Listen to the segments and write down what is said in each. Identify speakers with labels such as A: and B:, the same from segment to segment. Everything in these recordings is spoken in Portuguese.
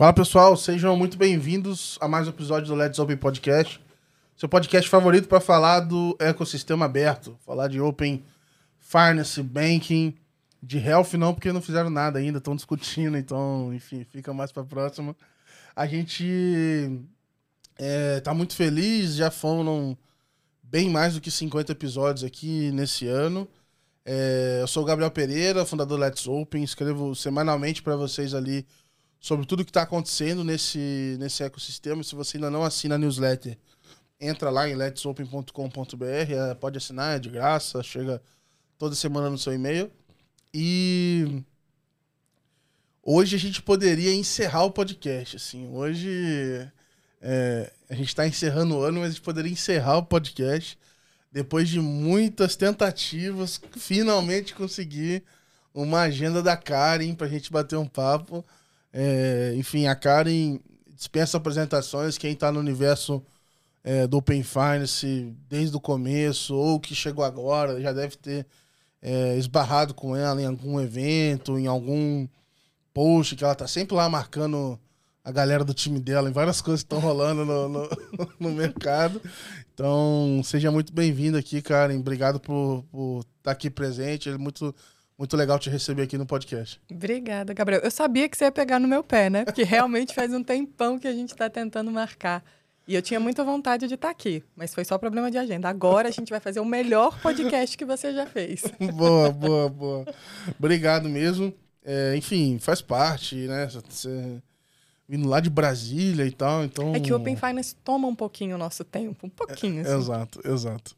A: Fala pessoal, sejam muito bem-vindos a mais um episódio do Let's Open Podcast. Seu podcast favorito para falar do ecossistema aberto, falar de Open Finance, Banking, de Health não, porque não fizeram nada ainda, estão discutindo, então, enfim, fica mais para próxima. A gente é, tá muito feliz, já foram bem mais do que 50 episódios aqui nesse ano. É, eu sou o Gabriel Pereira, fundador do Let's Open, escrevo semanalmente para vocês ali sobre tudo que está acontecendo nesse, nesse ecossistema. Se você ainda não assina a newsletter, entra lá em letsopen.com.br, é, pode assinar, é de graça, chega toda semana no seu e-mail. E hoje a gente poderia encerrar o podcast, assim. Hoje é, a gente está encerrando o ano, mas a gente poderia encerrar o podcast depois de muitas tentativas, finalmente conseguir uma agenda da Karen para a gente bater um papo. É, enfim, a Karen dispensa apresentações. Quem está no universo é, do Open Finance desde o começo, ou que chegou agora, já deve ter é, esbarrado com ela em algum evento, em algum post, que ela tá sempre lá marcando a galera do time dela em várias coisas que estão rolando no, no, no, mercado. Então, seja muito bem-vindo aqui, Karen. Obrigado por estar tá aqui presente. É muito muito legal te receber aqui no podcast.
B: Obrigada, Gabriel. Eu sabia que você ia pegar no meu pé, né? Porque realmente faz um tempão que a gente está tentando marcar. E eu tinha muita vontade de estar tá aqui, mas foi só problema de agenda. Agora a gente vai fazer o melhor podcast que você já fez.
A: boa, boa, boa. Obrigado mesmo. É, enfim, faz parte, né? Você vindo lá de Brasília e tal, então...
B: É que o Open Finance toma um pouquinho o nosso tempo, um pouquinho.
A: É, assim. Exato, exato.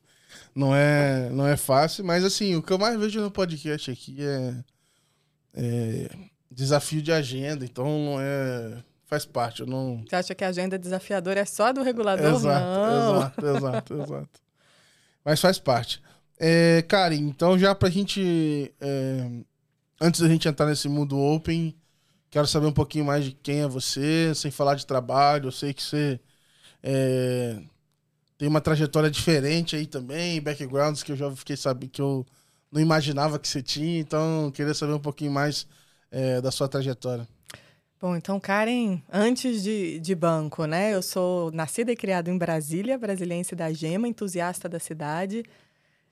A: Não é, não é fácil, mas assim, o que eu mais vejo no podcast aqui é, é desafio de agenda, então não é. Faz parte, eu não.
B: Você acha que a agenda desafiadora é só do regulador?
A: Exato,
B: não.
A: exato, exato, exato. Mas faz parte. É, Karen, então já pra gente. É, antes da gente entrar nesse mundo open, quero saber um pouquinho mais de quem é você, sem falar de trabalho. Eu sei que você é, tem uma trajetória diferente aí também, backgrounds que eu já fiquei sabendo que eu não imaginava que você tinha, então queria saber um pouquinho mais é, da sua trajetória.
B: Bom, então, Karen, antes de, de banco, né? Eu sou nascida e criada em Brasília, brasiliense da Gema, entusiasta da cidade.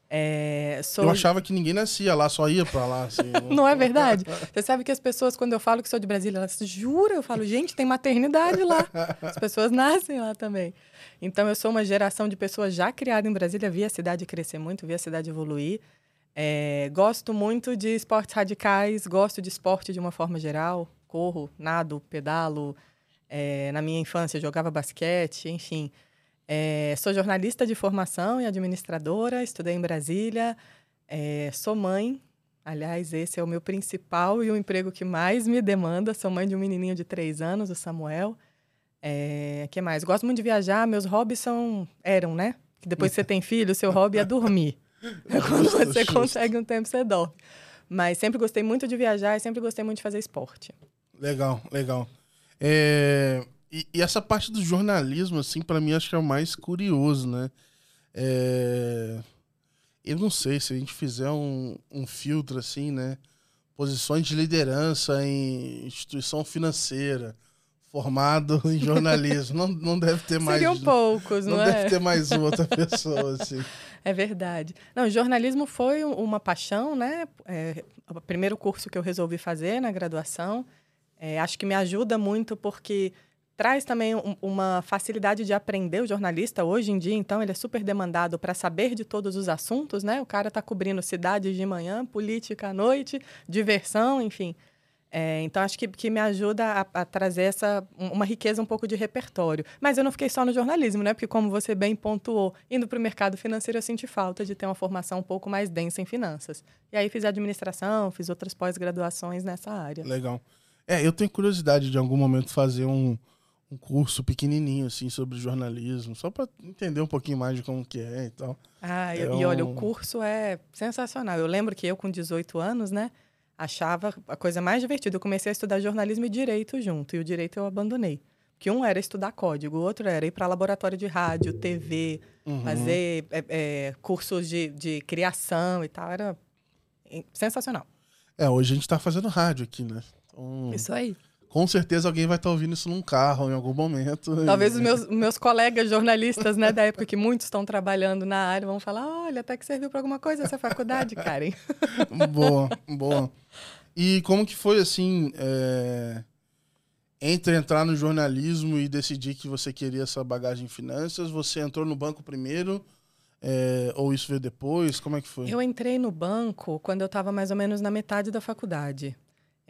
B: É, sou...
A: Eu achava que ninguém nascia lá, só ia pra lá. Assim,
B: né? não é verdade? Você sabe que as pessoas, quando eu falo que sou de Brasília, elas juram, eu falo, gente, tem maternidade lá. As pessoas nascem lá também. Então, eu sou uma geração de pessoas já criada em Brasília, vi a cidade crescer muito, vi a cidade evoluir. É, gosto muito de esportes radicais, gosto de esporte de uma forma geral. Corro, nado, pedalo. É, na minha infância, jogava basquete, enfim. É, sou jornalista de formação e administradora, estudei em Brasília, é, sou mãe. Aliás, esse é o meu principal e o emprego que mais me demanda. Sou mãe de um menininho de três anos, o Samuel. É, que mais? Gosto muito de viajar. Meus hobbies são eram, né? Que depois que você tem filho, seu hobby é dormir. Quando você consegue um tempo, você dorme. Mas sempre gostei muito de viajar e sempre gostei muito de fazer esporte.
A: Legal, legal. É, e, e, essa parte do jornalismo, assim, para mim acho que é o mais curioso, né? É... Eu não sei se a gente fizer um, um filtro, assim, né? Posições de liderança em instituição financeira, formado em jornalismo. não, não deve ter mais.
B: Seriam poucos, não, não
A: é? deve ter mais outra pessoa, assim.
B: É verdade. Não, jornalismo foi uma paixão, né? É, o primeiro curso que eu resolvi fazer na graduação. É, acho que me ajuda muito porque traz também um, uma facilidade de aprender o jornalista hoje em dia, então ele é super demandado para saber de todos os assuntos, né? O cara está cobrindo cidades de manhã, política à noite, diversão, enfim. É, então acho que, que me ajuda a, a, trazer essa uma riqueza um pouco de repertório. Mas eu não fiquei só no jornalismo, né? Porque como você bem pontuou, indo para o mercado financeiro eu senti falta de ter uma formação um pouco mais densa em finanças. E aí fiz administração, fiz outras pós-graduações nessa área.
A: Legal. É, eu tenho curiosidade de em algum momento fazer um, um curso pequenininho, assim, sobre jornalismo, só para entender um pouquinho mais de como que é e tal.
B: Ah, é e, olha, o curso é sensacional. Eu lembro que eu, com 18 anos, né, achava a coisa mais divertida. Eu comecei a estudar jornalismo e direito junto, e o direito eu abandonei. Que um era estudar código, o outro era ir para laboratório de rádio, TV, uhum. fazer é, é, cursos de, de criação e tal. Era sensacional.
A: É, hoje a gente está fazendo rádio aqui, né?
B: Então, Isso aí
A: Com certeza alguém vai estar tá ouvindo isso num carro em algum momento.
B: Talvez os meus, meus colegas jornalistas, né, da época que muitos estão trabalhando na área, vão falar: olha, até que serviu para alguma coisa essa faculdade, Karen.
A: boa, boa. E como que foi assim, é... entre entrar no jornalismo e decidir que você queria essa bagagem em finanças, você entrou no banco primeiro? É... ou isso veio depois? Como é que foi?
B: Eu entrei no banco quando eu estava mais ou menos na metade da faculdade.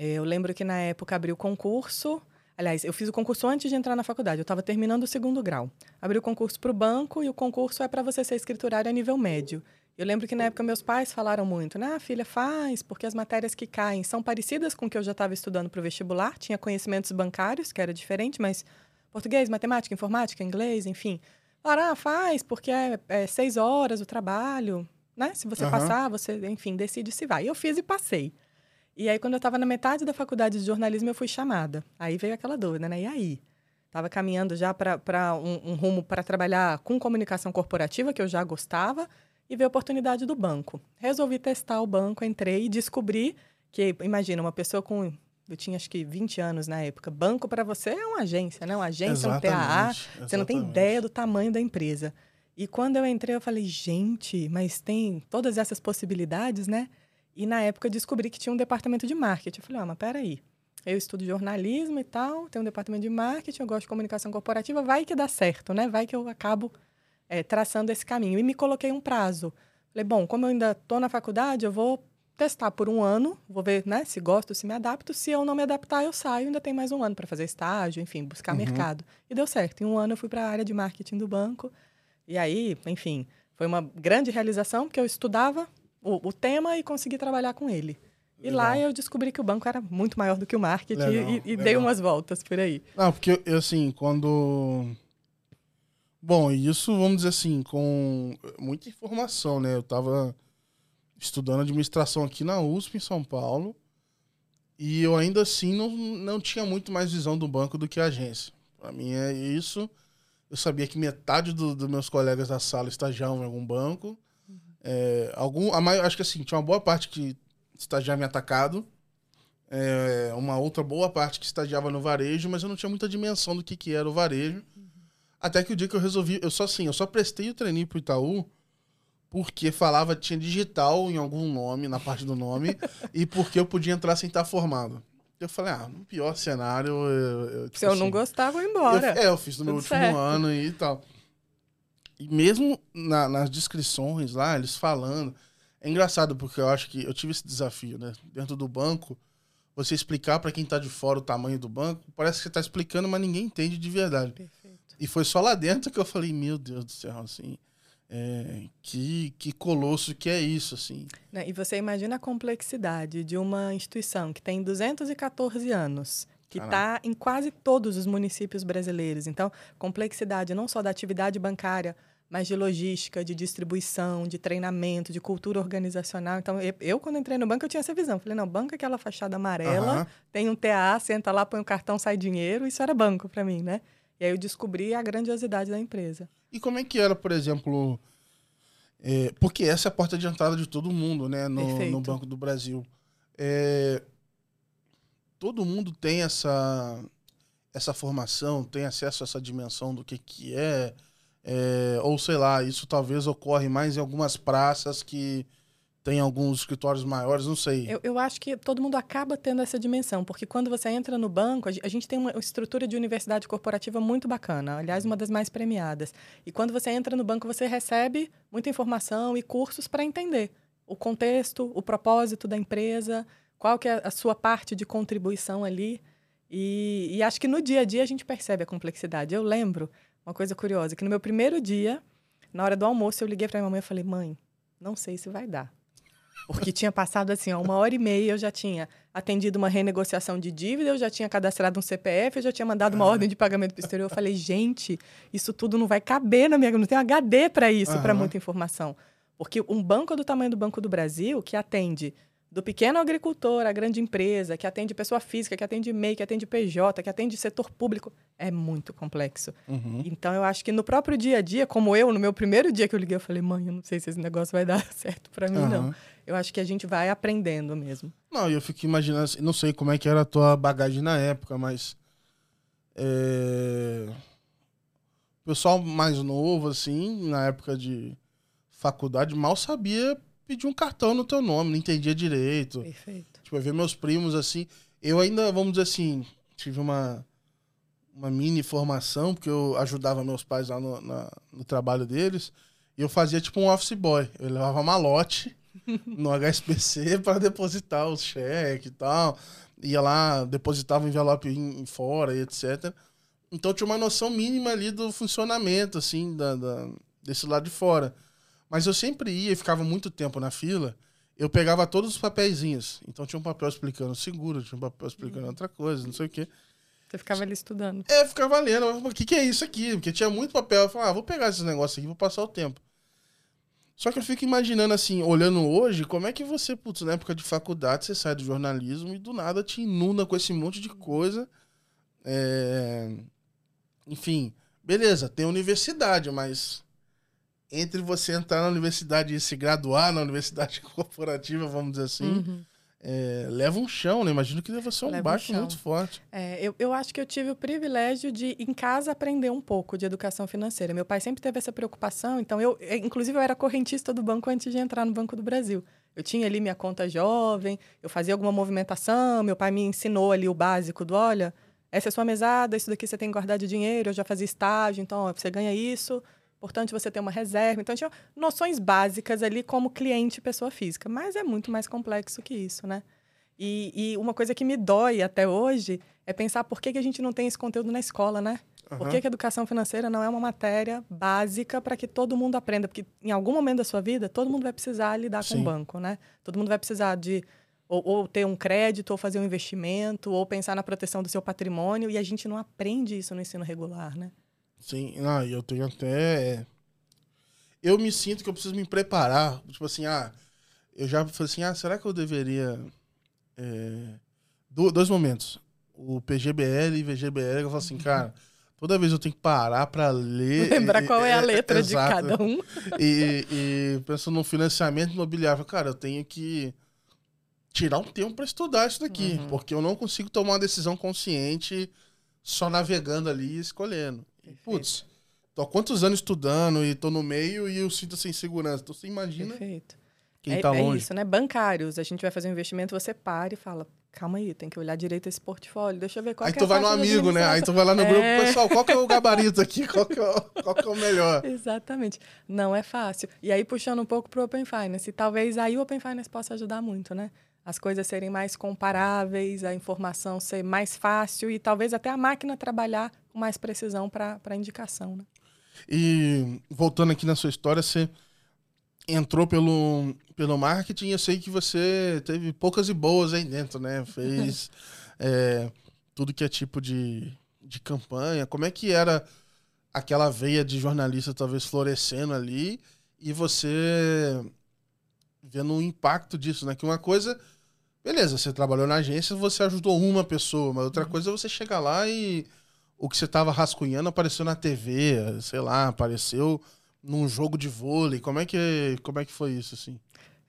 B: É, eu lembro que na época abriu o concurso. Aliás, eu fiz o concurso antes de entrar na faculdade. Eu estava terminando o segundo grau. Abri o concurso para o banco e o concurso é para você ser escriturário a nível médio. Eu lembro que na época meus pais falaram muito, né? Ah, filha, faz, porque as matérias que caem são parecidas com o que eu já estava estudando para o vestibular. Tinha conhecimentos bancários, que era diferente, mas português, matemática, informática, inglês, enfim. Falaram, ah, faz, porque é, é seis horas o trabalho, né? Se você uhum. passar, você, enfim, decide se vai. Eu fiz e passei. E aí, quando eu estava na metade da faculdade de jornalismo, eu fui chamada. Aí veio aquela dúvida, né? E aí? Estava caminhando já para um, um rumo para trabalhar com comunicação corporativa, que eu já gostava, e veio a oportunidade do banco. Resolvi testar o banco, entrei e descobri que, imagina, uma pessoa com eu tinha acho que 20 anos na época. Banco para você é uma agência, né? Uma agência, exatamente, um PAA. Exatamente. Você não tem ideia do tamanho da empresa. E quando eu entrei, eu falei, gente, mas tem todas essas possibilidades, né? E na época eu descobri que tinha um departamento de marketing. Eu falei, ah, mas peraí. Eu estudo jornalismo e tal, tenho um departamento de marketing, eu gosto de comunicação corporativa, vai que dá certo, né? Vai que eu acabo é, traçando esse caminho. E me coloquei um prazo. Falei, bom, como eu ainda estou na faculdade, eu vou testar por um ano, vou ver né, se gosto, se me adapto. Se eu não me adaptar, eu saio, ainda tem mais um ano para fazer estágio, enfim, buscar uhum. mercado. E deu certo. Em um ano eu fui para a área de marketing do banco. E aí, enfim, foi uma grande realização, porque eu estudava o, o tema e consegui trabalhar com ele. E legal. lá eu descobri que o banco era muito maior do que o marketing legal, e, e dei umas voltas por aí.
A: Não, porque eu, assim, quando. Bom, isso, vamos dizer assim, com muita informação, né? Eu estava estudando administração aqui na USP, em São Paulo, e eu ainda assim não, não tinha muito mais visão do banco do que a agência. Para mim é isso. Eu sabia que metade dos do meus colegas da sala estagiavam em algum banco é, algum, a maior, acho que assim, tinha uma boa parte que estagiava em atacado, é, uma outra boa parte que estagiava no varejo, mas eu não tinha muita dimensão do que, que era o varejo. Uhum. Até que o dia que eu resolvi, eu só assim, eu só prestei o treininho pro Itaú porque falava tinha digital em algum nome, na parte do nome, e porque eu podia entrar sem estar formado. Eu falei, ah, no pior cenário. Eu,
B: eu, tipo Se eu assim, não gostava, eu vou embora.
A: Eu, é, eu fiz no meu último certo. ano e tal. E mesmo na, nas descrições lá, eles falando. É engraçado, porque eu acho que eu tive esse desafio, né? Dentro do banco, você explicar para quem tá de fora o tamanho do banco, parece que você tá explicando, mas ninguém entende de verdade. Perfeito. E foi só lá dentro que eu falei, meu Deus do céu, assim. É, que, que colosso que é isso, assim.
B: Né, e você imagina a complexidade de uma instituição que tem 214 anos, que está em quase todos os municípios brasileiros. Então, complexidade não só da atividade bancária, mas de logística, de distribuição, de treinamento, de cultura organizacional. Então, eu, eu, quando entrei no banco, eu tinha essa visão. Falei, não, banco é aquela fachada amarela, uhum. tem um TA, senta lá, põe um cartão, sai dinheiro. Isso era banco para mim, né? E aí eu descobri a grandiosidade da empresa.
A: E como é que era, por exemplo... É, porque essa é a porta de entrada de todo mundo, né? No, no Banco do Brasil. É, todo mundo tem essa, essa formação, tem acesso a essa dimensão do que, que é é, ou sei lá, isso talvez ocorre mais em algumas praças que tem alguns escritórios maiores, não sei.
B: Eu, eu acho que todo mundo acaba tendo essa dimensão, porque quando você entra no banco, a gente tem uma estrutura de universidade corporativa muito bacana, aliás, uma das mais premiadas. E quando você entra no banco, você recebe muita informação e cursos para entender o contexto, o propósito da empresa, qual que é a sua parte de contribuição ali. E, e acho que no dia a dia a gente percebe a complexidade. Eu lembro uma coisa curiosa, que no meu primeiro dia, na hora do almoço, eu liguei para minha mãe e falei, mãe, não sei se vai dar. Porque tinha passado assim, ó, uma hora e meia eu já tinha atendido uma renegociação de dívida, eu já tinha cadastrado um CPF, eu já tinha mandado uma uhum. ordem de pagamento para o exterior. Eu falei, gente, isso tudo não vai caber na minha. Não tem HD para isso, uhum. para muita informação. Porque um banco do tamanho do Banco do Brasil, que atende do pequeno agricultor à grande empresa, que atende pessoa física, que atende MEI, que atende PJ, que atende setor público, é muito complexo.
A: Uhum.
B: Então, eu acho que no próprio dia a dia, como eu, no meu primeiro dia que eu liguei, eu falei, mãe, eu não sei se esse negócio vai dar certo para mim, não.
A: Aham.
B: Eu acho que a gente vai aprendendo mesmo.
A: Não, eu fico imaginando, assim, não sei como é que era a tua bagagem na época, mas. É... O pessoal mais novo, assim, na época de faculdade, mal sabia pedir um cartão no teu nome, não entendia direito.
B: Perfeito.
A: Tipo, eu ver meus primos assim. Eu ainda, vamos dizer assim, tive uma, uma mini formação, porque eu ajudava meus pais lá no, na- no trabalho deles. E eu fazia tipo um office boy. Eu levava malote no HSBC para depositar os cheques e tal. Ia lá, depositava o envelope em, em fora e etc. Então eu tinha uma noção mínima ali do funcionamento, assim, da, da- desse lado de fora. Mas eu sempre ia e ficava muito tempo na fila eu pegava todos os papeizinhos. Então tinha um papel explicando seguro, tinha um papel explicando outra coisa, não sei o quê.
B: Você ficava ali estudando.
A: É, ficava lendo. O que, que é isso aqui? Porque tinha muito papel. Eu falava, ah, vou pegar esses negócios aqui, vou passar o tempo. Só que eu fico imaginando, assim, olhando hoje, como é que você, putz, na época de faculdade, você sai do jornalismo e do nada te inunda com esse monte de coisa. É... Enfim, beleza, tem universidade, mas entre você entrar na universidade e se graduar na universidade corporativa, vamos dizer assim,
B: Uhum.
A: é, leva um chão, né? Imagino que deva ser um
B: Leva um
A: baixo
B: chão.
A: muito forte.
B: É, eu, eu acho que eu tive o privilégio de, em casa, aprender um pouco de educação financeira. Meu pai sempre teve essa preocupação, então eu, eh, inclusive, eu era correntista do banco antes de entrar no Banco do Brasil. Eu tinha ali minha conta jovem, eu fazia alguma movimentação, meu pai me ensinou ali o básico do, olha, essa é a sua mesada, isso daqui você tem que guardar de dinheiro, eu já fazia estágio, então ó, você ganha isso, portanto você tem uma reserva. Então tinha noções básicas ali como cliente pessoa física, mas é muito mais complexo que isso, né? E, e uma coisa que me dói até hoje é pensar por que, que a gente não tem esse conteúdo na escola, né? Por que, que a educação financeira não é uma matéria básica para que todo mundo aprenda? Porque em algum momento da sua vida, todo mundo vai precisar lidar com
A: Sim.
B: o banco, né? Todo mundo vai precisar de ou, ou ter um crédito, ou fazer um investimento, ou pensar na proteção do seu patrimônio, e a gente não aprende isso no ensino regular, né?
A: Sim, e eu tenho até. Eu me sinto que eu preciso me preparar. Tipo assim, ah, eu já falei assim, ah, será que eu deveria. é, do- dois momentos. O PGBL e VGBL, eu falo assim, cara, toda vez eu tenho que parar pra ler.
B: Lembrar qual é a letra de
A: exato.
B: cada um.
A: E, e pensando no financiamento imobiliário, cara, eu tenho que tirar um tempo pra estudar isso daqui,
B: Uhum.
A: porque eu não consigo tomar uma decisão consciente só navegando ali e escolhendo. E, putz, tô há quantos anos estudando e tô no meio e eu sinto essa insegurança. Então você imagina
B: Perfeito.
A: quem
B: é,
A: tá
B: é
A: longe.
B: isso, né? Bancários, a gente vai fazer um investimento, você para e fala, calma aí, tem que olhar direito esse portfólio, deixa eu ver qual
A: Aí
B: é
A: tu vai no amigo, né? Aí tu vai lá no grupo,
B: É.
A: pessoal, qual que é o gabarito aqui? Qual que é o, qual que é o melhor?
B: Exatamente. Não é fácil. E aí, puxando um pouco para o Open Finance, talvez aí o Open Finance possa ajudar muito, né? As coisas serem mais comparáveis, a informação ser mais fácil e talvez até a máquina trabalhar com mais precisão para a indicação, né?
A: E voltando aqui na sua história, você entrou pelo, pelo marketing eu sei que você teve poucas e boas aí dentro, né? Fez é, tudo que é tipo de, de campanha. Como é que era aquela veia de jornalista talvez florescendo ali e você vendo o impacto disso, né? Que uma coisa, beleza, você trabalhou na agência, você ajudou uma pessoa, mas outra coisa é você chegar lá e o que você tava rascunhando apareceu na TV, sei lá, apareceu num jogo de vôlei. Como é que, como é que foi isso, assim?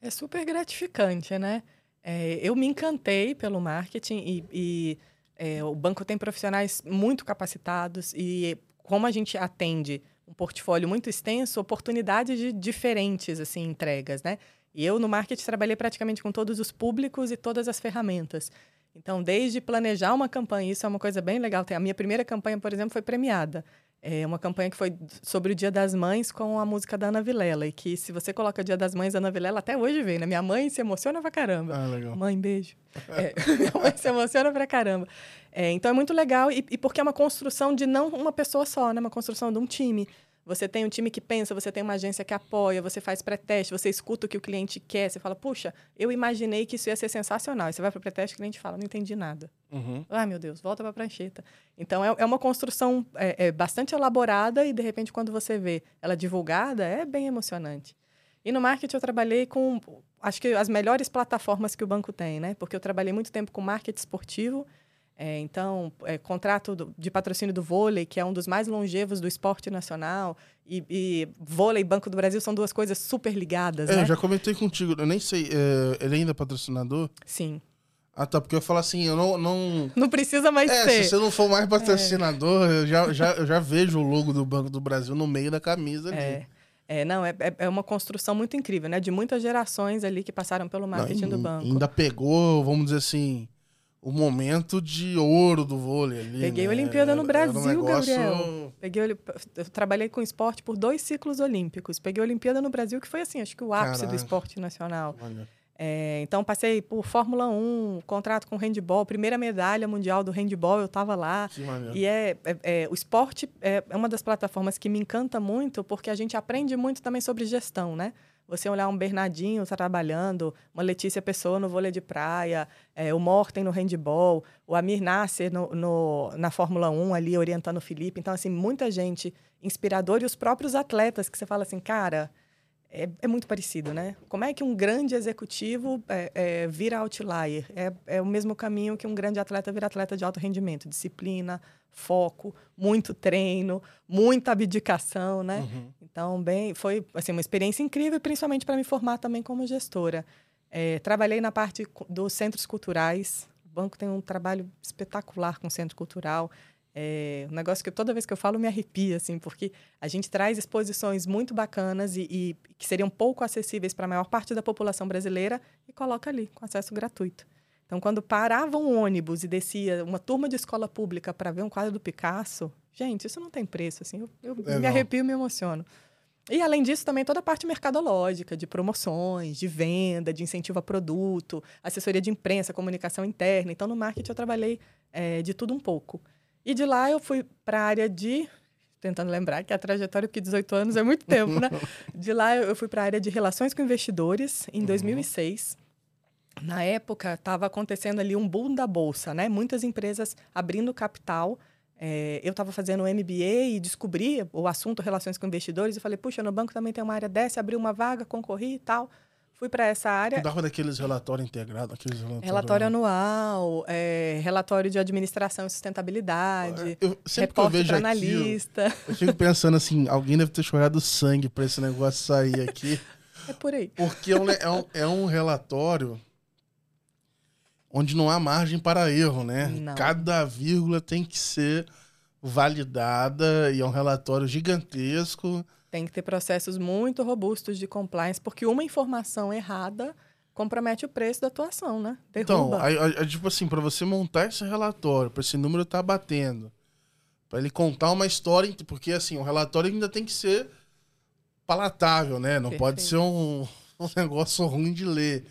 B: É super gratificante, né? É, eu me encantei pelo marketing e, e, é, o banco tem profissionais muito capacitados e como a gente atende um portfólio muito extenso, oportunidades de diferentes assim entregas, né? E eu no marketing trabalhei praticamente com todos os públicos e todas as ferramentas. Então, desde planejar uma campanha, isso é uma coisa bem legal. A minha primeira campanha, por exemplo, foi premiada. É uma campanha que foi sobre o Dia das Mães com a música da Ana Vilela. E que se você coloca Dia das Mães, Ana Vilela até hoje vem, né? Minha mãe se emociona pra caramba.
A: Ah, legal.
B: Mãe, beijo. É, minha mãe se emociona pra caramba. É, então é muito legal e, e porque é uma construção de não uma pessoa só, né? Uma construção de um time. Você tem um time que pensa, você tem uma agência que apoia, você faz pré-teste, você escuta o que o cliente quer, você fala, puxa, eu imaginei que isso ia ser sensacional. E você vai para o pré-teste e o cliente fala, não entendi nada.
A: Uhum.
B: Ai, meu Deus, volta para a prancheta. Então, é, é uma construção é, é bastante elaborada e, de repente, quando você vê ela divulgada, é bem emocionante. E no marketing eu trabalhei com, acho que as melhores plataformas que o banco tem, né? Porque eu trabalhei muito tempo com marketing esportivo, é, então, é, contrato do, de patrocínio do vôlei, que é um dos mais longevos do esporte nacional, e, e vôlei e Banco do Brasil são duas coisas super ligadas,
A: é,
B: né?
A: eu já comentei contigo, eu nem sei, é, ele ainda é patrocinador?
B: Sim.
A: Ah, tá, porque eu falo assim, eu não... Não,
B: não precisa mais
A: é,
B: ser.
A: se você não for mais patrocinador, eu, já, já, eu já vejo o logo do Banco do Brasil no meio da camisa ali.
B: É. É, não, é, é uma construção muito incrível, né? De muitas gerações ali que passaram pelo marketing
A: não,
B: do banco.
A: Ainda pegou, vamos dizer assim, o momento de ouro do vôlei ali.
B: Peguei
A: né?
B: Olimpíada no Brasil,
A: um negócio...
B: Gabriel. Peguei, eu trabalhei com esporte por dois ciclos olímpicos. Peguei Olimpíada no Brasil, que foi assim, acho que o ápice Caraca. do esporte nacional. É, então, passei por Fórmula 1, contrato com handball, primeira medalha mundial do handball, eu estava lá. E é, é, é, o esporte é, é uma das plataformas que me encanta muito, porque a gente aprende muito também sobre gestão, né? Você olhar um Bernardinho trabalhando, uma Letícia Pessoa no vôlei de praia, é, o Morten no handball, o Amir Nasser no, no, na Fórmula 1 ali orientando o Felipe. Então, assim, muita gente inspiradora e os próprios atletas que você fala assim, cara, é, é, muito parecido, né? Como é que um grande executivo é, é, vira outlier? É, é, o mesmo caminho que um grande atleta vira atleta de alto rendimento. Disciplina, foco, muito treino, muita abdicação, né? Uhum. Então, bem, foi assim, uma experiência incrível, principalmente para me formar também como gestora. É, trabalhei na parte dos centros culturais. O banco tem um trabalho espetacular com o centro cultural. É um negócio que toda vez que eu falo me arrepia, assim, porque a gente traz exposições muito bacanas e, e que seriam pouco acessíveis para a maior parte da população brasileira e coloca ali, com acesso gratuito. Então, quando parava um ônibus e descia uma turma de escola pública para ver um quadro do Picasso, gente, isso não tem preço, assim, eu, eu me arrepio e me emociono. E, além disso, também toda a parte mercadológica, de promoções, de venda, de incentivo a produto, assessoria de imprensa, comunicação interna. Então, no marketing, eu trabalhei é, de tudo um pouco. E de lá eu fui para a área de. Tentando lembrar que a trajetória, porque 18 anos é muito tempo, né? De lá eu fui para a área de relações com investidores em uhum. 2006. Na época, estava acontecendo ali um boom da bolsa, né? Muitas empresas abrindo capital. É, eu estava fazendo um MBA e descobri o assunto relações com investidores e falei, puxa, no banco também tem uma área dessa, abri uma vaga, concorri e tal fui para essa área.
A: Cuidava daqueles relatórios integrados, aqueles
B: relatórios... Relatório anual, é, relatório de administração e sustentabilidade, eu, sempre que eu vejo analista.
A: Aquilo, eu fico pensando assim, alguém deve ter chorado sangue para esse negócio sair aqui.
B: é por aí.
A: Porque é um, é um, é um relatório onde não há margem para erro, né? Não. Cada vírgula tem que ser validada e é um relatório gigantesco.
B: Tem que ter processos muito robustos de compliance, porque uma informação errada compromete o preço da atuação, né?
A: Derruba. Então, aí, tipo assim, para você montar esse relatório, para esse número estar tá batendo, para ele contar uma história, porque assim, o relatório ainda tem que ser palatável, né? Não Perfeito. pode ser um, um negócio ruim de ler.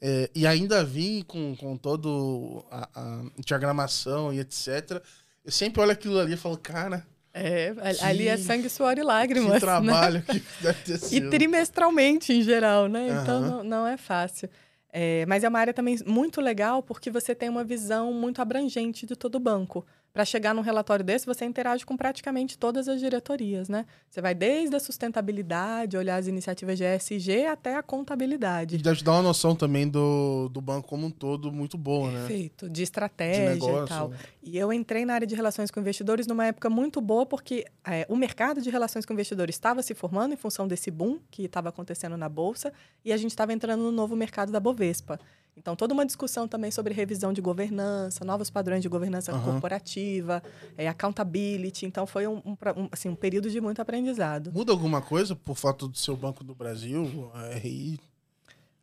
A: É, e ainda vim com, com todo a, a diagramação e etc. Eu sempre olho aquilo ali e falo, cara,
B: é, que, ali é sangue, suor e lágrimas. Que
A: né? trabalho né? que deve ter
B: sido. E trimestralmente, em geral, né? Uhum. Então, não, não é fácil. É, mas é uma área também muito legal porque você tem uma visão muito abrangente de todo o banco para chegar num relatório desse, você interage com praticamente todas as diretorias, né? Você vai desde a sustentabilidade, olhar as iniciativas de ESG até a contabilidade.
A: E deve te dar uma noção também do, do banco como um todo muito boa, né?
B: Perfeito, de estratégia de e tal. E eu entrei na área de relações com investidores numa época muito boa, porque é, o mercado de relações com investidores estava se formando em função desse boom que estava acontecendo na Bolsa, e a gente estava entrando no novo mercado da Bovespa. Então, toda uma discussão também sobre revisão de governança, novos padrões de governança uhum. corporativa, é, accountability. Então, foi um, um, assim, um período de muito aprendizado.
A: Muda alguma coisa por fato do seu Banco do Brasil, a RI?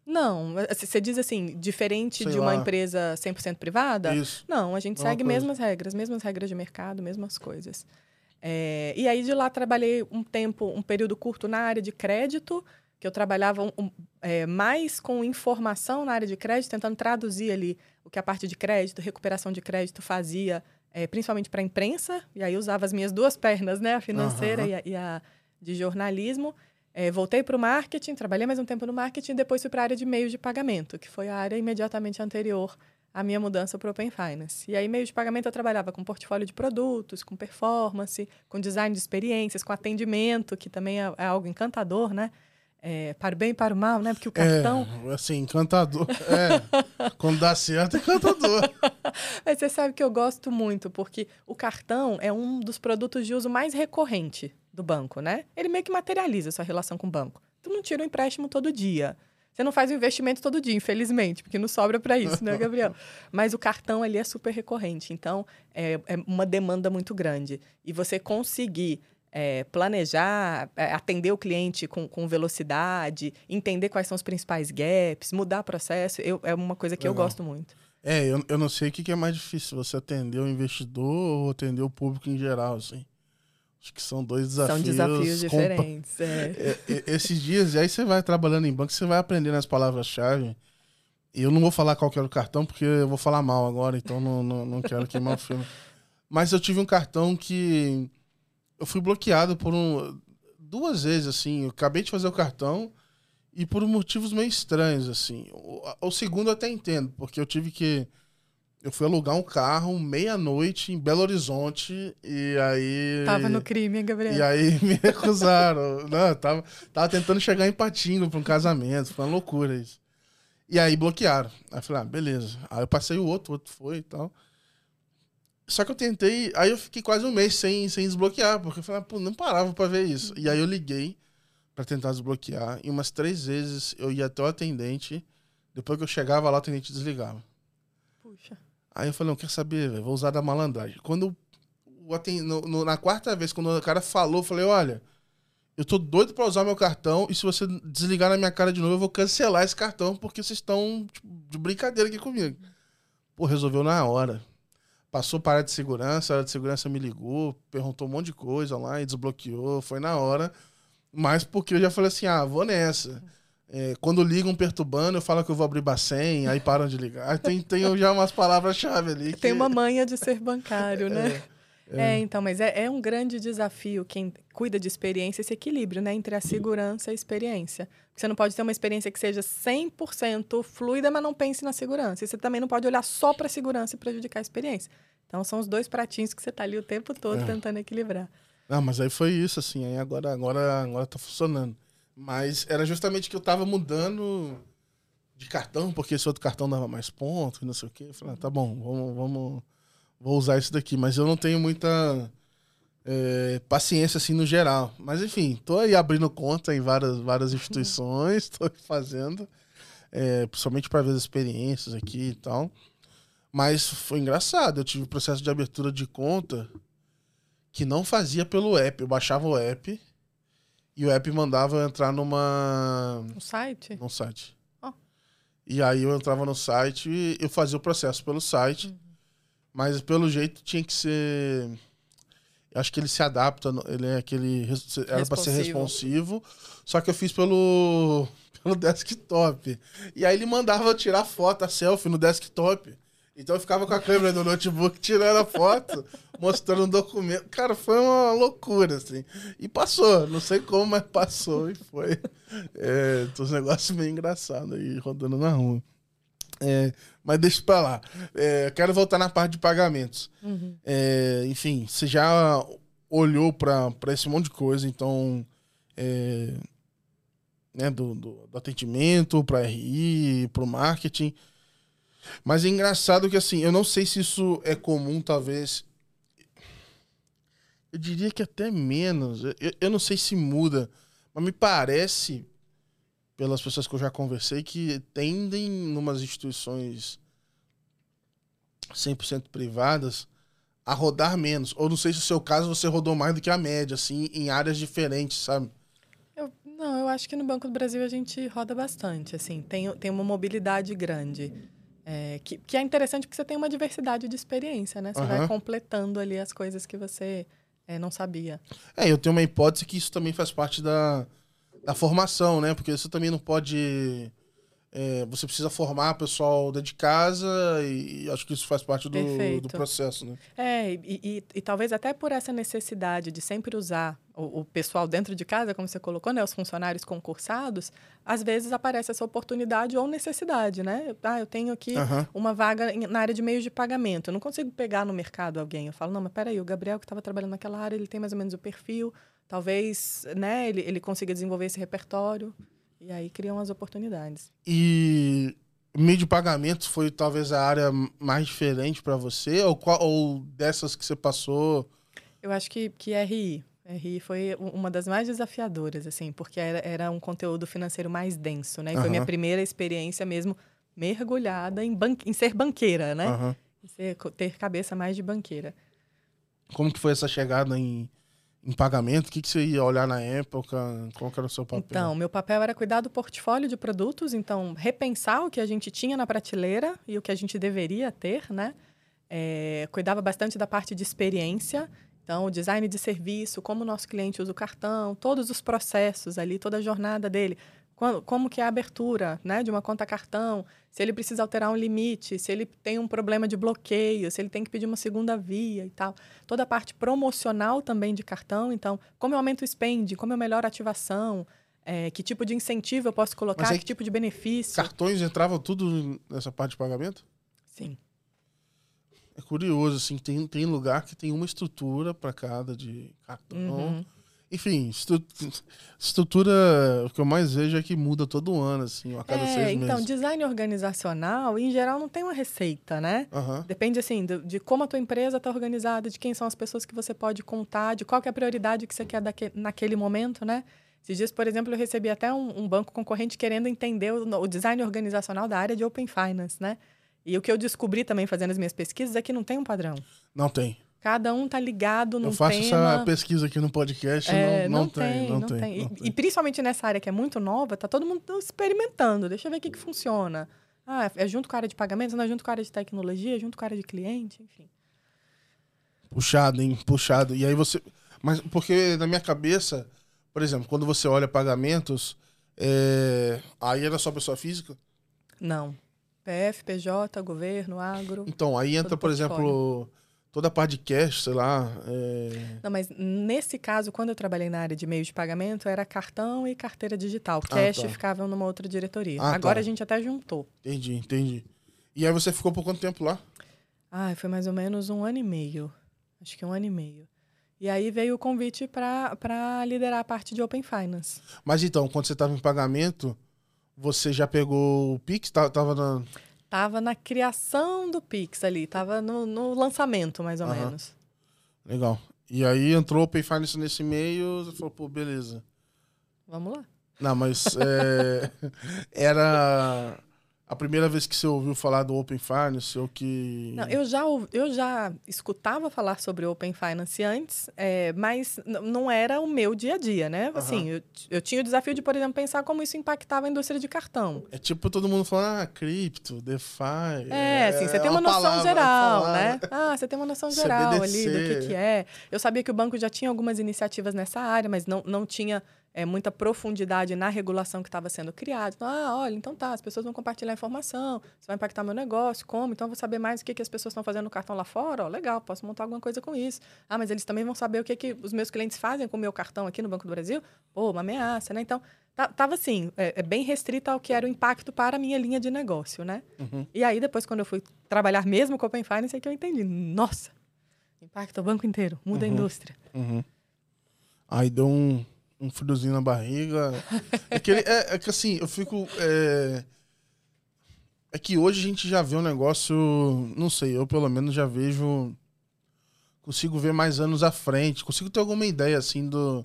B: Não, você diz assim, diferente Sei de uma lá. empresa 100% privada?
A: Isso.
B: Não, a gente segue mesmas regras, mesmas regras de mercado, mesmas coisas. É, e aí, de lá, trabalhei um tempo, um período curto na área de crédito, que eu trabalhava um, é, mais com informação na área de crédito, tentando traduzir ali o que a parte de crédito, recuperação de crédito fazia, é, principalmente para a imprensa, e aí usava as minhas duas pernas, né, a financeira uhum. e, a, e, a, de jornalismo. É, voltei para o marketing, trabalhei mais um tempo no marketing, depois fui para a área de meios de pagamento, que foi a área imediatamente anterior à minha mudança para o Open Finance. E aí, meio de pagamento, eu trabalhava com portfólio de produtos, com performance, com design de experiências, com atendimento, que também é, é algo encantador, né? É, para o bem e para o mal, né? Porque o cartão.
A: É, assim, encantador. É. Quando dá certo, é encantador.
B: Mas você sabe que eu gosto muito, porque o cartão é um dos produtos de uso mais recorrente do banco, né? Ele meio que materializa a sua relação com o banco. Tu não tira um empréstimo todo dia. Você não faz o investimento todo dia, infelizmente, porque não sobra para isso, né, Gabriel? Mas o cartão ali é super recorrente, então é, é uma demanda muito grande. E você conseguir é, planejar, é, atender o cliente com, com, velocidade, entender quais são os principais gaps, mudar processo, eu, é uma coisa que Legal. eu gosto muito.
A: É, eu, eu não sei o que, que é mais difícil, você atender o investidor ou atender o público em geral, assim. Acho que são dois desafios.
B: São desafios diferentes. É.
A: É, é, esses dias, e aí você vai trabalhando em banco, você vai aprendendo as palavras-chave. E eu não vou falar qual que era o cartão, porque eu vou falar mal agora, então não, não, não quero queimar o filme. Mas eu tive um cartão que eu fui bloqueado por um. Duas vezes, assim. Eu acabei de fazer o cartão e por motivos meio estranhos, assim. O, o segundo eu até entendo, porque eu tive que. Eu fui alugar um carro meia-noite em Belo Horizonte e aí.
B: Tava no crime, Gabriel?
A: E aí me recusaram. Não, tava, tava tentando chegar em Patinga para um casamento. Foi uma loucura isso. E aí bloquearam. Aí eu falei, ah, beleza. Aí eu passei o outro, o outro foi e tal. Só que eu tentei, aí eu fiquei quase um mês sem, sem desbloquear, porque eu falei, ah, pô, não parava pra ver isso. E aí eu liguei para tentar desbloquear, e umas três vezes eu ia até o atendente, depois que eu chegava lá, o atendente desligava.
B: Puxa.
A: Aí eu falei, não, quer saber, véio, vou usar da malandragem. Quando o atend... No, no, na quarta vez, quando o cara falou, eu falei, olha, eu tô doido pra usar meu cartão, e se você desligar na minha cara de novo, eu vou cancelar esse cartão, porque vocês estão tipo, de brincadeira aqui comigo. Pô, resolveu na hora. Passou para de segurança, a área de segurança me ligou, perguntou um monte de coisa lá e desbloqueou, foi na hora. Mas porque eu já falei assim, ah, vou nessa. É, quando ligam perturbando, eu falo que eu vou abrir bacen, aí param de ligar. Tem, tem já umas palavras-chave ali. Que...
B: Tem uma manha de ser bancário, né? É. É. então, mas é, é, um grande desafio quem cuida de experiência esse equilíbrio, né? Entre a segurança e a experiência. Você não pode ter uma experiência que seja 100% fluida, mas não pense na segurança. E você também não pode olhar só para a segurança e prejudicar a experiência. Então, são os dois pratinhos que você está ali o tempo todo é. tentando equilibrar.
A: Não, mas aí foi isso, assim. Aí agora, agora, agora tá funcionando. Mas era justamente que eu estava mudando de cartão, porque esse outro cartão dava mais pontos e não sei o quê. Eu falei, ah, tá bom, vamos... vamos vou usar isso daqui, mas eu não tenho muita é, paciência assim no geral. Mas enfim, tô aí abrindo conta em várias, várias instituições, tô fazendo, é, principalmente para ver as experiências aqui e tal. Mas foi engraçado, eu tive um processo de abertura de conta que não fazia pelo app, eu baixava o app e o app mandava eu entrar numa
B: no site,
A: no site. Oh. E aí eu entrava no site e eu fazia o processo pelo site. Uhum. Mas pelo jeito tinha que ser. Acho que ele se adapta, ele é aquele. Era para ser responsivo. Só que eu fiz pelo, pelo desktop. E aí ele mandava eu tirar foto, a selfie no desktop. Então eu ficava com a câmera do notebook tirando a foto, mostrando um documento. Cara, foi uma loucura, assim. E passou, não sei como, mas passou e foi. É, uns negócios meio engraçados aí rodando na rua. É, mas deixa pra lá. É, quero voltar na parte de pagamentos. Uhum. É, enfim, você já olhou para esse monte de coisa, então. É, né, do, do, do atendimento, para RI, para o marketing. Mas é engraçado que, assim, eu não sei se isso é comum, talvez. Eu diria que até menos. Eu, eu não sei se muda, mas me parece pelas pessoas que eu já conversei que tendem, numas instituições 100% privadas, a rodar menos. Ou não sei se o seu caso você rodou mais do que a média, assim, em áreas diferentes, sabe?
B: Eu, não, eu acho que no Banco do Brasil a gente roda bastante, assim, tem, tem uma mobilidade grande. É, que, que é interessante porque você tem uma diversidade de experiência, né? Você uhum. vai completando ali as coisas que você é, não sabia.
A: É, eu tenho uma hipótese que isso também faz parte da, da formação, né? Porque você também não pode. É, você precisa formar pessoal dentro de casa e, acho que isso faz parte do, do processo, né?
B: É, e, e, e, talvez até por essa necessidade de sempre usar o, o, pessoal dentro de casa, como você colocou, né? Os funcionários concursados, às vezes aparece essa oportunidade ou necessidade, né? Ah, eu tenho aqui uhum. uma vaga na área de meios de pagamento. Eu não consigo pegar no mercado alguém. Eu falo, não, mas peraí, o Gabriel que estava trabalhando naquela área, ele tem mais ou menos o perfil Talvez né, ele, ele consiga desenvolver esse repertório. E aí criam as oportunidades.
A: E meio de pagamentos foi talvez a área mais diferente para você? Ou, qual, ou dessas que você passou?
B: Eu acho que, que RI. RI foi uma das mais desafiadoras, assim, porque era, era um conteúdo financeiro mais denso, né? E foi minha primeira experiência mesmo mergulhada em, ban em ser banqueira, né?
A: Uhum.
B: Ser, ter cabeça mais de banqueira.
A: Como que foi essa chegada em, em pagamento? O que, que você ia olhar na época? Qual era o seu papel?
B: Então, meu papel era cuidar do portfólio de produtos, então repensar o que a gente tinha na prateleira e o que a gente deveria ter, né? É, cuidava bastante da parte de experiência, então o design de serviço, como o nosso cliente usa o cartão, todos os processos ali, toda a jornada dele como que é a abertura né, de uma conta cartão, se ele precisa alterar um limite, se ele tem um problema de bloqueio, se ele tem que pedir uma segunda via e tal. Toda a parte promocional também de cartão, então, como eu aumento o spend, como eu melhoro a ativação, é, que tipo de incentivo eu posso colocar, aí, que tipo de benefício.
A: Cartões entravam tudo nessa parte de pagamento?
B: Sim.
A: É curioso, assim, tem, tem lugar que tem uma estrutura para cada de cartão. Uhum enfim, estrutura, o que eu mais vejo é que muda todo ano, assim, a cada é, seis
B: então,
A: meses.
B: design organizacional, em geral, não tem uma receita, né?
A: Uhum.
B: Depende, assim, de, de, como a tua empresa está organizada, de quem são as pessoas que você pode contar, de qual é a prioridade que você quer daque, naquele momento, né? Esses dias, por exemplo, eu recebi até um, um banco concorrente querendo entender o, o design organizacional da área de Open Finance, né? E o que eu descobri também fazendo as minhas pesquisas é que não tem um padrão.
A: Não tem.
B: Cada um tá ligado no tema.
A: Eu faço tema. essa pesquisa aqui no podcast, é, não, não, não, tem, tem, não, tem, tem.
B: E, e, principalmente nessa área que é muito nova, tá todo mundo experimentando. Deixa eu ver o que, que funciona. Ah, é junto com a área de pagamentos, não é junto com a área de tecnologia, é junto com a área de cliente, enfim.
A: Puxado, hein? Puxado. E aí você. Mas porque na minha cabeça, por exemplo, quando você olha pagamentos, é... aí era só pessoa física?
B: Não. PF, PJ, governo, agro.
A: Então, aí entra, por exemplo toda a parte de cash, sei lá. É...
B: Não, mas nesse caso, quando eu trabalhei na área de meio de pagamento, era cartão e carteira digital. Ah, cash tá. ficavam numa outra diretoria. Ah, Agora tá. a gente até juntou.
A: Entendi, entendi. E aí você ficou por quanto tempo lá?
B: Ah, foi mais ou menos um ano e meio. Acho que um ano e meio. E aí veio o convite para liderar a parte de Open Finance.
A: Mas então, quando você estava em pagamento, você já pegou o Pix? Tava na...
B: Tava na criação do Pix ali, tava no, no lançamento, mais ou uhum. menos.
A: Legal. E aí entrou o Pay Finance nesse meio, você falou, pô, beleza.
B: Vamos lá.
A: Não, mas é, era a primeira vez que você ouviu falar do Open Finance ou que.
B: Não, eu já, eu já escutava falar sobre Open Finance antes, é, mas não era o meu dia a dia, né? Assim, uhum. eu, eu tinha o desafio de, por exemplo, pensar como isso impactava a indústria de cartão.
A: É tipo todo mundo falando, ah, cripto, DeFi.
B: É, assim, você é tem uma, uma noção geral, né? Ah, você tem uma noção geral CBDC. ali do que, que é. Eu sabia que o banco já tinha algumas iniciativas nessa área, mas não, não tinha é, muita profundidade na regulação que estava sendo criada. Então, ah, olha, então tá, as pessoas vão compartilhar informação, isso vai impactar meu negócio, como? Então eu vou saber mais o que, que as pessoas estão fazendo no cartão lá fora, ó, legal, posso montar alguma coisa com isso. Ah, mas eles também vão saber o que, que os meus clientes fazem com o meu cartão aqui no Banco do Brasil? Pô, uma ameaça, né? Então, tá, tava assim, é, é, bem restrita ao que era o impacto para a minha linha de negócio, né?
A: Uhum.
B: E aí, depois, quando eu fui trabalhar mesmo com o Open Finance, é que eu entendi, nossa, impacta o banco inteiro, muda
A: uhum.
B: a indústria.
A: Uhum. Aí deu um um friozinho na barriga. É que, ele, é, é, que assim, eu fico. É, é que hoje a gente já vê um negócio. Não sei, eu pelo menos já vejo. Consigo ver mais anos à frente. Consigo ter alguma ideia, assim, do,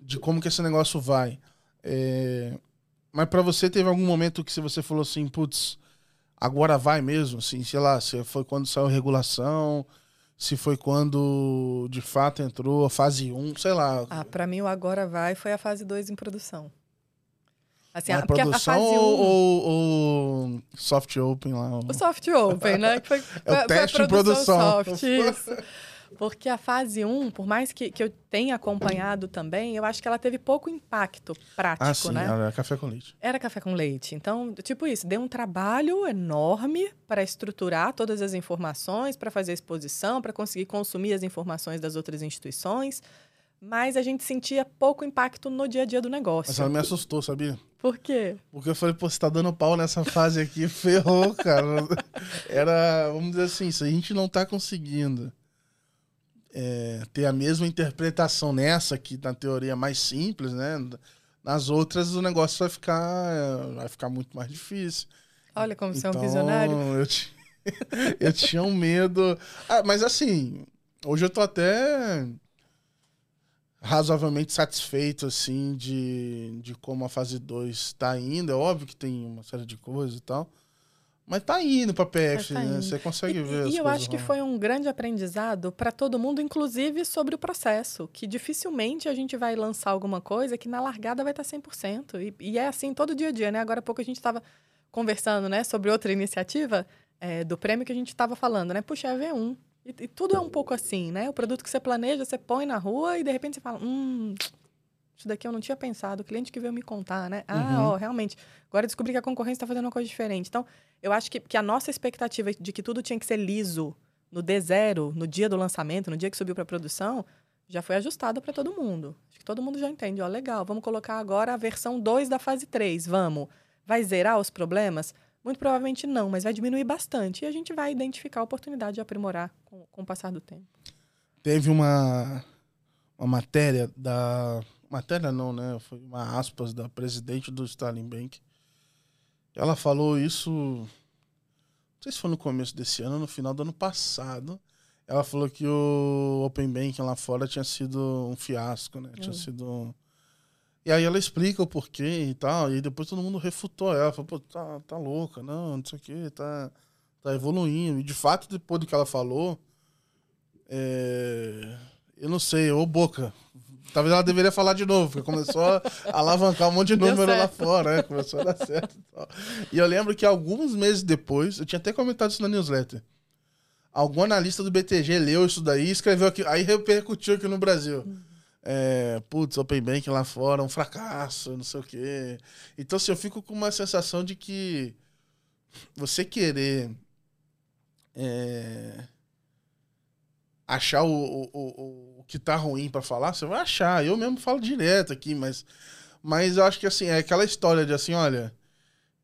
A: de como que esse negócio vai. É, mas para você, teve algum momento que você falou assim, putz, agora vai mesmo? Assim, sei lá, se foi quando saiu a regulação se foi quando de fato entrou a fase 1, sei lá.
B: Ah, para mim o agora vai foi a fase 2 em produção.
A: Assim, a, produção a, a ou, ou, ou, soft open lá?
B: O soft open, né?
A: Que foi, é o teste de produção.
B: Soft, isso. Porque a fase 1, por mais que, que eu tenha acompanhado também, eu acho que ela teve pouco impacto prático,
A: ah, sim,
B: né?
A: Era café com leite.
B: Era café com leite. Então, tipo isso, deu um trabalho enorme para estruturar todas as informações, para fazer exposição, para conseguir consumir as informações das outras instituições. Mas a gente sentia pouco impacto no dia a dia do negócio.
A: Mas ela me assustou, sabia?
B: Por quê?
A: Porque eu falei, pô, você tá dando pau nessa fase aqui, ferrou, cara. Era, vamos dizer assim, se a gente não tá conseguindo é, ter a mesma interpretação nessa, que na teoria é mais simples, né? Nas outras o negócio vai ficar, vai ficar muito mais difícil.
B: Olha como você é um
A: Então,
B: visionário.
A: Eu, ti- eu tinha um medo. Ah, mas assim, hoje eu tô até razoavelmente satisfeito, assim, de, de como a fase 2 tá indo. É óbvio que tem uma série de coisas e tal. Mas tá indo pra PF,
B: Mas tá
A: né? Você consegue
B: E,
A: ver
B: e eu acho que foi um grande aprendizado para todo mundo, inclusive sobre o processo, que dificilmente a gente vai lançar alguma coisa que na largada vai estar 100%. E, e é assim todo dia a dia, né? Agora há pouco a gente estava conversando, né, sobre outra iniciativa é, do prêmio que a gente estava falando, né? Puxa, é V1. E, e tudo é um pouco assim, né? O produto que você planeja, você põe na rua e de repente você fala, hum, isso daqui eu não tinha pensado, o cliente que veio me contar, né? Ah,
A: Uhum.
B: ó, realmente. Agora descobri que a concorrência está fazendo uma coisa diferente. Então, eu acho que, que a nossa expectativa de que tudo tinha que ser liso no D0, no dia do lançamento, no dia que subiu para produção, já foi ajustada para todo mundo. Acho que todo mundo já entende. Ó, legal, vamos colocar agora a versão 2 da fase 3. Vamos. Vai zerar os problemas? Muito provavelmente não, mas vai diminuir bastante. E a gente vai identificar a oportunidade de aprimorar com, com o passar do tempo.
A: Teve uma, uma matéria da. Matéria não, né? Foi uma aspas da presidente do Starling Bank. Ela falou isso. Não sei se foi no começo desse ano no final do ano passado. Ela falou que o Open Banking lá fora tinha sido um fiasco, né? Tinha
B: Hum.
A: sido. E aí ela explica o porquê e tal. E depois todo mundo refutou ela. Falou, pô, tá, tá louca, não, não sei o quê, tá, tá evoluindo. E de fato, depois do que ela falou, é, eu não sei, ô Boca. Talvez ela deveria falar de novo, porque começou a alavancar um monte de número lá fora, né? Começou a dar certo e tal. E eu lembro que alguns meses depois, eu tinha até comentado isso na newsletter. Algum analista do BTG leu isso daí e escreveu aqui, aí repercutiu aqui no Brasil. É, putz, Open Bank lá fora, um fracasso, não sei o quê. Então, assim, eu fico com uma sensação de que você querer é, achar o, o, o, o que tá ruim pra falar, você vai achar. Eu mesmo falo direto aqui, mas, mas eu acho que assim, é aquela história de assim, olha.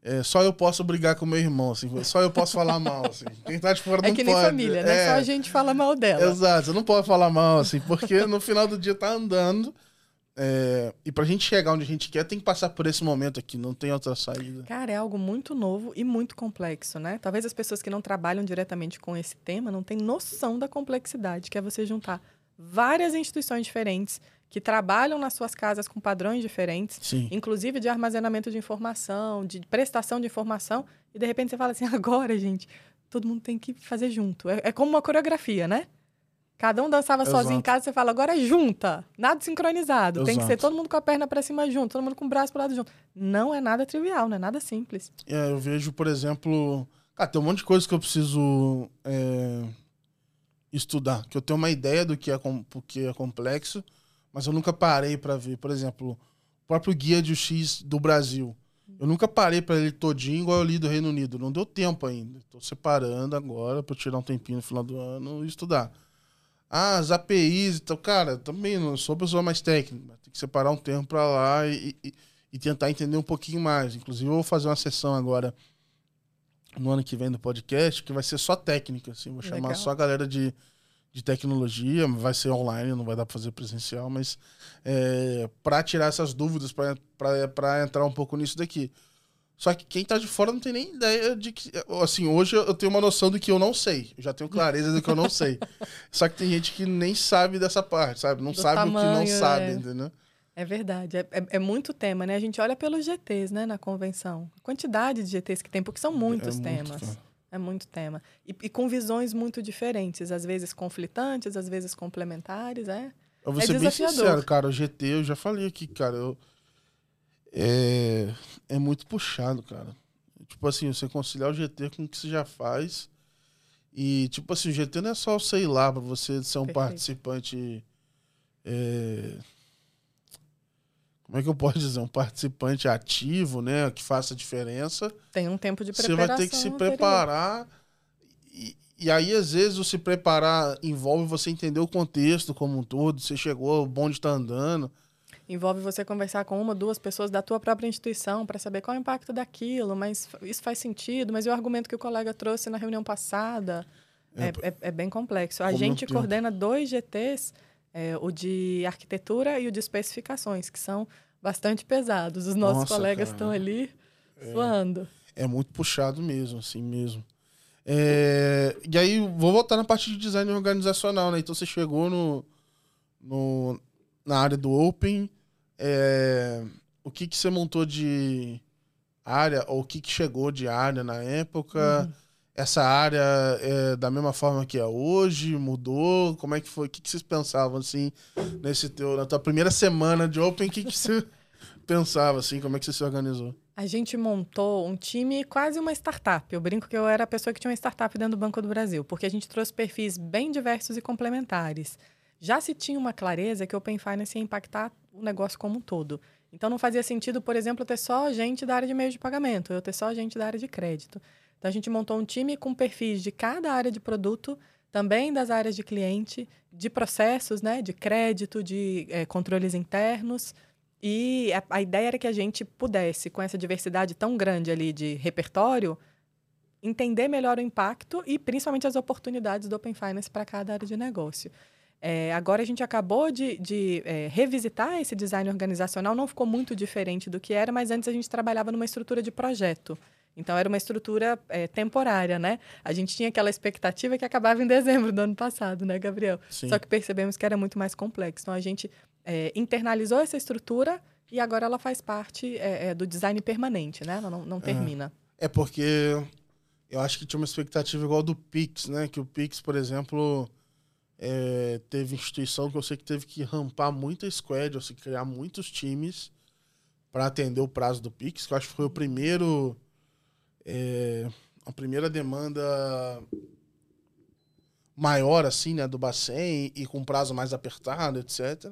A: é, só eu posso brigar com meu irmão, assim, só eu posso falar mal, assim. Quem tá de fora
B: É
A: não
B: que nem
A: pode.
B: família, né?
A: É.
B: Só a gente fala mal dela.
A: Exato, você não pode falar mal, assim, porque no final do dia tá andando. É, e pra gente chegar onde a gente quer, tem que passar por esse momento aqui, não tem outra saída.
B: Cara, é algo muito novo e muito complexo, né? Talvez as pessoas que não trabalham diretamente com esse tema não tenham noção da complexidade, que é você juntar várias instituições diferentes que trabalham nas suas casas com padrões diferentes,
A: Sim.
B: inclusive de armazenamento de informação, de prestação de informação, e de repente você fala assim: agora, gente, todo mundo tem que fazer junto. É, é como uma coreografia, né? Cada um dançava sozinho em
A: Exato.
B: casa, você fala, agora é junta, nada sincronizado. Tem que ser
A: Exato.
B: todo mundo com a perna pra cima junto, todo mundo com o braço pro lado junto. Não é nada trivial, não é nada simples.
A: É, eu vejo, por exemplo. Cara, tem um monte de coisa que eu preciso é, estudar. Que eu tenho uma ideia do que é, porque é complexo, mas eu nunca parei pra ver. Por exemplo, o próprio guia de UX do Brasil. Eu nunca parei pra ele todinho igual eu li do Reino Unido. Não deu tempo ainda. Tô separando agora eu tirar um tempinho no final do ano e estudar. Ah, as APIs e tal. Cara, também não sou pessoa mais técnica. Tem que separar um tempo pra lá e, e- e tentar entender um pouquinho mais. Inclusive, eu vou fazer uma sessão agora no ano que vem do podcast que vai ser só técnica. Assim. Vou chamar
B: Legal.
A: só a galera de, de tecnologia. Vai ser online, não vai dar pra fazer presencial, mas é, para tirar essas dúvidas, para entrar um pouco nisso daqui. Só que quem tá de fora não tem nem ideia de que. Assim, hoje eu tenho uma noção do que eu não sei. Eu já tenho clareza do que eu não sei. Só que tem gente que nem sabe dessa parte, sabe? Não
B: Do
A: sabe o que não
B: tamanho,
A: sabe,
B: é.
A: entendeu?
B: É verdade. É, é- é muito tema, né? A gente olha pelos GTs, né, na convenção. A quantidade de GTs que tem, porque são muitos
A: É muito,
B: temas.
A: cara.
B: É muito tema. E, e com visões muito diferentes, às vezes conflitantes, às vezes complementares, é.
A: Eu vou
B: É
A: ser bem sincero, cara. O GT, eu já falei aqui, cara. Eu, é, é muito puxado, cara. Tipo assim, você conciliar o GT com o que você já faz. E, tipo assim, o GT não é só você ir lá pra você ser um
B: Perfeito.
A: participante. é, como é que eu posso dizer? Um participante ativo, né? Que faça diferença.
B: Tem um tempo de
A: Você
B: preparação.
A: vai ter que se
B: anterior.
A: preparar. E, e aí, às vezes, o se preparar envolve você entender o contexto como um todo. Você chegou, o bonde tá andando.
B: Envolve você conversar com uma, duas pessoas da tua própria instituição para saber qual é o impacto daquilo, mas isso faz sentido, mas e o argumento que o colega trouxe na reunião passada? É, é- é bem complexo. A gente coordena dois GTs, é, o de arquitetura e o de especificações, que são bastante pesados. Os nossos
A: Nossa,
B: colegas estão ali suando.
A: É muito puxado mesmo, assim mesmo. É, e aí, vou voltar na parte de design organizacional, né? Então você chegou no, no, na área do Open. É, o que, que você montou de área, ou o que, que chegou de área na época? Essa área é da mesma forma que é hoje? Mudou? Como é que foi? O que, que vocês pensavam, assim, nesse teu, na tua primeira semana de Open? O que, que você pensava, assim? Como é que você se organizou?
B: A gente montou um time quase uma startup. Eu brinco que eu era a pessoa que tinha uma startup dentro do Banco do Brasil, porque a gente trouxe perfis bem diversos e complementares. Já se tinha uma clareza que o Open Finance ia impactar o negócio como um todo. Então não fazia sentido, por exemplo, ter só gente da área de meio de pagamento, eu ter só gente da área de crédito. Então a gente montou um time com perfis de cada área de produto, também das áreas de cliente, de processos, né, de crédito, de eh, controles internos. E a, a ideia era que a gente pudesse, com essa diversidade tão grande ali de repertório, entender melhor o impacto e principalmente as oportunidades do Open Finance para cada área de negócio. É, agora a gente acabou de, de é, revisitar esse design organizacional, não ficou muito diferente do que era, mas antes a gente trabalhava numa estrutura de projeto. Então era uma estrutura é, temporária, né? A gente tinha aquela expectativa que acabava em dezembro do ano passado, né, Gabriel?
A: Sim.
B: Só que percebemos que era muito mais complexo. Então a gente é, internalizou essa estrutura e agora ela faz parte é, é, do design permanente, né? Ela não, não termina.
A: É porque eu acho que tinha uma expectativa igual do Pix, né? Que o Pix, por exemplo, é, teve instituição que eu sei que teve que rampar muita squad, ou se criar muitos times para atender o prazo do Pix, que eu acho que foi o primeiro. é, a primeira demanda maior, assim, né, do Bacen e com prazo mais apertado, etc.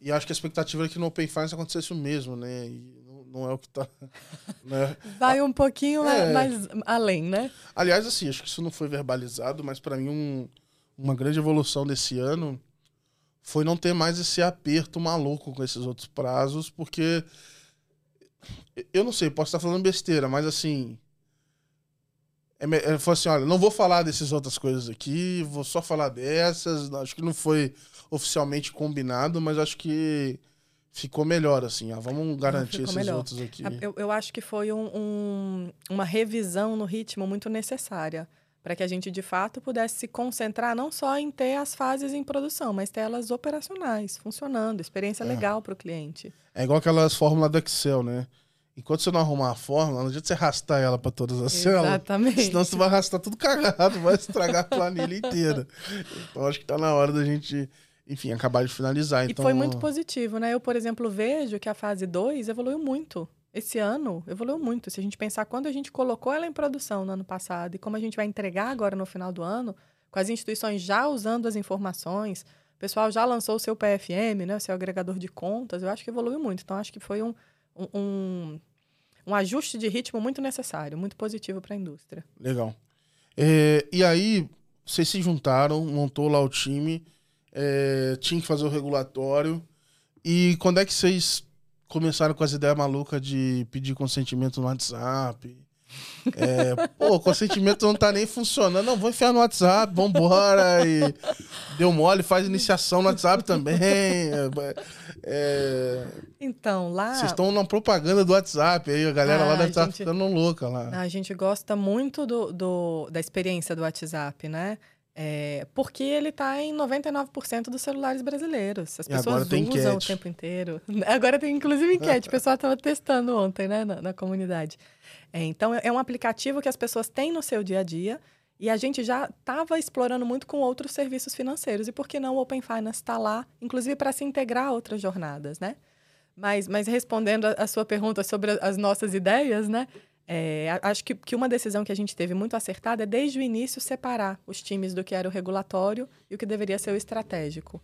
A: E acho que a expectativa era que no Open Finance acontecesse o mesmo, né? E não, não é o que tá. né?
B: Vai um pouquinho
A: É.
B: mais além, né?
A: Aliás, assim, acho que isso não foi verbalizado, mas para mim um- uma grande evolução desse ano foi não ter mais esse aperto maluco com esses outros prazos, porque eu não sei, posso estar falando besteira, mas assim, é, é, foi assim, olha, não vou falar dessas outras coisas aqui, vou só falar dessas. Acho que não foi oficialmente combinado, mas acho que ficou melhor, assim. Ah, vamos garantir esses
B: melhor.
A: outros aqui.
B: Eu, eu acho que foi um- um- uma revisão no ritmo muito necessária para que a gente, de fato, pudesse se concentrar não só em ter as fases em produção, mas ter elas operacionais, funcionando, experiência legal para o cliente.
A: É igual aquelas fórmulas do Excel, né? Enquanto você não arrumar a fórmula, não adianta você arrastar ela para todas as células.
B: Exatamente.
A: Senão você vai arrastar tudo cagado, vai estragar a planilha inteira. Então acho que tá na hora da gente, enfim, acabar de finalizar.
B: E
A: Então,
B: foi muito positivo, né? Eu, por exemplo, vejo que a fase 2 evoluiu muito. Esse ano evoluiu muito. Se a gente pensar quando a gente colocou ela em produção no ano passado e como a gente vai entregar agora no final do ano, com as instituições já usando as informações, o pessoal já lançou o seu PFM, né? O seu agregador de contas, eu acho que evoluiu muito. Então, acho que foi um, um, um, ajuste de ritmo muito necessário, muito positivo para a indústria.
A: Legal. É, e aí, vocês se juntaram, montou lá o time, é, tinha que fazer o regulatório. E quando é que vocês começaram com as ideias malucas de pedir consentimento no WhatsApp? É, pô, o consentimento não tá nem funcionando. Não, vou enfiar no WhatsApp, vambora. E deu mole, faz iniciação no WhatsApp também. É, é,
B: Então, lá.
A: vocês estão na propaganda do WhatsApp aí, a galera lá
B: Ah,
A: deve estar
B: gente-
A: ficando louca lá.
B: A gente gosta muito do, do- da experiência do WhatsApp, né? É, porque ele está em 99% dos celulares brasileiros. As
A: E
B: pessoas usam
A: enquete.
B: o tempo inteiro. Agora tem inclusive enquete. O pessoal estava testando ontem, né, na, na comunidade. É, então, é um aplicativo que as pessoas têm no seu dia a dia e a gente já estava explorando muito com outros serviços financeiros. E por que não o Open Finance está lá, inclusive para se integrar a outras jornadas, né? Mas, mas respondendo a, a sua pergunta sobre as nossas ideias, né? É, acho que, que uma decisão que a gente teve muito acertada é, desde o início, separar os times do que era o regulatório e o que deveria ser o estratégico.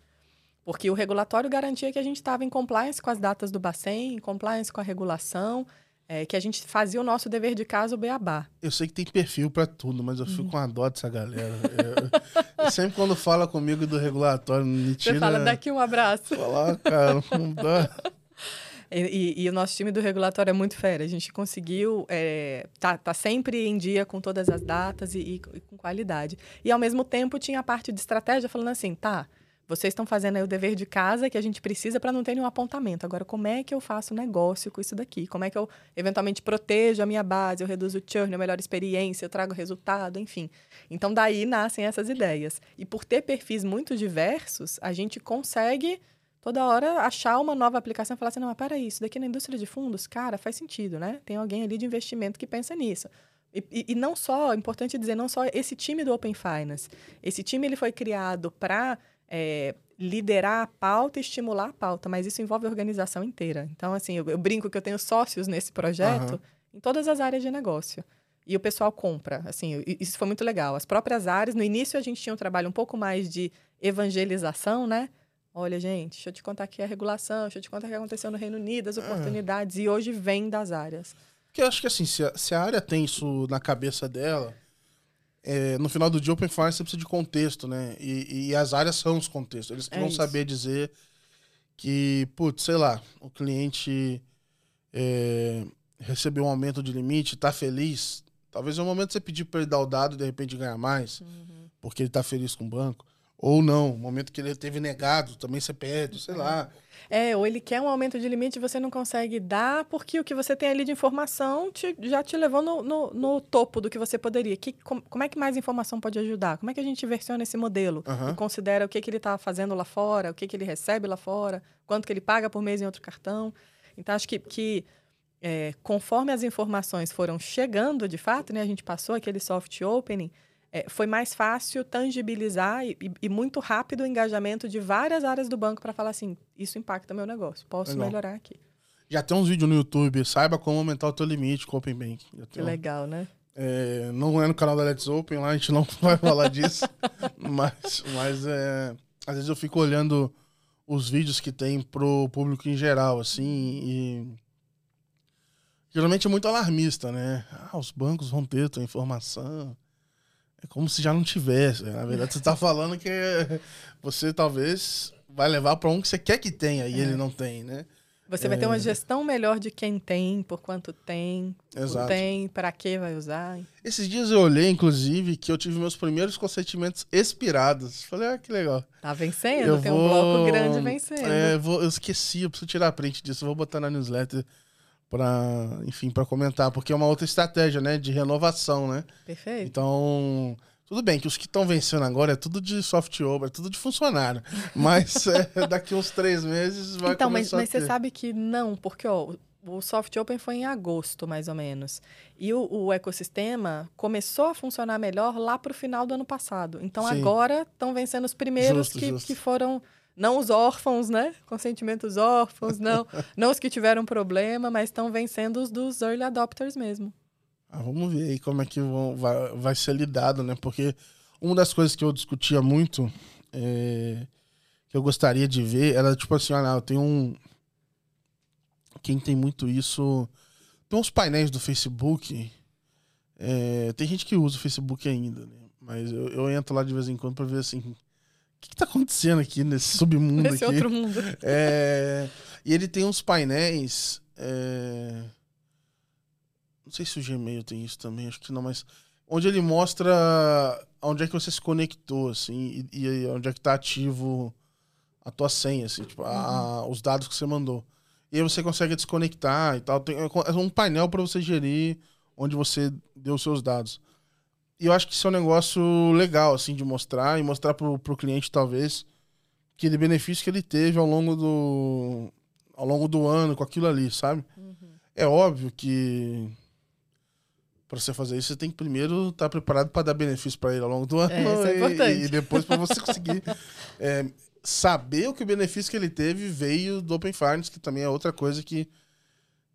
B: Porque o regulatório garantia que a gente estava em compliance com as datas do Bacen, em compliance com a regulação, é, que a gente fazia o nosso dever de casa, o beabá.
A: Eu sei que tem perfil pra tudo, mas eu fico
B: Uhum.
A: com a dó dessa galera. Eu- sempre quando fala comigo do regulatório, me
B: Você
A: tira.
B: fala, daqui um abraço.
A: Falar, cara, não dá.
B: E, e- o nosso time do regulatório é muito fera. A gente conseguiu é, tá, tá sempre em dia com todas as datas e, e- e com qualidade. E ao mesmo tempo tinha a parte de estratégia falando assim, tá, vocês estão fazendo aí o dever de casa que a gente precisa para não ter nenhum apontamento. Agora, como é que eu faço negócio com isso daqui? Como é que eu eventualmente protejo a minha base, eu reduzo o churn, a melhor experiência, eu trago resultado, enfim. Então, daí nascem essas ideias. E por ter perfis muito diversos, a gente consegue toda hora achar uma nova aplicação e falar assim, não, mas peraí, isso daqui na indústria de fundos, cara, faz sentido, né? Tem alguém ali de investimento que pensa nisso. E, e, e não só, é importante dizer, não só esse time do Open Finance. Esse time ele foi criado para é, liderar a pauta e estimular a pauta, mas isso envolve a organização inteira. Então, assim, eu, eu brinco que eu tenho sócios nesse projeto uhum. em todas as áreas de negócio. E o pessoal compra. Assim, isso foi muito legal. As próprias áreas, no início a gente tinha um trabalho um pouco mais de evangelização, né? Olha, gente, deixa eu te contar aqui a regulação, deixa eu te contar o que aconteceu no Reino Unido, as é. oportunidades, e hoje vem das áreas.
A: Porque eu acho que assim, se a, se a área tem isso na cabeça dela, é, no final do dia, Open Finance você precisa de contexto, né? E, e as áreas são os contextos. Eles é vão saber dizer que, putz, sei lá, o cliente é, recebeu um aumento de limite, tá feliz. Talvez é o momento de você pedir para ele dar o dado e de repente ganhar mais, uhum. porque ele tá feliz com o banco. Ou não, momento que ele teve negado, também você pede, sei lá.
B: É, ou ele quer um aumento de limite e você não consegue dar, porque o que você tem ali de informação te, já te levou no, no, no, topo do que você poderia. Que, com, como é que mais informação pode ajudar? Como é que a gente versiona esse modelo? Uhum. considera o que, que ele está fazendo lá fora, o que, que ele recebe lá fora, quanto que ele paga por mês em outro cartão. Então, acho que, que é, conforme as informações foram chegando de fato, né, a gente passou aquele soft opening é, foi mais fácil tangibilizar e, e, muito rápido o engajamento de várias áreas do banco para falar assim: isso impacta meu negócio, posso legal. melhorar aqui.
A: Já tem uns vídeos no YouTube, saiba como aumentar o teu limite com o Open Bank.
B: Que legal, né?
A: É, não é no canal da Let's Open, lá a gente não vai falar disso. mas mas é, às vezes eu fico olhando os vídeos que tem pro público em geral, assim, e. Geralmente é muito alarmista, né? Ah, os bancos vão ter tua informação. É como se já não tivesse. Na verdade, você está falando que você talvez vai levar para um que você quer que tenha e é. ele não tem, né?
B: Você vai ter uma é. gestão melhor de quem tem, por quanto tem, Exato. tem, para que vai usar.
A: Esses dias eu olhei, inclusive, que eu tive meus primeiros consentimentos expirados. Falei, ah, que legal.
B: Tá vencendo, eu tem vou... um bloco grande vencendo.
A: É, eu, vou... eu esqueci, eu preciso tirar a print disso, vou botar na newsletter para, enfim, para comentar, porque é uma outra estratégia, né, de renovação, né?
B: Perfeito.
A: Então, tudo bem que os que estão vencendo agora é tudo de software, é tudo de funcionário, mas é, daqui uns três meses vai
B: então,
A: começar
B: mas, mas você sabe que não, porque ó, o Soft Open foi em agosto, mais ou menos. E o, o ecossistema começou a funcionar melhor lá para o final do ano passado. Então, Sim. agora estão vencendo os primeiros justo, que, justo. que foram não os órfãos, né? Consentimentos órfãos, não, não os que tiveram problema, mas estão vencendo os dos early adopters mesmo.
A: Ah, vamos ver aí como é que vão, vai, vai ser lidado, né? Porque uma das coisas que eu discutia muito, é, que eu gostaria de ver, era tipo assim, olha, eu tenho um. Quem tem muito isso. Tem uns painéis do Facebook. É, tem gente que usa o Facebook ainda, né? Mas eu, eu entro lá de vez em quando para ver assim o que, está acontecendo aqui nesse submundo nesse
B: aqui? outro mundo.
A: É, e ele tem uns painéis. É, não sei se o Gmail tem isso também, acho que não, mas onde ele mostra onde é que você se conectou, assim, e, e onde é que está ativo a tua senha, assim, tipo, a, uhum. os dados que você mandou. E aí você consegue desconectar e tal. Tem, é um painel para você gerir onde você deu os seus dados. E eu acho que isso é um negócio legal, assim, de mostrar e mostrar pro, pro cliente, talvez, aquele benefício que ele teve ao longo do, ao longo do ano com aquilo ali, sabe? Uhum. É óbvio que para você fazer isso, você tem que primeiro estar tá preparado para dar benefício para ele ao longo do ano
B: é,
A: e, e, depois para você conseguir é, saber o que o benefício que ele teve veio do Open Finance, que também é outra coisa que,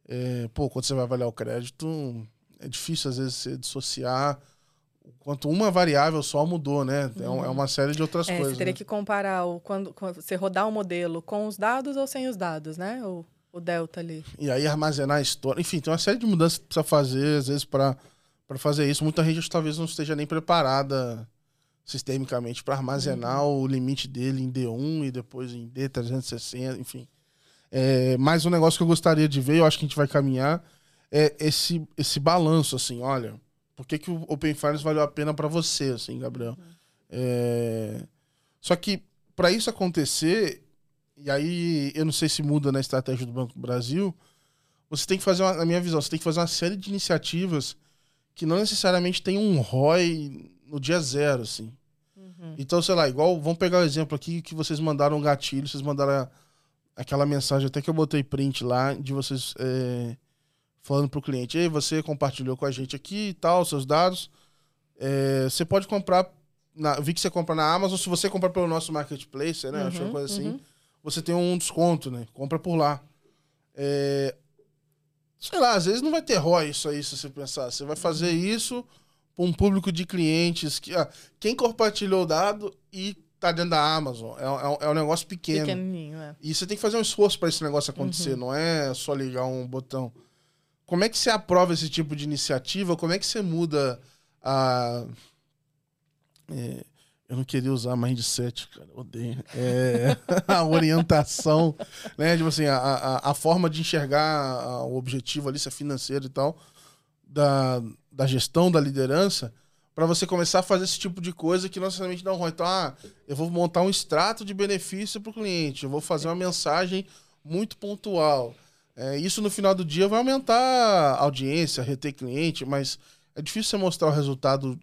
A: é, pô, quando você vai avaliar o crédito, é difícil às vezes você dissociar quanto uma variável só mudou, né? É, uhum. É uma série de outras é, coisas.
B: Você teria
A: né?
B: que comparar o, quando, quando, você rodar o modelo com os dados ou sem os dados, né? O, o delta ali.
A: E aí armazenar a história. Enfim, tem uma série de mudanças que precisa fazer, às vezes, para fazer isso. Muita gente talvez não esteja nem preparada sistemicamente para armazenar uhum. o limite dele em D1 e depois em D360, enfim. É, mais um negócio que eu gostaria de ver, eu acho que a gente vai caminhar, é esse, esse balanço, assim, olha por que, que o Open Finance valeu a pena para você, assim, Gabriel? Uhum. É... Só que para isso acontecer, e aí eu não sei se muda na estratégia do Banco do Brasil, você tem que fazer, uma, na minha visão, você tem que fazer uma série de iniciativas que não necessariamente tem um ROI no dia zero, assim. Uhum. Então, sei lá, igual, vamos pegar o um exemplo aqui que vocês mandaram um gatilho, vocês mandaram aquela mensagem, até que eu botei print lá, de vocês é, falando pro cliente, ei, você compartilhou com a gente aqui e tal, seus dados, é, você pode comprar, na, vi que você compra na Amazon, se você comprar pelo nosso marketplace, né, uhum, acho uma coisa assim, uhum. você tem um desconto, né, compra por lá. É, sei lá, às vezes não vai ter ROI isso aí, se você pensar, você vai fazer isso para um público de clientes que, ah, quem compartilhou o dado e tá dentro da Amazon. É, é, é um negócio pequeno.
B: Pequenininho, é.
A: E você tem que fazer um esforço para esse negócio acontecer, uhum. não é só ligar um botão. Como é que você aprova esse tipo de iniciativa? Como é que você muda a. É, eu não queria usar mindset, cara, odeio. É, a orientação, né? Tipo assim, a, a, a forma de enxergar o objetivo ali, se é financeiro e tal, da, da gestão, da liderança para você começar a fazer esse tipo de coisa que não necessariamente dá um ruim. Então, ah, eu vou montar um extrato de benefício para o cliente, eu vou fazer uma mensagem muito pontual. É, isso no final do dia vai aumentar a audiência, reter cliente, mas é difícil você mostrar o resultado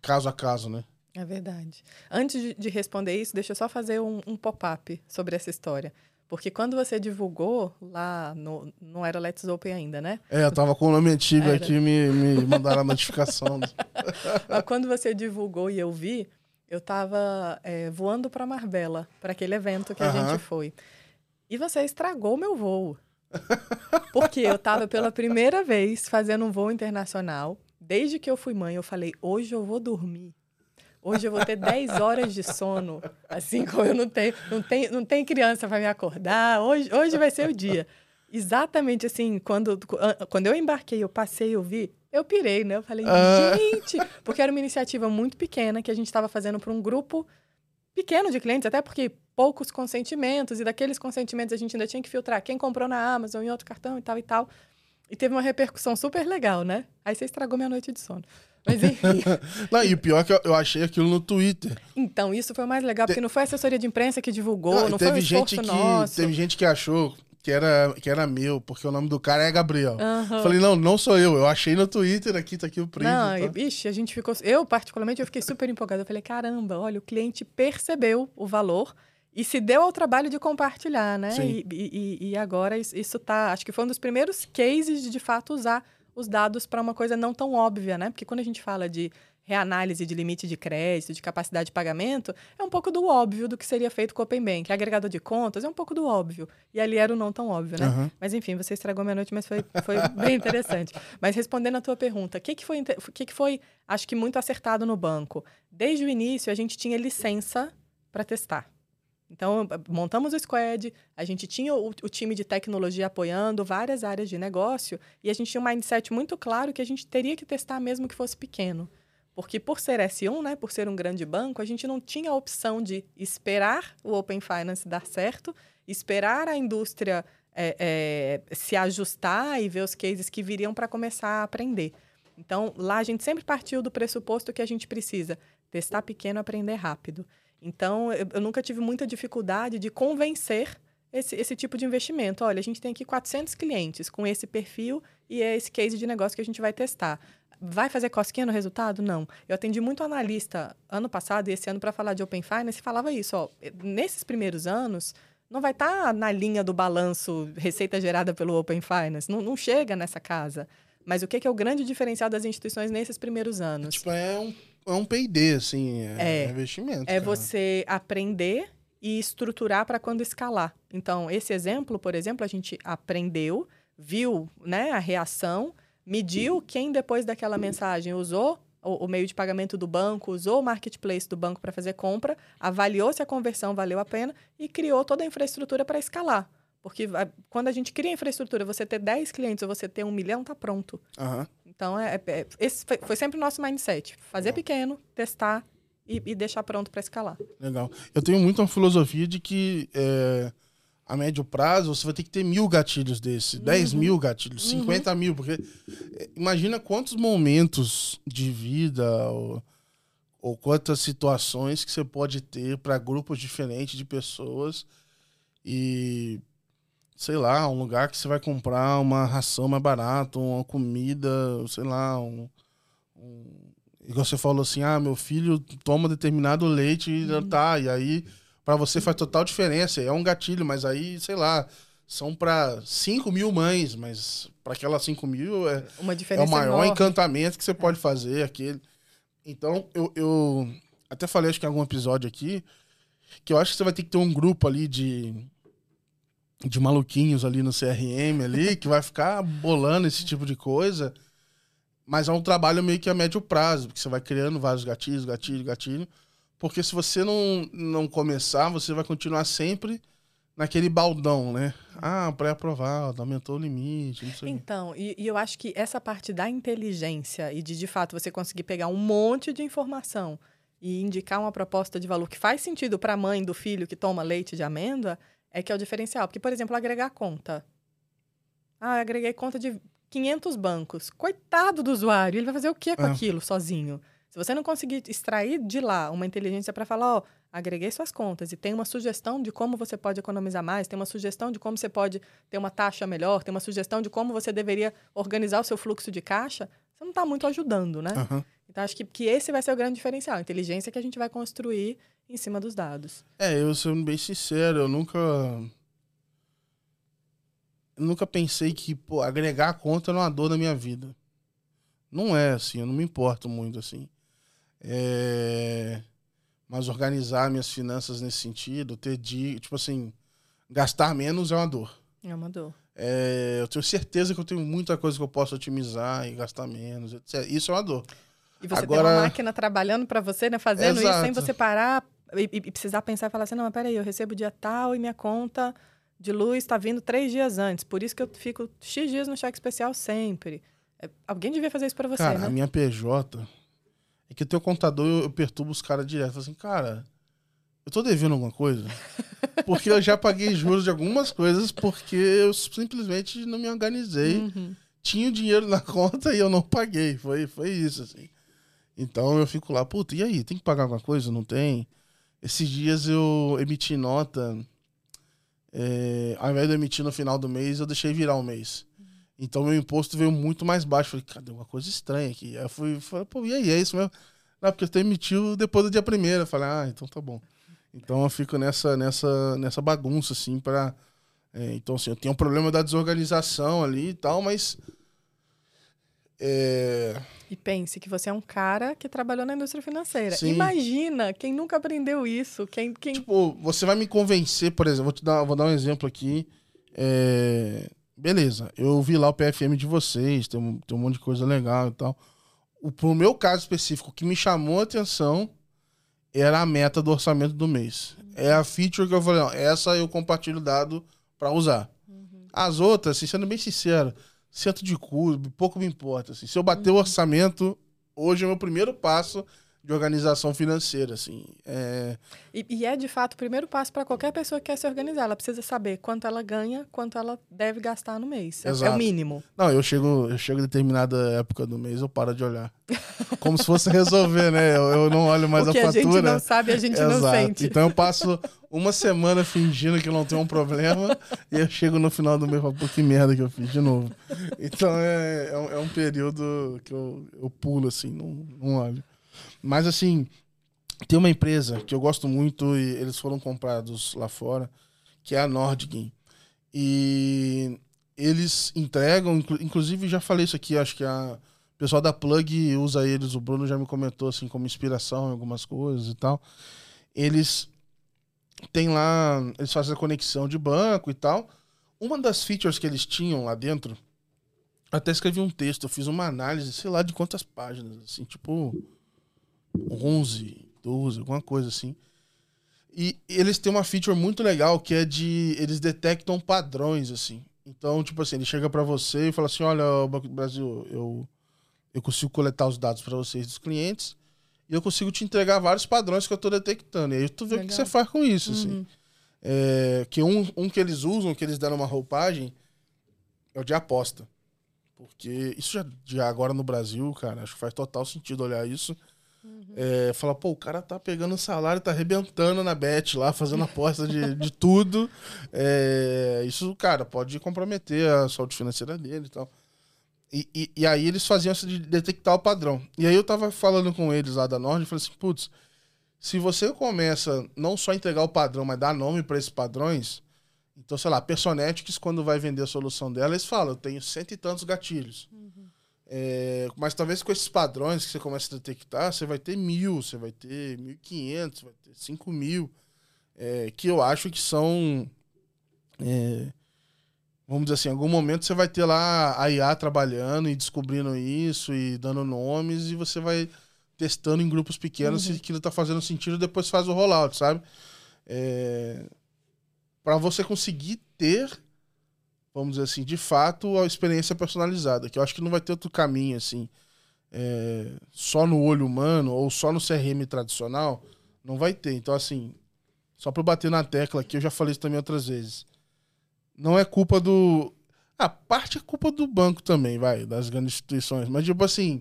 A: caso a caso, né?
B: É verdade. Antes de responder isso, deixa eu só fazer um, um pop-up sobre essa história. Porque quando você divulgou lá, no, não era Let's Open ainda, né?
A: É, eu tava com o nome antigo era. aqui e me, me mandaram a notificação.
B: Mas quando você divulgou e eu vi, eu tava é, voando para Marbella, para aquele evento que a gente foi. E você estragou o meu voo. Porque eu tava pela primeira vez fazendo um voo internacional. Desde que eu fui mãe, eu falei, hoje eu vou dormir Hoje eu vou ter 10 horas de sono, assim como eu não tenho, não tenho, não tenho criança para me acordar. Hoje, hoje vai ser o dia. Exatamente assim, quando, quando eu embarquei, eu passei, eu vi, eu pirei, né? Eu falei, ah. gente, porque era uma iniciativa muito pequena que a gente estava fazendo para um grupo pequeno de clientes, até porque poucos consentimentos, e daqueles consentimentos a gente ainda tinha que filtrar quem comprou na Amazon em outro cartão e tal e tal. E teve uma repercussão super legal, né? Aí você estragou minha noite de sono. Mas enfim.
A: não, e o pior é que eu, achei aquilo no Twitter.
B: Então, isso foi o mais legal, porque não foi a assessoria de imprensa que divulgou, não, não foi um gente
A: que,
B: nosso.
A: Teve gente que achou que era, que era meu, porque o nome do cara é Gabriel. Uhum. Falei, não, não sou eu. Eu achei no Twitter aqui, tá aqui o print. Não,
B: tá. ixi, a gente ficou. Eu, particularmente, eu fiquei super empolgada. Eu falei, caramba, olha, o cliente percebeu o valor e se deu ao trabalho de compartilhar, né? E, e, e, agora isso tá. Acho que foi um dos primeiros cases de de fato usar os dados para uma coisa não tão óbvia, né? Porque quando a gente fala de reanálise de limite de crédito, de capacidade de pagamento, é um pouco do óbvio do que seria feito com o Open Bank. Agregador de contas é um pouco do óbvio. E ali era o não tão óbvio, né? Uhum. Mas enfim, você estragou minha noite, mas foi, foi bem interessante. Mas respondendo a tua pergunta, o que, que, foi, que, que foi, acho que muito acertado no banco? Desde o início, a gente tinha licença para testar. Então, montamos o squad, a gente tinha o, o, time de tecnologia apoiando várias áreas de negócio e a gente tinha um mindset muito claro que a gente teria que testar mesmo que fosse pequeno. Porque por ser S1, né, por ser um grande banco, a gente não tinha a opção de esperar o Open Finance dar certo, esperar a indústria é, é, se ajustar e ver os cases que viriam para começar a aprender. Então, lá a gente sempre partiu do pressuposto que a gente precisa testar pequeno, aprender rápido. Então, eu, eu nunca tive muita dificuldade de convencer esse, esse tipo de investimento. Olha, a gente tem aqui 400 clientes com esse perfil e é esse case de negócio que a gente vai testar. Vai fazer cosquinha no resultado? Não. Eu atendi muito analista ano passado e esse ano para falar de Open Finance e falava isso. Ó, nesses primeiros anos, não vai estar tá na linha do balanço receita gerada pelo Open Finance. Não, não chega nessa casa. Mas o que, que é o grande diferencial das instituições nesses primeiros anos?
A: Tipo, é um é um P&D, assim, é, é investimento.
B: É cara. você aprender e estruturar para quando escalar. Então, esse exemplo, por exemplo, a gente aprendeu, viu né, a reação, mediu quem depois daquela mensagem usou o, o meio de pagamento do banco, usou o marketplace do banco para fazer compra, avaliou se a conversão valeu a pena e criou toda a infraestrutura para escalar. Porque quando a gente cria infraestrutura, você ter 10 clientes ou você ter um milhão, tá pronto.
A: Uhum.
B: Então, é, é, esse foi, foi, sempre o nosso mindset. Fazer Legal. pequeno, testar e, e deixar pronto para escalar.
A: Legal. Eu tenho muito uma filosofia de que é, a médio prazo você vai ter que ter mil gatilhos desse, uhum. 10 mil gatilhos, uhum. 50 mil, porque é, imagina quantos momentos de vida ou, ou quantas situações que você pode ter para grupos diferentes de pessoas e sei lá, um lugar que você vai comprar uma ração mais barata, uma comida, sei lá, um, um igual você falou assim, ah, meu filho toma determinado leite e uhum. tá, e aí para você faz total diferença, é um gatilho, mas aí, sei lá, são para 5 mil mães, mas para aquelas 5 mil é, é o maior enorme. encantamento que você pode fazer, aquele. Então, eu, eu até falei, acho que em algum episódio aqui, que eu acho que você vai ter que ter um grupo ali de de maluquinhos ali no CRM ali, que vai ficar bolando esse tipo de coisa. Mas é um trabalho meio que a médio prazo, porque você vai criando vários gatilhos, gatilho, gatilho. Porque se você não, não começar, você vai continuar sempre naquele baldão, né? Ah, pré-aprovado, aumentou o limite, não sei
B: Então, e, e, eu acho que essa parte da inteligência e de, de fato, você conseguir pegar um monte de informação e indicar uma proposta de valor que faz sentido para a mãe do filho que toma leite de amêndoa, é que é o diferencial. Porque, por exemplo, agregar conta. Ah, agreguei conta de 500 bancos. Coitado do usuário, ele vai fazer o que com é. aquilo sozinho? Se você não conseguir extrair de lá uma inteligência para falar, ó, agreguei suas contas e tem uma sugestão de como você pode economizar mais, tem uma sugestão de como você pode ter uma taxa melhor, tem uma sugestão de como você deveria organizar o seu fluxo de caixa, você não está muito ajudando, né? Uhum. Então, acho que, que esse vai ser o grande diferencial, a inteligência que a gente vai construir em cima dos dados.
A: É, eu sendo bem sincero, eu nunca. Eu nunca pensei que pô, agregar a conta era uma dor na minha vida. Não é assim, eu não me importo muito assim. É... Mas organizar minhas finanças nesse sentido, ter de. Tipo assim, gastar menos é uma dor.
B: É uma dor.
A: É... Eu tenho certeza que eu tenho muita coisa que eu posso otimizar e gastar menos, etc. Isso é uma dor.
B: E você Agora... tem uma máquina trabalhando para você, né? Fazendo Exato. isso sem você parar e, e, precisar pensar e falar assim, não, mas peraí, eu recebo dia tal e minha conta de luz está vindo três dias antes. Por isso que eu fico X dias no cheque especial sempre. É, alguém devia fazer isso para você,
A: cara,
B: né?
A: a minha PJ... É que o teu contador, eu, eu perturbo os caras direto. Falo assim, cara, eu tô devendo alguma coisa? Porque eu já paguei juros de algumas coisas porque eu simplesmente não me organizei. Uhum. Tinha o dinheiro na conta e eu não paguei. Foi, foi isso, assim. Então eu fico lá, puta, e aí? Tem que pagar alguma coisa? Não tem? Esses dias eu emiti nota. É, ao invés de emitir no final do mês, eu deixei virar um mês. Então meu imposto veio muito mais baixo. Falei, cadê uma coisa estranha aqui? Aí eu fui, falei, pô, e aí? É isso mesmo? Não, porque você emitiu depois do dia primeiro. falei, ah, então tá bom. Então eu fico nessa, nessa, nessa bagunça, assim, pra. É, então, assim, eu tenho um problema da desorganização ali e tal, mas. É,
B: e pense que você é um cara que trabalhou na indústria financeira. Sim. Imagina quem nunca aprendeu isso. Quem, quem...
A: Tipo, você vai me convencer, por exemplo, vou, te dar, vou dar um exemplo aqui. É... Beleza, eu vi lá o PFM de vocês, tem um, tem um monte de coisa legal e tal. O, pro meu caso específico, o que me chamou a atenção era a meta do orçamento do mês. Uhum. É a feature que eu falei, ó, essa eu compartilho dado para usar. Uhum. As outras, assim, sendo bem sincero, centro de custo, pouco me importa. Assim. Se eu bater uhum. o orçamento, hoje é o meu primeiro passo de organização financeira, assim. É...
B: E, e, é, de fato, o primeiro passo para qualquer pessoa que quer se organizar. Ela precisa saber quanto ela ganha, quanto ela deve gastar no mês. É, é, o mínimo.
A: Não, eu chego, eu chego em determinada época do mês, eu paro de olhar. Como se fosse resolver, né? Eu, eu não olho mais
B: o
A: que a fatura.
B: a gente não sabe, a gente Exato. não sente.
A: Então eu passo uma semana fingindo que não tem um problema e eu chego no final do mês e falo, pô, que merda que eu fiz de novo. Então é, é, um, é um período que eu, eu pulo, assim, não, não olho. Mas assim, tem uma empresa que eu gosto muito e eles foram comprados lá fora, que é a Nordgame. E eles entregam, inclusive já falei isso aqui, acho que a o pessoal da Plug usa eles, o Bruno já me comentou assim como inspiração em algumas coisas e tal. Eles têm lá, eles fazem a conexão de banco e tal. Uma das features que eles tinham lá dentro, até escrevi um texto, eu fiz uma análise, sei lá de quantas páginas, assim, tipo 11, 12, alguma coisa assim. E eles têm uma feature muito legal que é de. Eles detectam padrões, assim. Então, tipo assim, ele chega para você e fala assim: olha, Banco do Brasil, eu, eu consigo coletar os dados para vocês dos clientes e eu consigo te entregar vários padrões que eu tô detectando. E aí tu vê legal. o que você faz com isso, assim. uhum. assim. É, que um, um que eles usam, que eles deram uma roupagem, é o de aposta. Porque isso já, já agora no Brasil, cara, acho que faz total sentido olhar isso Uhum. É, fala, pô, o cara tá pegando salário, tá arrebentando na bet lá, fazendo aposta de, de tudo. É, isso, cara, pode comprometer a saúde financeira dele e tal. E, e, aí eles faziam isso de detectar o padrão. E aí eu tava falando com eles lá da Nord e falei assim, putz, se você começa não só a entregar o padrão, mas dar nome para esses padrões, então, sei lá, Personetics, quando vai vender a solução dela, eles falam, eu tenho cento e tantos gatilhos. Uhum. É, mas talvez com esses padrões que você começa a detectar, você vai ter mil, você vai ter mil e quinhentos, vai ter cinco mil, é, que eu acho que são... É, vamos dizer assim, em algum momento você vai ter lá a IA trabalhando e descobrindo isso e dando nomes e você vai testando em grupos pequenos uhum. se aquilo está fazendo sentido depois faz o rollout, sabe? É, para você conseguir ter, vamos dizer assim, de fato, a experiência personalizada, que eu acho que não vai ter outro caminho, assim, é, só no olho humano ou só no CRM tradicional, não vai ter. Então, assim, só para bater na tecla aqui, eu já falei isso também outras vezes. Não é culpa do. A ah, parte é culpa do banco também, vai, das grandes instituições. Mas, tipo assim,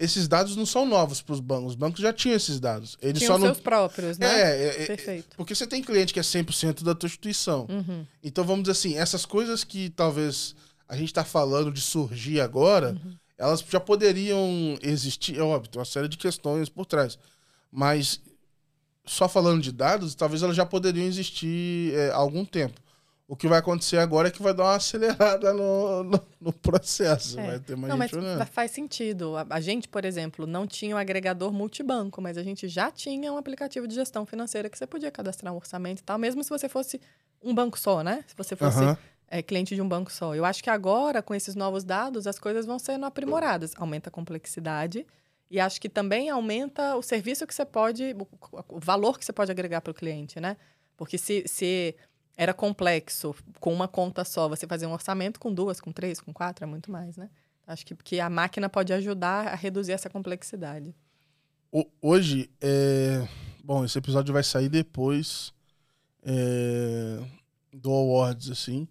A: esses dados não são novos para os bancos. Os bancos já tinham esses dados. Eles
B: tinham
A: só
B: não... seus próprios, né?
A: É, é, é, Perfeito. Porque você tem cliente que é 100% da tua instituição. Uhum. Então, vamos dizer assim, essas coisas que talvez a gente está falando de surgir agora, uhum. elas já poderiam existir. É óbvio, tem uma série de questões por trás. Mas, só falando de dados, talvez elas já poderiam existir é, há algum tempo. O que vai acontecer agora é que vai dar uma acelerada no, no, no processo. É. Vai ter mais
B: não,
A: gente
B: mas olhando. faz sentido. A, a, gente, por exemplo, não tinha um agregador multibanco, mas a gente já tinha um aplicativo de gestão financeira que você podia cadastrar um orçamento e tal, mesmo se você fosse um banco só, né? Se você fosse uhum. é, cliente de um banco só. Eu acho que agora, com esses novos dados, as coisas vão sendo aprimoradas. Aumenta a complexidade. E acho que também aumenta o serviço que você pode, o, o valor que você pode agregar para o cliente, né? Porque se, se era complexo com uma conta só. Você fazer um orçamento com duas, com três, com quatro, é muito mais, né? Acho que, que a máquina pode ajudar a reduzir essa complexidade.
A: Hoje, é... bom, esse episódio vai sair depois é... do Awards, assim.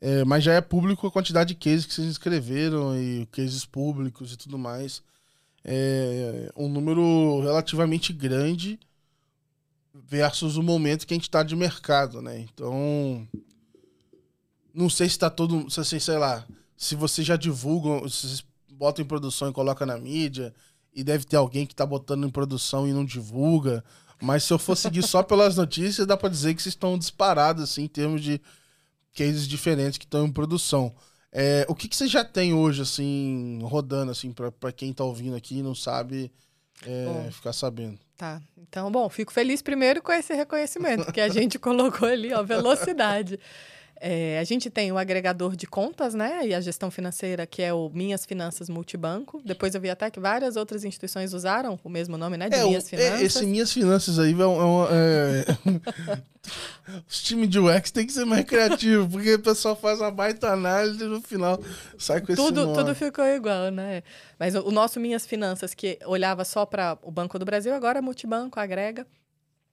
A: É, mas já é público a quantidade de cases que vocês escreveram e cases públicos e tudo mais. É um número relativamente grande versus o momento que a gente está de mercado, né? Então, não sei se está todo, se assim, sei lá, se você já divulga, se vocês botam em produção e coloca na mídia, e deve ter alguém que está botando em produção e não divulga. Mas se eu for seguir só pelas notícias, dá para dizer que vocês estão disparados assim, em termos de cases diferentes que estão em produção. É, o que, que você já tem hoje, assim, rodando, assim, para quem está ouvindo aqui e não sabe é, ficar sabendo?
B: Tá. Então, bom, fico feliz primeiro com esse reconhecimento que a gente colocou ali, ó, velocidade. É, a gente tem o agregador de contas, né? E a gestão financeira, que é o Minhas Finanças Multibanco. Depois eu vi até que várias outras instituições usaram o mesmo nome, né? De
A: é,
B: Minhas
A: é,
B: Finanças.
A: esse Minhas Finanças aí é, é, é Os times de UX tem que ser mais criativo, porque o pessoal faz uma baita análise e no final sai com
B: tudo,
A: esse nome.
B: Tudo ficou igual, né? Mas o, o nosso Minhas Finanças, que olhava só para o Banco do Brasil, agora é multibanco, agrega.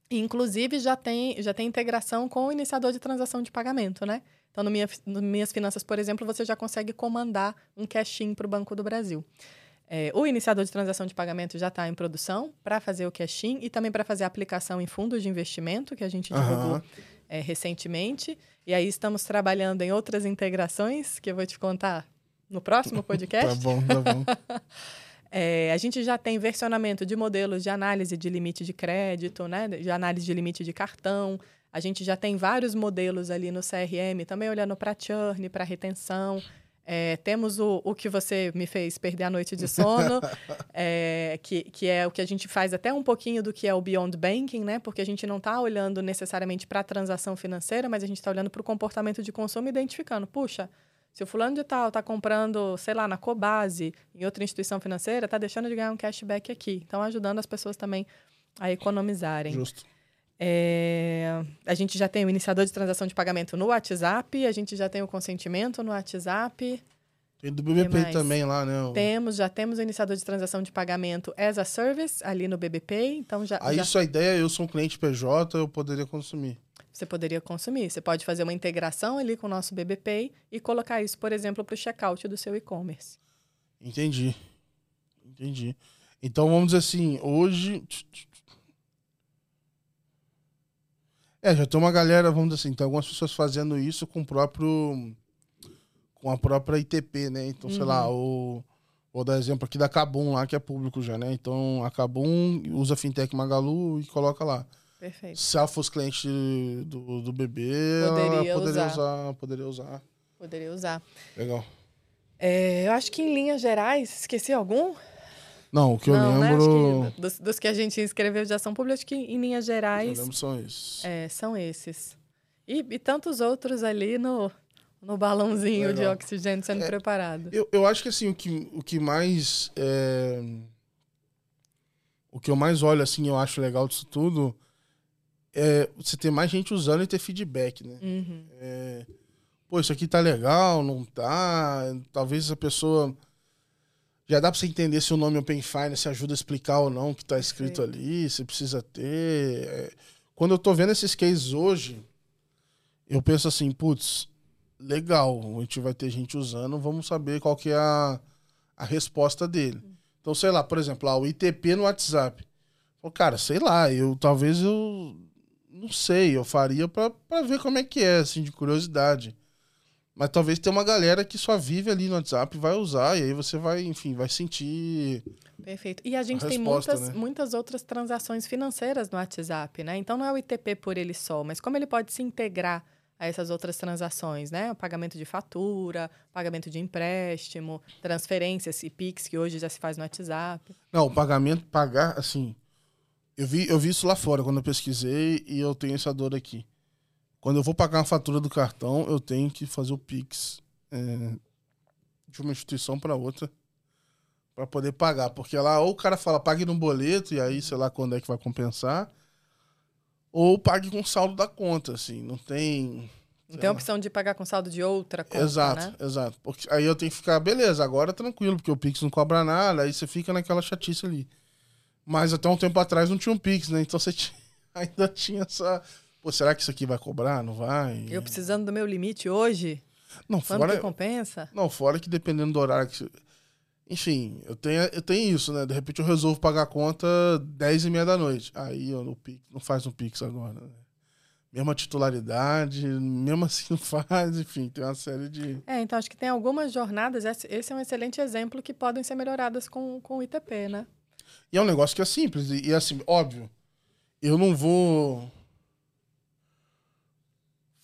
B: Inclusive, já tem, já tem integração com o iniciador de transação de pagamento, né? Então, no, minha, no Minhas Finanças, por exemplo, você já consegue comandar um cash-in para o Banco do Brasil. É, o iniciador de transação de pagamento já está em produção para fazer o cash-in e também para fazer a aplicação em fundos de investimento, que a gente divulgou uhum. é, recentemente. E aí estamos trabalhando em outras integrações, que eu vou te contar no próximo podcast.
A: tá bom, tá bom.
B: É, a gente já tem versionamento de modelos de análise de limite de crédito, né? de análise de limite de cartão. A gente já tem vários modelos ali no CRM, também olhando para churn, para retenção. É, temos o, o que você me fez perder a noite de sono, é, que, que é o que a gente faz até um pouquinho do que é o Beyond Banking, né? Porque a gente não está olhando necessariamente para a transação financeira, mas a gente está olhando para o comportamento de consumo, identificando, puxa, se o fulano de tal está comprando, sei lá, na Cobase, em outra instituição financeira, está deixando de ganhar um cashback aqui. Então, ajudando as pessoas também a economizarem.
A: Justo.
B: É, a gente já tem o iniciador de transação de pagamento no WhatsApp, a gente já tem o consentimento no WhatsApp.
A: Tem do BBP também lá, né?
B: Temos, já temos o iniciador de transação de pagamento as a service ali no BBP, então já...
A: Aí
B: já...
A: isso a ideia, eu sou um cliente PJ, eu poderia consumir
B: você poderia consumir. Você pode fazer uma integração ali com o nosso BBPay e colocar isso, por exemplo, para o checkout do seu e-commerce.
A: Entendi. Entendi. Então vamos dizer assim, hoje. É, já tem uma galera, vamos dizer assim, tem algumas pessoas fazendo isso com o próprio. com a própria ITP, né? Então, sei lá, o. Vou dar exemplo aqui da Cabum lá, que é público já, né? Então a Cabum usa Fintech Magalu e coloca lá.
B: Perfeito.
A: Se ela fosse cliente do, do bebê, ela
B: Poderia
A: poderia
B: usar.
A: usar. Poderia usar.
B: Poderia usar.
A: Legal.
B: É, eu acho que em linhas gerais, esqueci algum?
A: Não, o que eu
B: Não, né?
A: lembro.
B: Acho que dos, dos que a gente escreveu de ação pública, acho que em linhas
A: Eu
B: gerais
A: lembro são esses.
B: é, são esses. E, e tantos outros ali no, no balãozinho de
A: Legal.
B: oxigênio sendo
A: É,
B: preparado.
A: Eu, eu acho que assim, o que, o que mais. é, O que eu mais olho, assim, eu acho legal disso tudo é você ter mais gente usando e ter feedback, né?
B: Uhum.
A: É, Pô, isso aqui tá legal, não tá? Talvez a pessoa. Já dá pra você entender se o nome Open Finance ajuda a explicar ou não o que tá escrito
B: Perfeito.
A: ali, se precisa ter. É, Quando eu tô vendo esses cases hoje, eu penso assim, putz, legal, a gente vai ter gente usando, vamos saber qual que é a, a resposta dele. Então, sei lá, por exemplo, lá, o ITP no WhatsApp. Pô, cara, sei lá, eu talvez eu não sei, eu faria pra, pra ver como é que é, assim, de curiosidade. Mas talvez tenha uma galera que só vive ali no WhatsApp e vai usar, e aí você vai, enfim, vai sentir.
B: Perfeito. E a gente
A: A
B: tem
A: resposta,
B: muitas,
A: né?
B: muitas outras transações financeiras no WhatsApp, né? Então não é o ITP por ele só, mas como ele pode se integrar a essas outras transações, né? O pagamento de fatura, pagamento de empréstimo, transferências e Pix, que hoje já se faz no WhatsApp.
A: Não, o pagamento, pagar, assim. Eu vi, eu vi isso lá fora quando eu pesquisei e eu tenho essa dor aqui. Quando eu vou pagar uma fatura do cartão, eu tenho que fazer o Pix é, de uma instituição para outra para poder pagar. Porque lá, ou o cara fala, pague no boleto, e aí, sei lá quando é que vai compensar, ou pague com saldo da conta, assim. Não tem.
B: Não tem a opção de pagar com saldo de outra conta,
A: exato,
B: né?
A: exato. Porque aí eu tenho que ficar, beleza, agora tranquilo, porque o Pix não cobra nada, aí você fica naquela chatice ali. Mas até um tempo atrás não tinha um Pix, né? Então você tinha- ainda tinha essa. Pô, será que isso aqui vai cobrar? Não vai?
B: Eu precisando do meu limite hoje,
A: Não,
B: quando
A: fora.
B: que compensa?
A: Não, fora que dependendo do horário que. Enfim, eu tenho, eu tenho isso, né? De repente eu resolvo pagar a conta 10 e meia da noite. Aí eu no Pix, não faz um Pix agora, né? Mesma titularidade, mesmo assim não faz, enfim, tem uma série de.
B: É, então acho que tem algumas jornadas, esse esse é um excelente exemplo que podem ser melhoradas com, com o ITP, né?
A: E é um negócio que é simples. E, e, assim, óbvio, eu não vou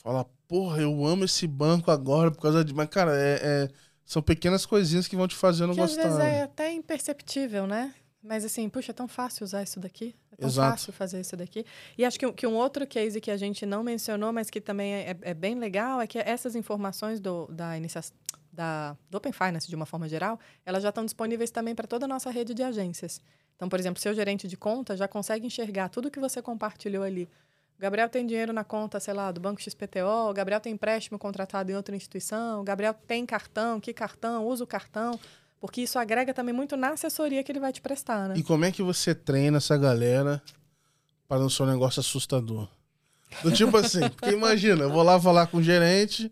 A: falar, porra, eu amo esse banco agora por causa de. Mas, cara, é, é- são pequenas coisinhas que vão te fazendo
B: Que às
A: gostar.
B: vezes
A: né?
B: é até imperceptível, né? Mas assim, puxa, é tão fácil usar isso daqui. É tão
A: Exato.
B: fácil fazer isso daqui. E acho que, um- que um outro case que a gente não mencionou, mas que também é, é bem legal, é que essas informações do, da iniciação. Da, do Open Finance, de uma forma geral, elas já estão disponíveis também para toda a nossa rede de agências. Então, por exemplo, seu gerente de conta já consegue enxergar tudo que você compartilhou ali. O Gabriel tem dinheiro na conta, sei lá, do Banco XPTO, o Gabriel tem empréstimo contratado em outra instituição, o Gabriel tem cartão, que cartão, usa o cartão, porque isso agrega também muito na assessoria que ele vai te prestar, né?
A: E como é que você treina essa galera para não ser um negócio assustador? Do tipo assim, porque imagina, eu vou lá falar com o gerente.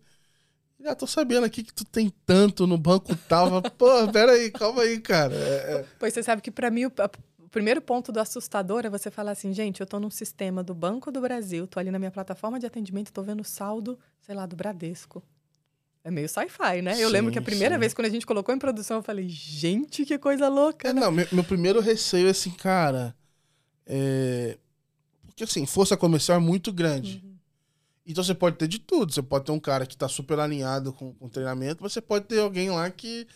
A: Já tô sabendo aqui que tu tem tanto no banco tal. Pô, peraí, calma aí, cara. É, é,
B: Pois você sabe que para mim o, o primeiro ponto do assustador é você falar assim, gente, eu tô num sistema do Banco do Brasil, tô ali na minha plataforma de atendimento, tô vendo saldo, sei lá, do Bradesco. É meio sci-fi, né? eu lembro que a primeira
A: sim.
B: vez quando a gente colocou em produção, eu falei, gente, que coisa louca,
A: É,
B: né?
A: não, meu, meu primeiro receio é assim, cara. É... Porque assim, força comercial é muito grande. Então você pode ter de tudo. Você pode ter um cara que tá super alinhado com, com o treinamento, mas você pode ter alguém lá que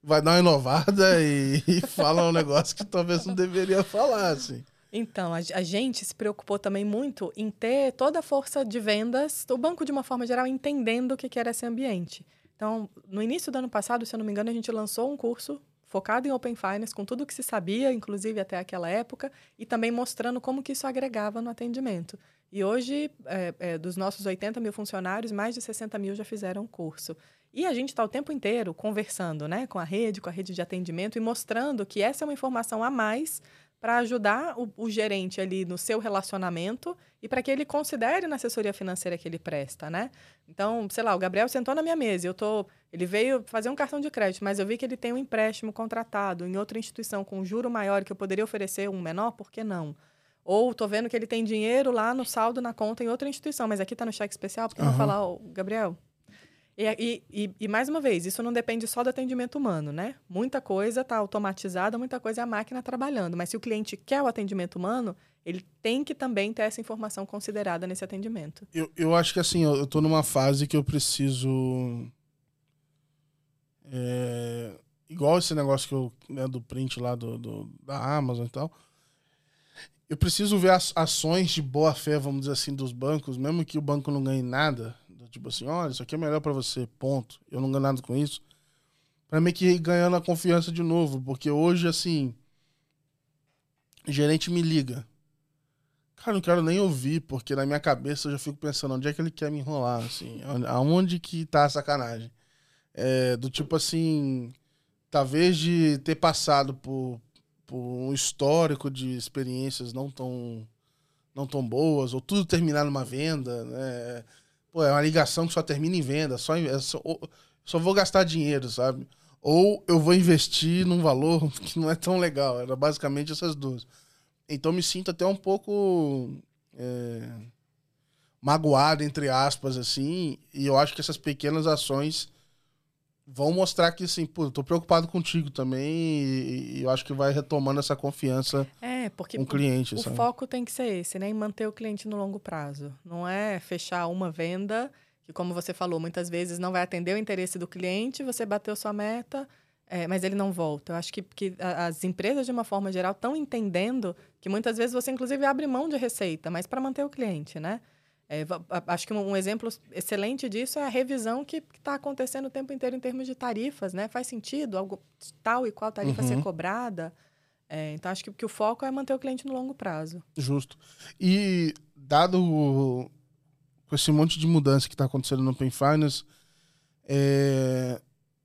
A: vai dar uma inovada e, e fala um negócio que talvez não deveria falar, assim.
B: Então, a, a gente se preocupou também muito em ter toda a força de vendas, o banco, de uma forma geral, entendendo o que que era esse ambiente. Então, no início do ano passado, se eu não me engano, a gente lançou um curso focado em Open Finance, com tudo o que se sabia, inclusive até aquela época, e também mostrando como que isso agregava no atendimento. E hoje, é, é, dos nossos 80 mil funcionários, mais de 60 mil já fizeram curso. E a gente está o tempo inteiro conversando né, com a rede, com a rede de atendimento e mostrando que essa é uma informação a mais para ajudar o, o, gerente ali no seu relacionamento e para que ele considere na assessoria financeira que ele presta, né? Então, sei lá, o Gabriel sentou na minha mesa, eu tô, ele veio fazer um cartão de crédito, mas eu vi que ele tem um empréstimo contratado em outra instituição com juro maior que eu poderia oferecer um menor, por que não? Ou tô vendo que ele tem dinheiro lá no saldo na conta em outra instituição, mas aqui está no cheque especial, porque uhum. eu vou falar, oh, Gabriel, e, e, e, mais uma vez, isso não depende só do atendimento humano, né? Muita coisa está automatizada, muita coisa é a máquina trabalhando. Mas se o cliente quer o atendimento humano, ele tem que também ter essa informação considerada nesse atendimento.
A: Eu, eu acho que assim, eu estou numa fase que eu preciso. É, igual esse negócio que eu, né, do print lá do, do, da Amazon e tal. Eu preciso ver as ações de boa fé, vamos dizer assim, dos bancos, mesmo que o banco não ganhe nada Tipo assim, olha, isso aqui é melhor para você, ponto. Eu não ganho nada com isso. Pra mim que ir ganhando a confiança de novo. Porque hoje, assim, gerente me liga. Cara, não quero nem ouvir, porque na minha cabeça eu já fico pensando onde é que ele quer me enrolar, assim. Aonde que tá a sacanagem. É, do tipo assim, talvez de ter passado por, por um histórico de experiências não tão, não tão boas, ou tudo terminar numa venda, né? Pô, é uma ligação que só termina em venda, só, é só, só vou gastar dinheiro, sabe? Ou eu vou investir num valor que não é tão legal. Era basicamente essas duas. Então me sinto até um pouco é, magoado, entre aspas, assim. E eu acho que essas pequenas ações vão mostrar que, assim, pô, eu tô preocupado contigo também e, e eu acho que vai retomando essa confiança
B: é, porque
A: com o cliente.
B: O
A: sabe?
B: foco tem que ser esse, né? Em manter o cliente no longo prazo. Não é fechar uma venda que, como você falou, muitas vezes não vai atender o interesse do cliente, você bateu sua meta, é, mas ele não volta. Eu acho que, que as empresas, de uma forma geral, estão entendendo que muitas vezes você, inclusive, abre mão de receita, mas para manter o cliente, né? É, acho que um, exemplo excelente disso é a revisão que está acontecendo o tempo inteiro em termos de tarifas, né? Faz sentido algo tal e qual tarifa uhum. ser cobrada? É, então, acho que, que o foco é manter o cliente no longo prazo.
A: Justo. E dado com esse monte de mudança que está acontecendo no Open Finance, é,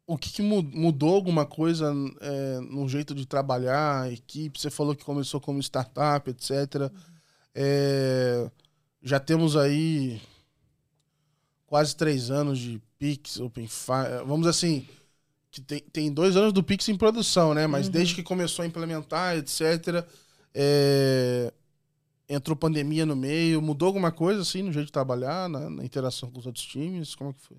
A: o que, que, mudou alguma coisa é, no jeito de trabalhar, equipe? Você falou que começou como startup, etc. Uhum. É, já temos aí quase três anos de Pix, OpenFi. Vamos assim, que tem, tem dois anos do Pix em produção, né? Mas uhum. desde que começou a implementar, etc., é, entrou pandemia no meio. Mudou alguma coisa, assim, no jeito de trabalhar, na, na interação com os outros times? Como é que foi?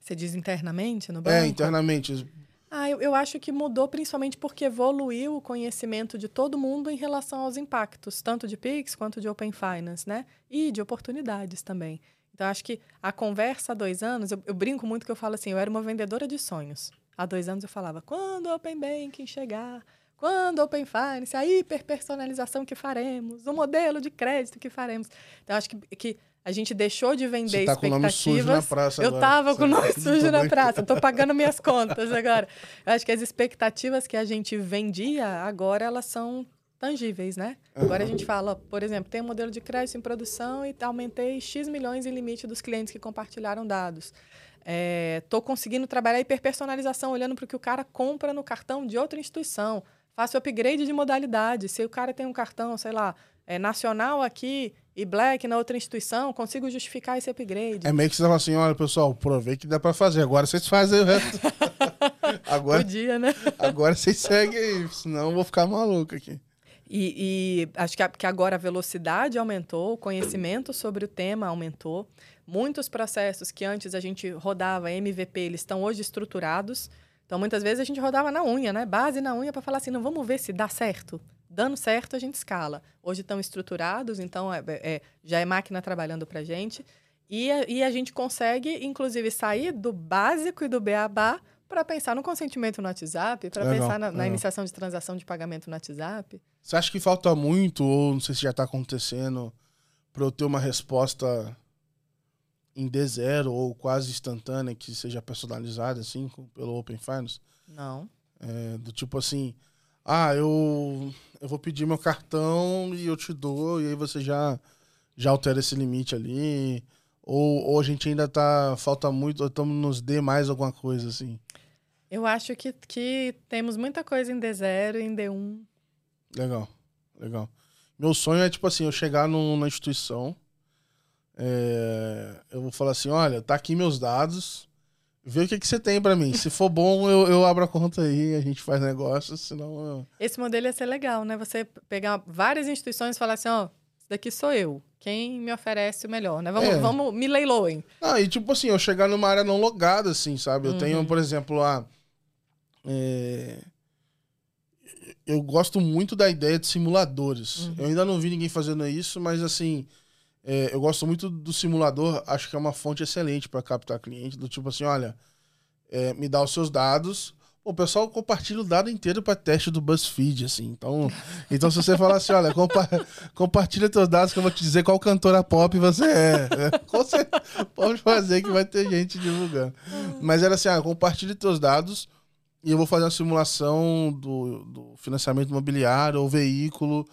B: Você diz internamente no é,
A: banco? É, internamente.
B: Ah, eu, eu acho que mudou principalmente porque evoluiu o conhecimento de todo mundo em relação aos impactos, tanto de Pix quanto de Open Finance, né? E de oportunidades também. Então, acho que a conversa há dois anos, eu, eu brinco muito que eu falo assim, eu era uma vendedora de sonhos. Há dois anos eu falava, quando o Open Banking chegar, quando Open Finance, a hiperpersonalização que faremos, o modelo de crédito que faremos. Então, acho que, que a gente deixou de vender Você tá expectativas. Com o nome sujo na praça eu agora. tava com o nome sujo na praça, estou pagando minhas contas agora. Eu acho que as expectativas que a gente vendia, agora elas são tangíveis, né? Agora a gente fala, por exemplo, tem um modelo de crédito em produção e aumentei X milhões em limite dos clientes que compartilharam dados. Estou é, conseguindo trabalhar hiperpersonalização, olhando para o que o cara compra no cartão de outra instituição. Faço upgrade de modalidade. Se o cara tem um cartão, sei lá, é, nacional aqui e black na outra instituição, consigo justificar esse upgrade.
A: É meio que você fala assim, olha, pessoal, provei que dá para fazer, agora vocês fazem o resto. agora,
B: Podia, né?
A: agora vocês seguem aí, senão eu vou ficar maluco aqui.
B: E, e acho que, a, que agora a velocidade aumentou, o conhecimento sobre o tema aumentou. Muitos processos que antes a gente rodava MVP, eles estão hoje estruturados. Então, muitas vezes a gente rodava na unha, né? Base na unha para falar assim, não, vamos ver se dá certo. Dando certo, a gente escala. Hoje estão estruturados, então é, é, já é máquina trabalhando para a gente. E a, e a gente consegue, inclusive, sair do básico e do beabá para pensar no consentimento no WhatsApp, para pensar na, na iniciação de transação de pagamento no WhatsApp.
A: Você acha que falta muito, ou não sei se já está acontecendo, para eu ter uma resposta em D0 ou quase instantânea que seja personalizada, assim, pelo Open Finance?
B: Não.
A: É, do tipo assim, ah, eu, eu vou pedir meu cartão e eu te dou, e aí você já, já altera esse limite ali. Ou, ou a gente ainda tá. Falta muito, estamos nos D mais alguma coisa, assim?
B: Eu acho que, que temos muita coisa em D0 e em D1.
A: Legal. Legal. Meu sonho é, tipo assim, eu chegar numa instituição, é, eu vou falar assim, olha, tá aqui meus dados, vê o que, que você tem para mim. Se for bom, eu, eu abro a conta aí, a gente faz negócio, senão... Eu...
B: Esse modelo ia ser legal, né? Você pegar várias instituições e falar assim, ó, esse daqui sou eu. Quem me oferece o melhor, né? Vamos,
A: É.
B: vamos me leiloem.
A: Ah, e tipo assim, eu chegar numa área não logada, assim, sabe? Eu tenho, por exemplo, lá. é, Eu gosto muito da ideia de simuladores. Eu ainda não vi ninguém fazendo isso, mas assim. É, eu gosto muito do simulador, acho que é uma fonte excelente para captar cliente. Do tipo assim, olha, é, me dá os seus dados. Pô, O pessoal compartilha o dado inteiro para teste do BuzzFeed, assim. Então, então se você falar assim, olha, compa compartilha teus dados que eu vou te dizer qual cantora pop você é. É, Com certeza, pode fazer que vai ter gente divulgando. Mas era assim, ah, compartilha teus dados e eu vou fazer uma simulação do, do financiamento imobiliário ou veículo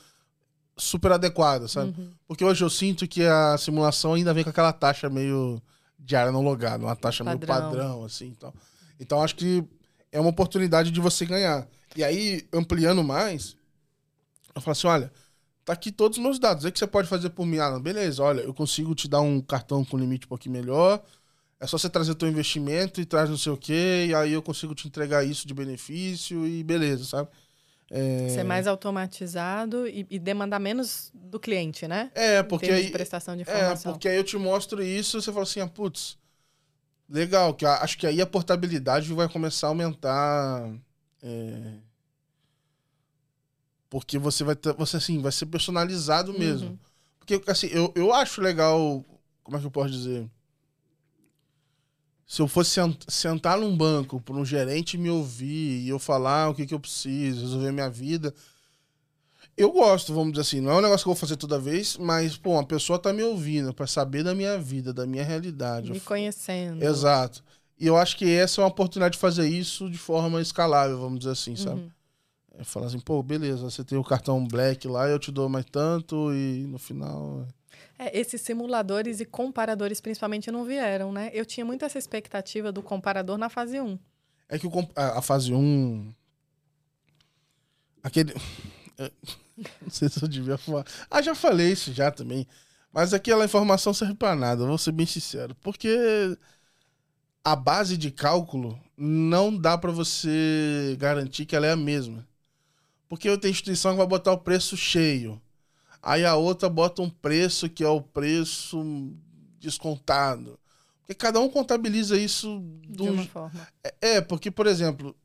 A: super adequada, sabe? Porque hoje eu sinto que a simulação ainda vem com aquela taxa meio de área não logada, uma taxa meio
B: Padrão.
A: padrão, assim. Então, então acho que é uma oportunidade de você ganhar. E aí, ampliando mais, eu falo assim: olha, tá aqui todos os meus dados. O que você pode fazer por mim? Ah, não, beleza, olha, eu consigo te dar um cartão com limite um pouquinho melhor. É só você trazer teu investimento e traz não sei o quê, e aí eu consigo te entregar isso de benefício e beleza, sabe? É,
B: Ser mais automatizado e, e demandar menos do cliente, né?
A: é porque aí,
B: de prestação de
A: É,
B: informação.
A: porque aí eu te mostro isso e você fala assim, ah, putz, legal, que acho que aí a portabilidade vai começar a aumentar. é, porque você vai ter, você assim, vai ser personalizado mesmo.
B: Uhum.
A: Porque assim, eu, eu acho legal, como é que eu posso dizer? Se eu fosse sen- sentar num banco para um gerente me ouvir e eu falar o que, que eu preciso, resolver minha vida, eu gosto, vamos dizer assim. Não é um negócio que eu vou fazer toda vez, mas, pô, uma pessoa tá me ouvindo para saber da minha vida, da minha realidade.
B: Me conhecendo.
A: Exato. E eu acho que essa é uma oportunidade de fazer isso de forma escalável, vamos dizer assim, sabe?
B: Uhum.
A: É falar assim, pô, beleza, você tem o cartão Black lá, eu te dou mais tanto e no final.
B: É, esses simuladores e comparadores, principalmente, não vieram, né? Eu tinha muito essa expectativa do comparador na fase 1.
A: É que o a, fase 1. Aquele. é, Não sei se eu devia falar. Ah, já falei isso já também. Mas aquela informação serve pra nada, vou ser bem sincero. Porque a base de cálculo não dá pra você garantir que ela é a mesma. Porque tenho instituição que vai botar o preço cheio. Aí a outra bota um preço que é o preço descontado. Porque cada um contabiliza isso
B: De
A: do,
B: uma forma.
A: é, porque, por exemplo,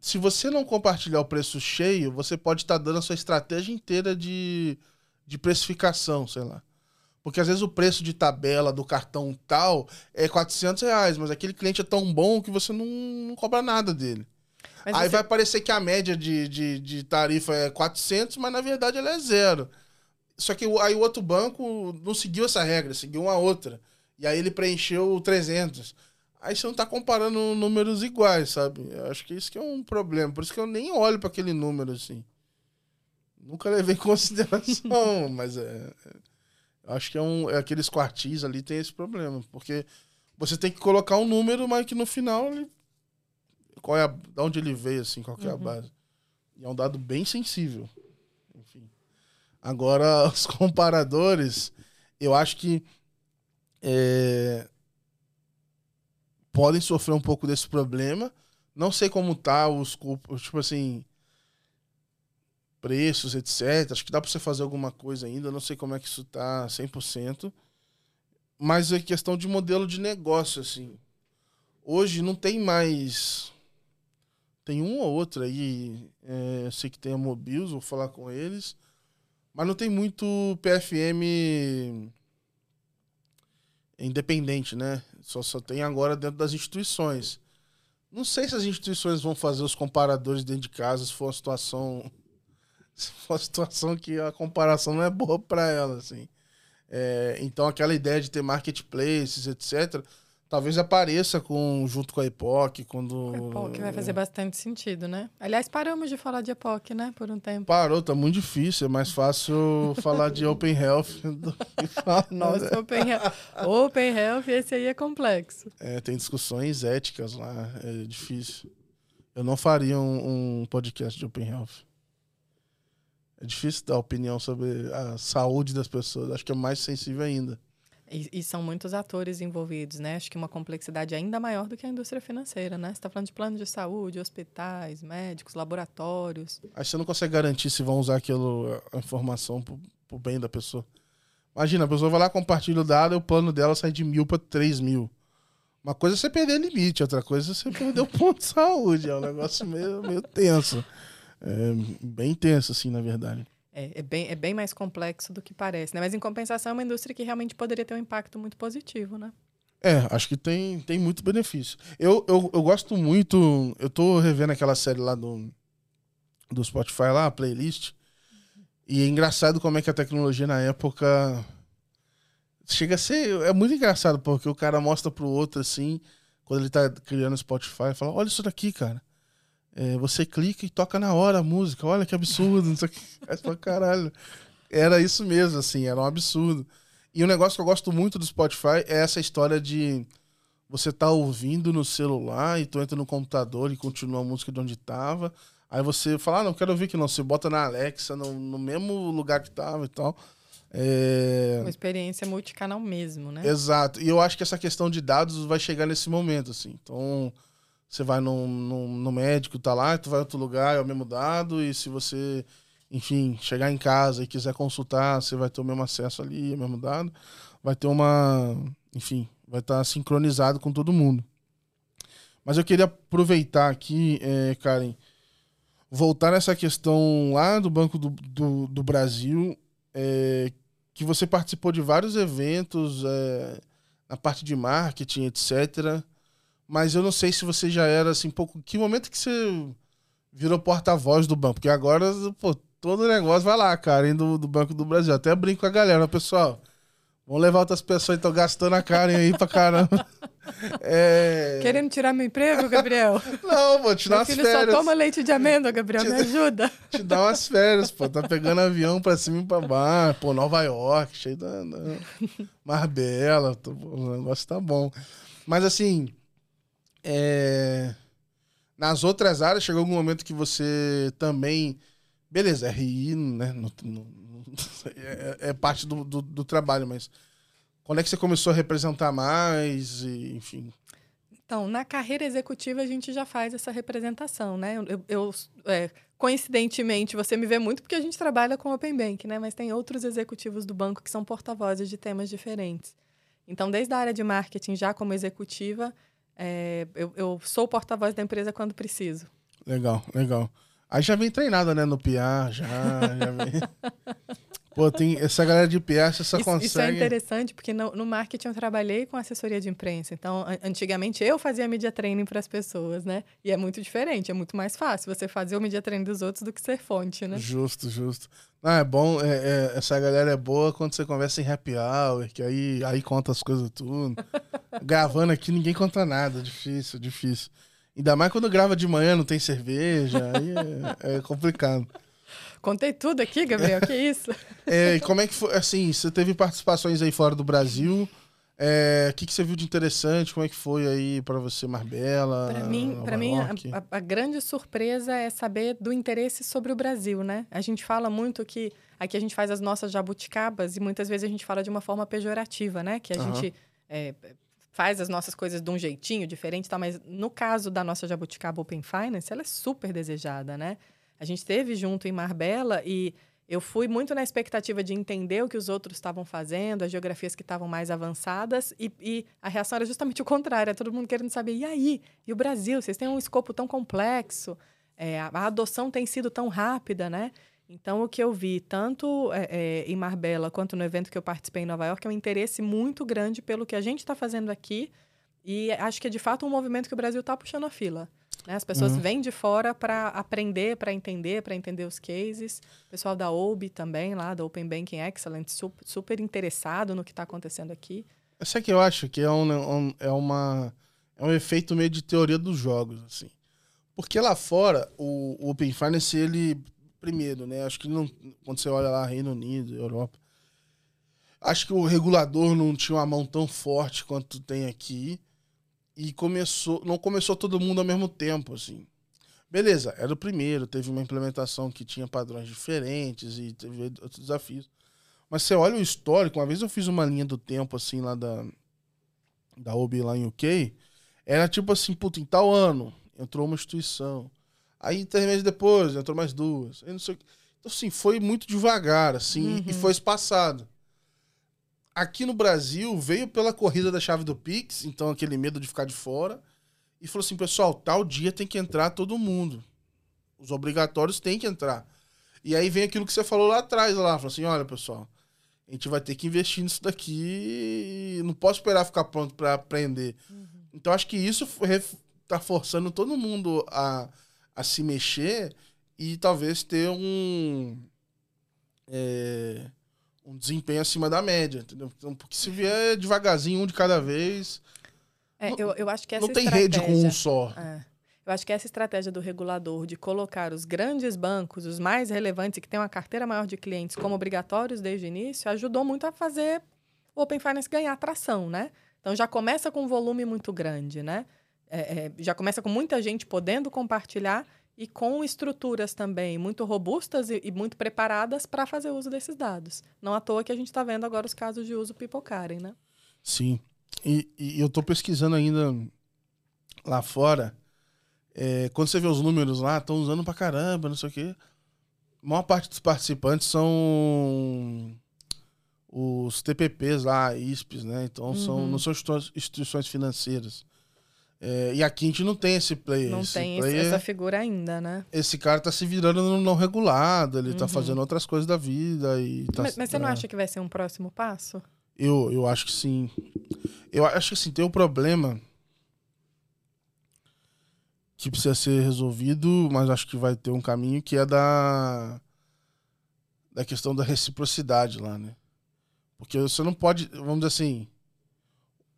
A: se você não compartilhar o preço cheio, você pode estar dando a sua estratégia inteira de, de precificação, sei lá. Porque às vezes o preço de tabela do cartão tal é 400 reais, mas aquele cliente é tão bom que você não, não cobra nada dele.
B: Mas
A: Aí
B: você-
A: vai parecer que a média de, de, de tarifa é 400, mas na verdade ela é zero. Só que aí o outro banco não seguiu essa regra, seguiu uma outra. E aí ele preencheu o 300. Aí você não tá comparando números iguais, sabe? Eu acho que isso que é um problema. Por isso que eu nem olho para aquele número assim. Nunca levei em consideração, mas é. é- acho que é um. É aqueles quartis ali tem esse problema. Porque você tem que colocar um número, mas que no final ele qual é a, da onde ele veio, assim, qual que é a base. E é um dado bem sensível. Enfim. Agora, os comparadores, eu acho que é, podem sofrer um pouco desse problema. Não sei como tá os tipo assim, preços, etc. Acho que dá para você fazer alguma coisa ainda. Não sei como é que isso tá 100%. Mas é questão de modelo de negócio, assim. Hoje não tem mais. Tem um ou outro aí. é, eu sei que tem a Mobius, vou falar com eles. Mas não tem muito PFM independente, né? Só, só tem agora dentro das instituições. Não sei se as instituições vão fazer os comparadores dentro de casa se for uma situação. Se for uma situação que a comparação não é boa para ela, assim. É, então aquela ideia de ter marketplaces, etc., talvez apareça com, junto com a Epoch, quando.
B: Epoch vai fazer bastante sentido, né? Aliás, paramos de falar de Epoch, né? Por um tempo.
A: Parou, tá muito difícil. É mais fácil falar de Open Health do que falar.
B: Nossa, Open Health. Open Health, esse aí é complexo.
A: É, tem discussões éticas lá, é difícil. Eu não faria um, um podcast de Open Health. É difícil dar opinião sobre a saúde das pessoas. Acho que é mais sensível ainda.
B: E, e, são muitos atores envolvidos, né? Acho que uma complexidade ainda maior do que a indústria financeira, né? Você está falando de plano de saúde, hospitais, médicos, laboratórios.
A: Aí você não consegue garantir se vão usar aquilo, a informação para o bem da pessoa. Imagina, a pessoa vai lá, compartilha o dado e o plano dela sai de mil para três mil. Uma coisa é você perder limite, outra coisa é você perder o ponto de saúde. É um negócio meio, meio tenso. É bem tenso, assim, na verdade.
B: É, é, bem, é bem mais complexo do que parece, né? Mas, em compensação, é uma indústria que realmente poderia ter um impacto muito positivo, né?
A: É, acho que tem, tem muito benefício. Eu, eu, eu gosto muito... Eu tô revendo aquela série lá do, do Spotify lá, a playlist. E é engraçado como é que a tecnologia na época... Chega a ser... É muito engraçado, porque o cara mostra pro outro, assim... Quando ele tá criando Spotify, fala, olha isso daqui, cara. É, você clica e toca na hora a música. Olha que absurdo. Não sei o que. Aí caralho. Era isso mesmo, assim, era um absurdo. E um negócio que eu gosto muito do Spotify é essa história de você tá ouvindo no celular e tu entra no computador e continua a música de onde tava. Aí você fala, ah, não quero ouvir que não. Você bota na Alexa, no, no mesmo lugar que tava e tal.
B: É... Uma experiência multicanal mesmo, né?
A: Exato. E eu acho que essa questão de dados vai chegar nesse momento, assim. Então, você vai no, no, médico, tá lá, tu vai a outro lugar, é o mesmo dado, e se você, enfim, chegar em casa e quiser consultar, você vai ter o mesmo acesso ali, é o mesmo dado. Vai ter uma. Enfim, vai estar tá sincronizado com todo mundo. Mas eu queria aproveitar aqui, é, Karen, voltar nessa questão lá do Banco do, do, do Brasil, é, que você participou de vários eventos é, na parte de marketing, etc mas eu não sei se você já era assim, pouco. Que momento que você virou porta-voz do banco? Porque agora, pô, todo negócio vai lá, cara, indo do Banco do Brasil. Até brinco com a galera, pessoal. Vamos levar outras pessoas, então gastando a Karen aí pra caramba.
B: É... Querendo tirar meu emprego, Gabriel?
A: Não, vou te dar umas férias.
B: só toma leite de amêndoa, Gabriel, te, me ajuda.
A: Te dá umas férias, pô. Tá pegando avião pra cima e pra baixo. Pô, Nova York, cheio da... da... Marbella, tô... o negócio tá bom. Mas assim, é... Nas outras áreas, chegou algum momento que você também. Beleza, RI né, no, no, é, é, parte do, do, do, trabalho, mas quando é que você começou a representar mais? E, enfim.
B: Então, na carreira executiva, a gente já faz essa representação, né? Eu, eu é, coincidentemente, você me vê muito porque a gente trabalha com Open Bank, né? Mas tem outros executivos do banco que são porta-vozes de temas diferentes. Então, desde a área de marketing, já como executiva, é, eu, eu, sou porta-voz da empresa quando preciso.
A: Legal, legal. Aí já vem treinada, né, no PR, já, já vem... Pô, tem essa galera de PR, só
B: isso,
A: consegue...
B: Isso é interessante, porque no, no, marketing eu trabalhei com assessoria de imprensa. Então, antigamente eu fazia media training para as pessoas, né? E é muito diferente, é muito mais fácil você fazer o media training dos outros do que ser fonte, né?
A: Justo, justo. Ah, é bom, é, é, essa galera é boa quando você conversa em happy hour, que aí, aí conta as coisas tudo. Gravando aqui, ninguém conta nada, difícil, difícil. Ainda mais quando grava de manhã, não tem cerveja, aí é, é complicado.
B: Contei tudo aqui, Gabriel, que isso?
A: É, como é que foi, assim, você teve participações aí fora do Brasil, é, o que, que você viu de interessante? Como é que foi aí para você, Marbella?
B: Para mim, para mim a, a, a, grande surpresa é saber do interesse sobre o Brasil, né? A gente fala muito que aqui a gente faz as nossas jabuticabas e muitas vezes a gente fala de uma forma pejorativa, né? Que a uhum. gente é, faz as nossas coisas de um jeitinho diferente, tá? Mas no caso da nossa jabuticaba Open Finance, ela é super desejada, né? A gente esteve junto em Marbella e eu fui muito na expectativa de entender o que os outros estavam fazendo, as geografias que estavam mais avançadas, e, e, a reação era justamente o contrário, é todo mundo querendo saber, e aí? E o Brasil? Vocês têm um escopo tão complexo, é, a, a, adoção tem sido tão rápida, né? Então, o que eu vi, tanto é, é, em Marbella quanto no evento que eu participei em Nova York, é um interesse muito grande pelo que a gente está fazendo aqui, e acho que é de fato um movimento que o Brasil está puxando a fila. Né? As pessoas uhum. vêm de fora para aprender, para entender, para entender os cases. O pessoal da OB também, lá da Open Banking Excellence, super, super interessado no que está acontecendo aqui.
A: Isso que eu acho que é, um, um, é, uma, é um efeito meio de teoria dos jogos, assim. Porque lá fora, o, o Open Finance, ele, primeiro, né? Acho que não, quando você olha lá, Reino Unido, Europa, acho que o regulador não tinha uma mão tão forte quanto tem aqui e começou, não começou todo mundo ao mesmo tempo, assim. Beleza, era o primeiro, teve uma implementação que tinha padrões diferentes e teve outros desafios. Mas você olha o histórico, uma vez eu fiz uma linha do tempo, assim, lá da, da OB lá em UK, era tipo assim, puta, em tal ano entrou uma instituição. Aí, três meses depois, entrou mais duas. Aí, não sei o que. Então, assim, foi muito devagar, assim,
B: Uhum.
A: e foi espaçado. Aqui no Brasil, veio pela corrida da chave do Pix, então aquele medo de ficar de fora, e falou assim, pessoal, tal dia tem que entrar todo mundo. Os obrigatórios têm que entrar. E aí vem aquilo que você falou lá atrás, lá, falou assim, olha, pessoal, a gente vai ter que investir nisso daqui, não posso esperar ficar pronto para aprender. Então acho que isso ref- tá forçando todo mundo a, a se mexer e talvez ter um é, um desempenho acima da média, entendeu? Então, porque se vier devagarzinho, um de cada vez,
B: É,
A: Não-
B: eu, eu acho que essa
A: não tem rede com um só.
B: É. Eu acho que essa estratégia do regulador de colocar os grandes bancos, os mais relevantes e que têm uma carteira maior de clientes como obrigatórios desde o início, ajudou muito a fazer o Open Finance ganhar atração, né? Então já começa com um volume muito grande, né? É, é, já começa com muita gente podendo compartilhar e com estruturas também muito robustas e, e muito preparadas para fazer uso desses dados. Não à toa que a gente está vendo agora os casos de uso pipocarem, né?
A: Sim. E, e eu tô pesquisando ainda lá fora. é, quando você vê os números lá, estão usando pra caramba, não sei o quê. A maior parte dos participantes são os TPPs lá, ISPs, né? Então são,
B: Uhum.
A: não são institui- instituições financeiras. É, e aqui a gente não tem esse player.
B: Não
A: esse
B: tem
A: player-
B: essa figura ainda, né?
A: esse cara tá se virando no não regulado, ele tá
B: Uhum.
A: fazendo outras coisas da vida e tá,
B: mas, mas você não
A: é.
B: acha que vai ser um próximo passo?
A: Eu, eu acho que sim. Eu acho que assim, tem um problema que precisa ser resolvido, mas acho que vai ter um caminho que é da da questão da reciprocidade lá, né? Porque você não pode, vamos dizer assim,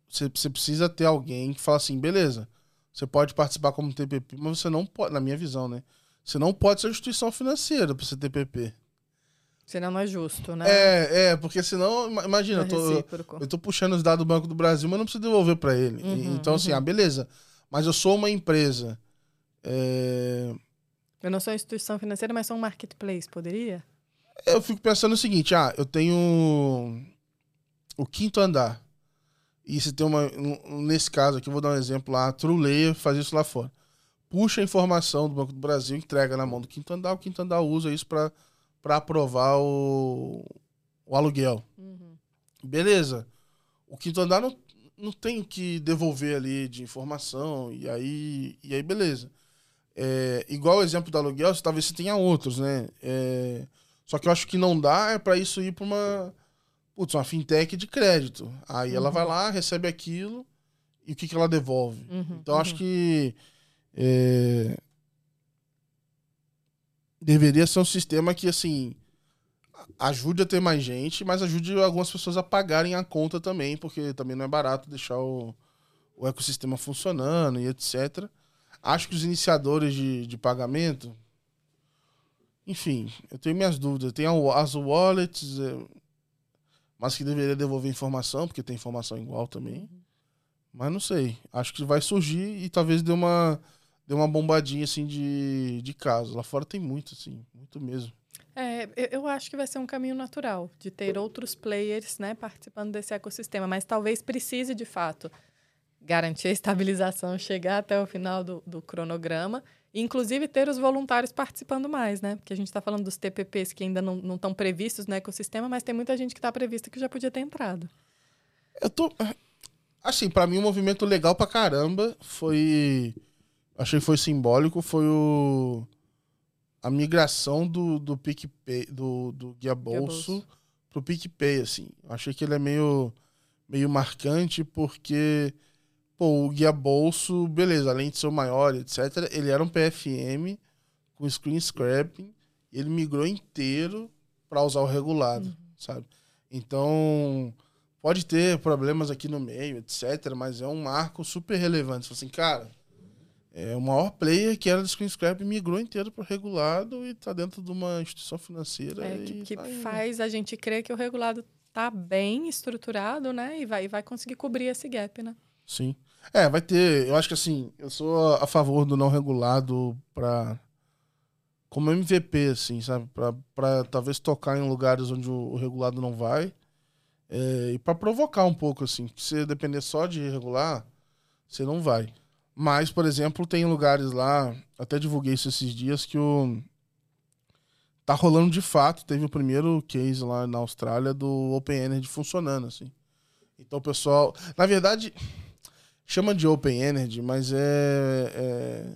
A: você, você precisa ter alguém que fala assim, beleza, você pode participar como TPP, mas você não pode, na minha visão, né? Você não pode ser instituição financeira para ser TPP.
B: Senão não é justo, né?
A: É, é, porque senão, ima- imagina,
B: Não
A: eu
B: é
A: tô,
B: recíproco.
A: eu tô puxando os dados do Banco do Brasil, mas não preciso devolver para ele.
B: Uhum,
A: então, assim,
B: uhum.
A: ah, beleza. Mas eu sou uma empresa. é,
B: Eu não sou instituição financeira, mas sou um marketplace, poderia?
A: Eu fico pensando o seguinte: ah, eu tenho o quinto andar. E se tem uma. um- Nesse caso aqui, eu vou dar um exemplo lá, a Truleia faz isso lá fora. Puxa a informação do Banco do Brasil, entrega na mão do quinto andar, o quinto andar usa isso para aprovar o, o aluguel.
B: Uhum.
A: Beleza. O quinto andar não, não tem que devolver ali de informação, e aí, e aí beleza. É, igual o exemplo do aluguel, talvez você tenha outros, né? É, só que eu acho que não dá é para isso ir para uma, putz, uma fintech de crédito. Aí ela
B: Uhum.
A: vai lá, recebe aquilo, e o que, que ela devolve?
B: Uhum,
A: Então acho
B: uhum.
A: que é, deveria ser um sistema que assim ajude a ter mais gente, mas ajude algumas pessoas a pagarem a conta também, porque também não é barato deixar o, o ecossistema funcionando e etc. Acho que os iniciadores de, de pagamento, enfim, eu tenho minhas dúvidas. Tem as wallets, é, mas que deveria devolver informação, porque tem informação igual também. Mas não sei. Acho que vai surgir e talvez dê uma, dê uma bombadinha assim de, de casos. Lá fora tem muito, assim, muito mesmo.
B: É, eu- acho que vai ser um caminho natural de ter outros players né, participando desse ecossistema, mas talvez precise, de fato, garantir a estabilização, chegar até o final do, do cronograma, inclusive ter os voluntários participando mais, né? Porque a gente está falando dos TPPs que ainda não estão previstos no ecossistema, mas tem muita gente que está prevista que já podia ter entrado.
A: Eu tô. Assim, pra mim, um movimento legal pra caramba foi. Achei que foi simbólico. Foi o. A migração do, do PicPay, do, do Guia Bolso,
B: Bolso.
A: pro PicPay, assim. Achei que ele é meio, meio marcante, porque. Pô, o Guia Bolso, beleza, além de ser o maior, etc., ele era um PFM com screen scrapping. E ele migrou inteiro pra usar o regulado, sabe? Então pode ter problemas aqui no meio, etc. Mas é um marco super relevante. Assim, cara, é o maior player que era do Screen Scrap migrou inteiro para regulado e tá dentro de uma instituição financeira.
B: É, que que
A: tá
B: faz a gente crer que o regulado está bem estruturado, né? E vai, e vai conseguir cobrir esse gap, né?
A: Sim. É, vai ter. Eu acho que assim, eu sou a favor do não regulado pra. Como MVP, assim, sabe? Pra, talvez tocar em lugares onde o, o regulado não vai. É, e pra provocar um pouco, assim. Se você depender só de regular, você não vai. Mas, por exemplo, tem lugares lá, até divulguei isso esses dias, que o. Tá rolando de fato. Teve o primeiro case lá na Austrália do Open Energy funcionando, assim. Então pessoal. Na verdade, chama de Open Energy, mas é. é...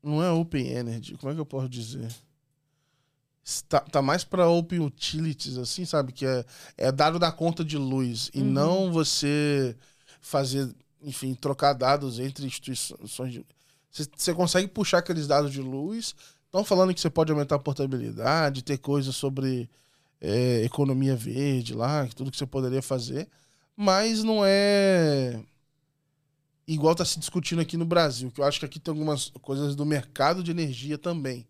A: Não é Open Energy, como é que eu posso dizer? Tá, tá mais para Open Utilities, assim, sabe? Que é, é dado da conta de luz. E
B: Uhum.
A: não você fazer, enfim, trocar dados entre instituições. De... Você, você consegue puxar aqueles dados de luz. Estão falando que você pode aumentar a portabilidade, ter coisas sobre é, economia verde lá, tudo que você poderia fazer. Mas não é igual está se discutindo aqui no Brasil, que eu acho que aqui tem algumas coisas do mercado de energia também.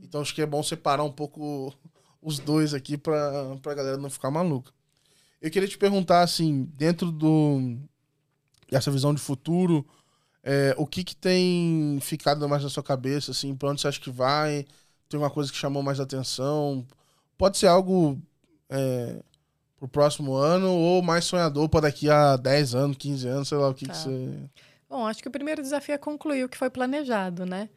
A: Então acho que é bom separar um pouco os dois aqui para a galera não ficar maluca. Eu queria te perguntar, assim, dentro do dessa visão de futuro, é, o que que tem ficado mais na sua cabeça, assim, para onde você acha que vai? Tem uma coisa que chamou mais atenção? Pode ser algo é, pro próximo ano ou mais sonhador para daqui a 10 anos, 15 anos, sei lá o que,
B: Tá.
A: que você...
B: Bom, acho que o primeiro desafio é concluir o que foi planejado, né?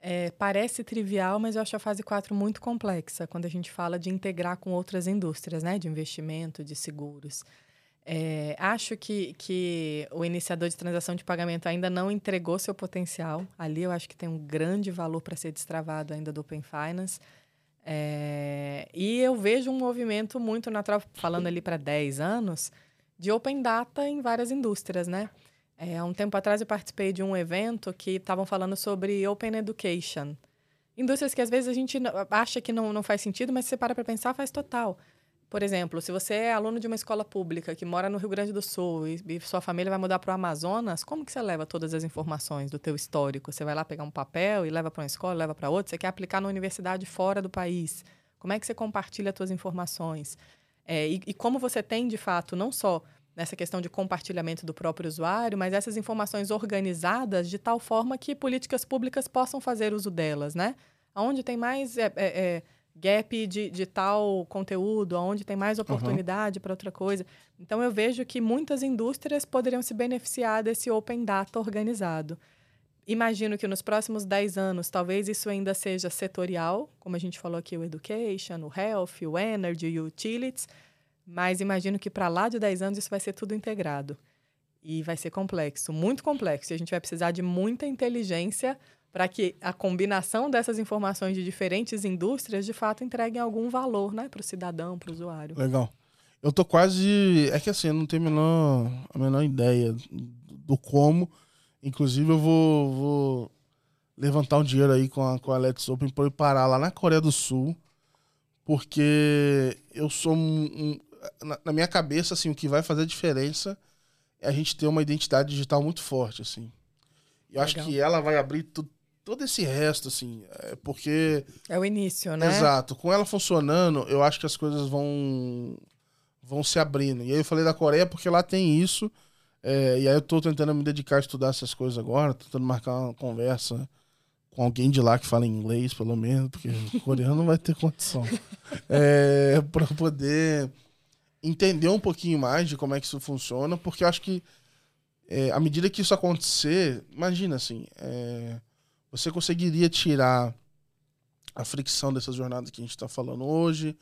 B: É, parece trivial, mas eu acho a fase 4 muito complexa quando a gente fala de integrar com outras indústrias, né? De investimento, de seguros. É, acho que, que o iniciador de transação de pagamento ainda não entregou seu potencial. Ali eu acho que tem um grande valor para ser destravado ainda do Open Finance. É, e eu vejo um movimento muito natural, falando ali para 10 anos, de Open Data em várias indústrias, né? É, há um tempo atrás eu participei de um evento que estavam falando sobre Open Education. Indústrias que às vezes a gente acha que não, não faz sentido, mas se você para para pensar, faz total. Por exemplo, se você é aluno de uma escola pública que mora no Rio Grande do Sul e, e sua família vai mudar para o Amazonas, como que você leva todas as informações do teu histórico? Você vai lá pegar um papel e leva para uma escola, leva para outra? Você quer aplicar na universidade fora do país? Como é que você compartilha as suas informações? É, e, e como você tem, de fato, não só nessa questão de compartilhamento do próprio usuário, mas essas informações organizadas de tal forma que políticas públicas possam fazer uso delas, né? Onde tem mais é, é, é, gap de, de tal conteúdo, onde tem mais oportunidade para outra coisa. Então, eu vejo que muitas indústrias poderiam se beneficiar desse Open Data organizado. Imagino que nos próximos 10 anos, talvez isso ainda seja setorial, como a gente falou aqui, o Education, o Health, o Energy, o Utilities, mas imagino que para lá de 10 anos isso vai ser tudo integrado. E vai ser complexo, muito complexo. E a gente vai precisar de muita inteligência para que a combinação dessas informações de diferentes indústrias, de fato, entreguem algum valor né, para o cidadão, para o usuário.
A: Legal. Eu tô quase. É que assim, eu não tenho a menor, a menor ideia do como. Inclusive, eu vou, vou levantar um dinheiro aí com a, com a Let's Open para eu parar lá na Coreia do Sul. Porque eu sou um. um- na, na minha cabeça, assim, o que vai fazer diferença é a gente ter uma identidade digital muito forte, assim. Eu acho
B: Legal.
A: que ela vai abrir tu- todo esse resto, assim. é porque.
B: É o início, né?
A: Exato. Com ela funcionando, eu acho que as coisas vão vão se abrindo. E aí eu falei da Coreia porque lá tem isso. é, e aí eu tô tentando me dedicar a estudar essas coisas agora, tentando marcar uma conversa com alguém de lá que fala inglês, pelo menos, porque coreano não vai ter condição. É, para poder entender um pouquinho mais de como é que isso funciona, porque eu acho que é, à medida que isso acontecer, imagina assim, é, você conseguiria tirar a fricção dessas jornadas que a gente está falando hoje,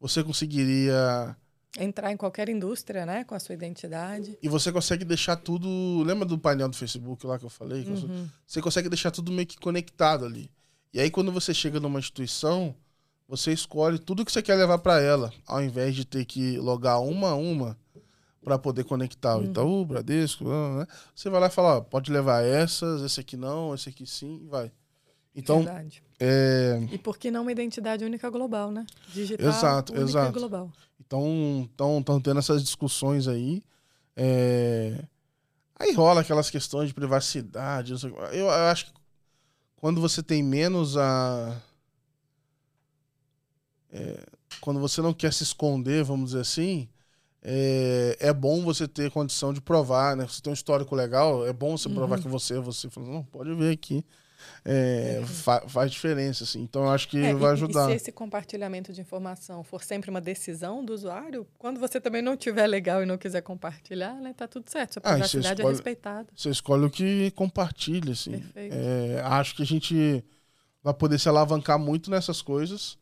A: você conseguiria
B: Entrar em qualquer indústria, né? Com a sua identidade.
A: e você consegue deixar tudo. Lembra do painel do Facebook lá que eu falei?
B: Uhum.
A: Você consegue deixar tudo meio que conectado ali. E aí, quando você chega numa instituição, você escolhe tudo que você quer levar para ela, ao invés de ter que logar uma a uma para poder conectar o Itaú, o Bradesco, né? você vai lá e fala: ó, pode levar essas, esse aqui não, esse aqui sim, e vai. Então, é,
B: E por que não uma identidade única global, né? Digital,
A: Exato,
B: única
A: exato.
B: global.
A: Então, estão tendo essas discussões aí. É, Aí rola aquelas questões de privacidade. Eu, eu acho que quando você tem menos a. é, Quando você não quer se esconder, vamos dizer assim, é, é bom você ter condição de provar, né? Você tem um histórico legal, é bom você provar que você é você. Fala, não, pode ver aqui. É, fa faz diferença, assim. Então, eu acho que
B: É,
A: vai
B: e-
A: ajudar.
B: E se esse compartilhamento de informação for sempre uma decisão do usuário, quando você também não tiver legal e não quiser compartilhar, né, tá tudo certo. Sua
A: Ah,
B: privacidade é
A: escolhe-
B: respeitada.
A: Você escolhe o que compartilha, assim. É, acho que a gente vai poder se alavancar muito nessas coisas.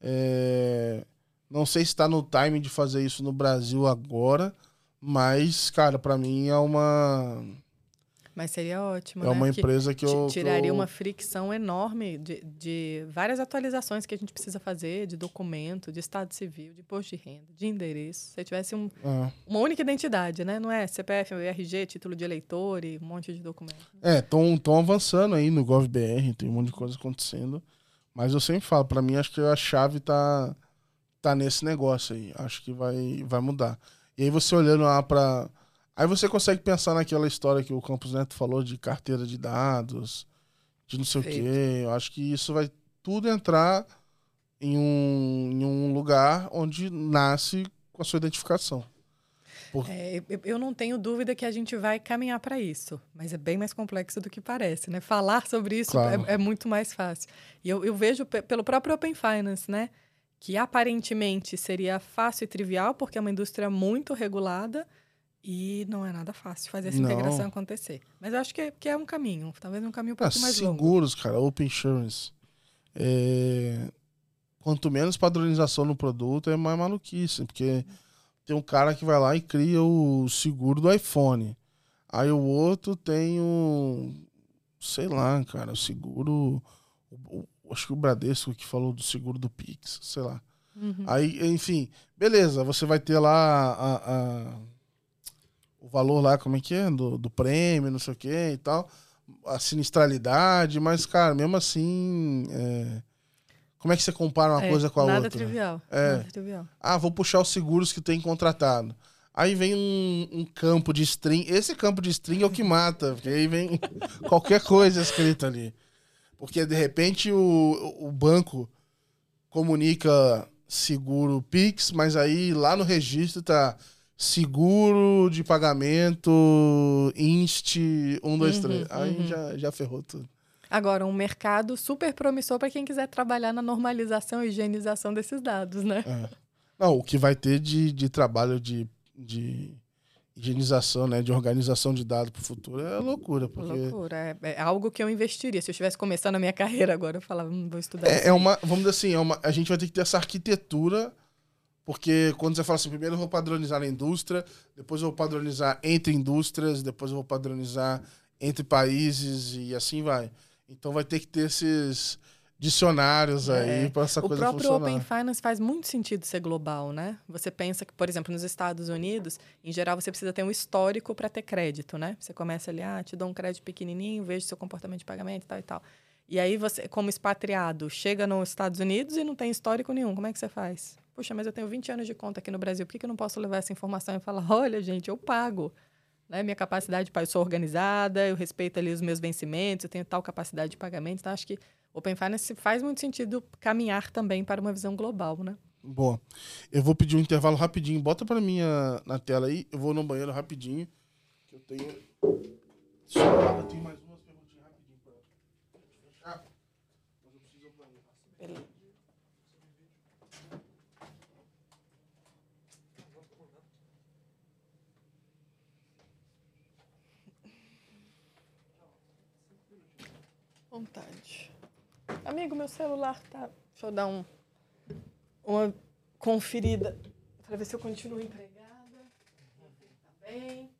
A: É, não sei se está no timing de fazer isso no Brasil agora, mas, cara, para mim é uma
B: Mas seria ótimo,
A: é
B: né?
A: uma
B: Que
A: empresa que
B: ti-
A: eu que
B: tiraria
A: eu-
B: uma fricção enorme de, de várias atualizações que a gente precisa fazer, de documento, de estado civil, de imposto de renda, de endereço. Se tivesse um-
A: É.
B: uma única identidade, né? Não é CPF, RG, título de eleitor e um monte de documento.
A: É, estão avançando aí no GovBR, tem um monte de coisa acontecendo. Mas eu sempre falo, pra mim, acho que a chave tá, tá nesse negócio aí. Acho que vai, vai mudar. E aí você olhando lá pra. Aí você consegue pensar naquela história que o Campos Neto falou de carteira de dados, de não sei
B: Feito.
A: o quê. Eu acho que isso vai tudo entrar em um, em um lugar onde nasce com a sua identificação. Por-
B: É, eu- não tenho dúvida que a gente vai caminhar para isso, mas é bem mais complexo do que parece, né? Falar sobre isso
A: Claro.
B: é, é muito mais fácil. E eu, eu vejo pe- pelo próprio Open Finance, né? Que aparentemente seria fácil e trivial, porque é uma indústria muito regulada e não é nada fácil fazer essa
A: Não.
B: integração acontecer. Mas eu acho que é, que é um caminho, talvez um caminho um
A: Ah,
B: pouco mais longo.
A: seguros, cara, Open Insurance. É, Quanto menos padronização no produto, é mais maluquice. Porque tem um cara que vai lá e cria o seguro do iPhone. Aí o outro tem o. Sei lá, cara, o seguro. o- acho que o Bradesco que falou do seguro do Pix, sei lá.
B: Uhum.
A: Aí, enfim, beleza, você vai ter lá a- a- o valor lá, como é que é? Do, do prêmio, não sei o que e tal. A sinistralidade, mas, cara, mesmo assim. é, Como é que você compara uma
B: É,
A: coisa com a
B: nada
A: outra?
B: trivial.
A: É.
B: Nada trivial.
A: Ah, vou puxar os seguros que tem contratado. Aí vem um, um campo de string. Esse campo de string é o que mata, porque aí vem qualquer coisa escrita ali. Porque de repente o, o banco comunica seguro Pix, mas aí lá no registro tá seguro de pagamento Inst 1, 2,
B: Uhum,
A: 3. Aí
B: uhum.
A: já, já ferrou tudo.
B: Agora, um mercado super promissor para quem quiser trabalhar na normalização e higienização desses dados, né?
A: É. Não, o que vai ter de, de trabalho de, de higienização, né, de organização de dados para o futuro é loucura, porque
B: Loucura. É, é algo que eu investiria. Se eu estivesse começando a minha carreira agora, eu falava, hum, vou estudar
A: é, é uma, vamos dizer assim, é uma, a gente vai ter que ter essa arquitetura, porque quando você fala assim, primeiro eu vou padronizar na indústria, depois eu vou padronizar entre indústrias, depois eu vou padronizar entre países e assim vai. Então vai ter que ter esses dicionários aí
B: É.
A: para essa
B: O
A: coisa
B: próprio
A: funcionar.
B: Open Finance faz muito sentido ser global, né? Você pensa que, por exemplo, nos Estados Unidos, em geral, você precisa ter um histórico para ter crédito, né? Você começa ali, ah, te dou um crédito pequenininho, vejo seu comportamento de pagamento e tal e tal. E aí você, como expatriado, chega nos Estados Unidos e não tem histórico nenhum. Como é que você faz? Puxa, mas eu tenho 20 anos de conta aqui no Brasil, por que, que eu não posso levar essa informação e falar, olha, gente, eu pago. Né? Minha capacidade de pagar, eu sou organizada, eu respeito ali os meus vencimentos, eu tenho tal capacidade de pagamento. Então, acho que Open Finance faz muito sentido caminhar também para uma visão global, né?
A: Boa. Eu vou pedir um intervalo rapidinho. Bota pra mim a- na tela aí. Eu vou no banheiro rapidinho. Que eu tenho. Só, eu tenho mais umas perguntinhas rapidinho pra fechar. Mas eu preciso banheiro.
B: Vontade. Amigo, meu celular tá. Deixa eu dar um, uma conferida para ver se eu continuo empregada. Tá bem.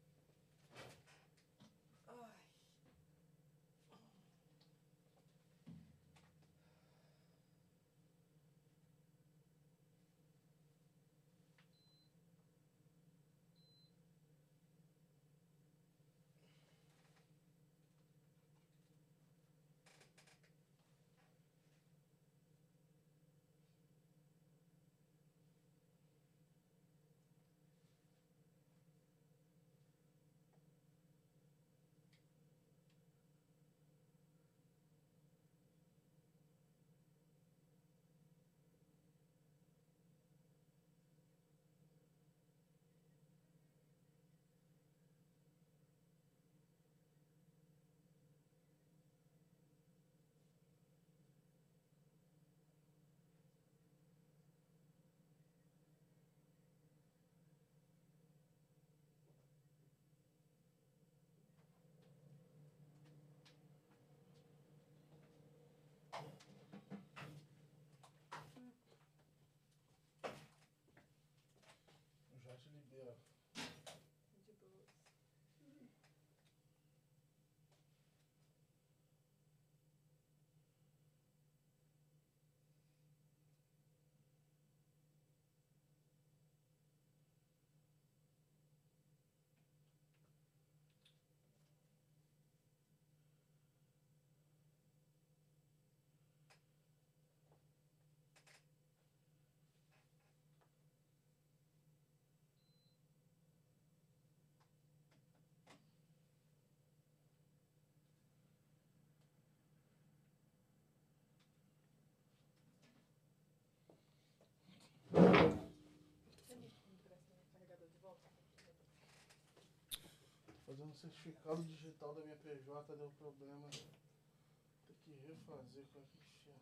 A: Fazendo certificado digital da minha PJ deu problema. Tem que refazer com aqui.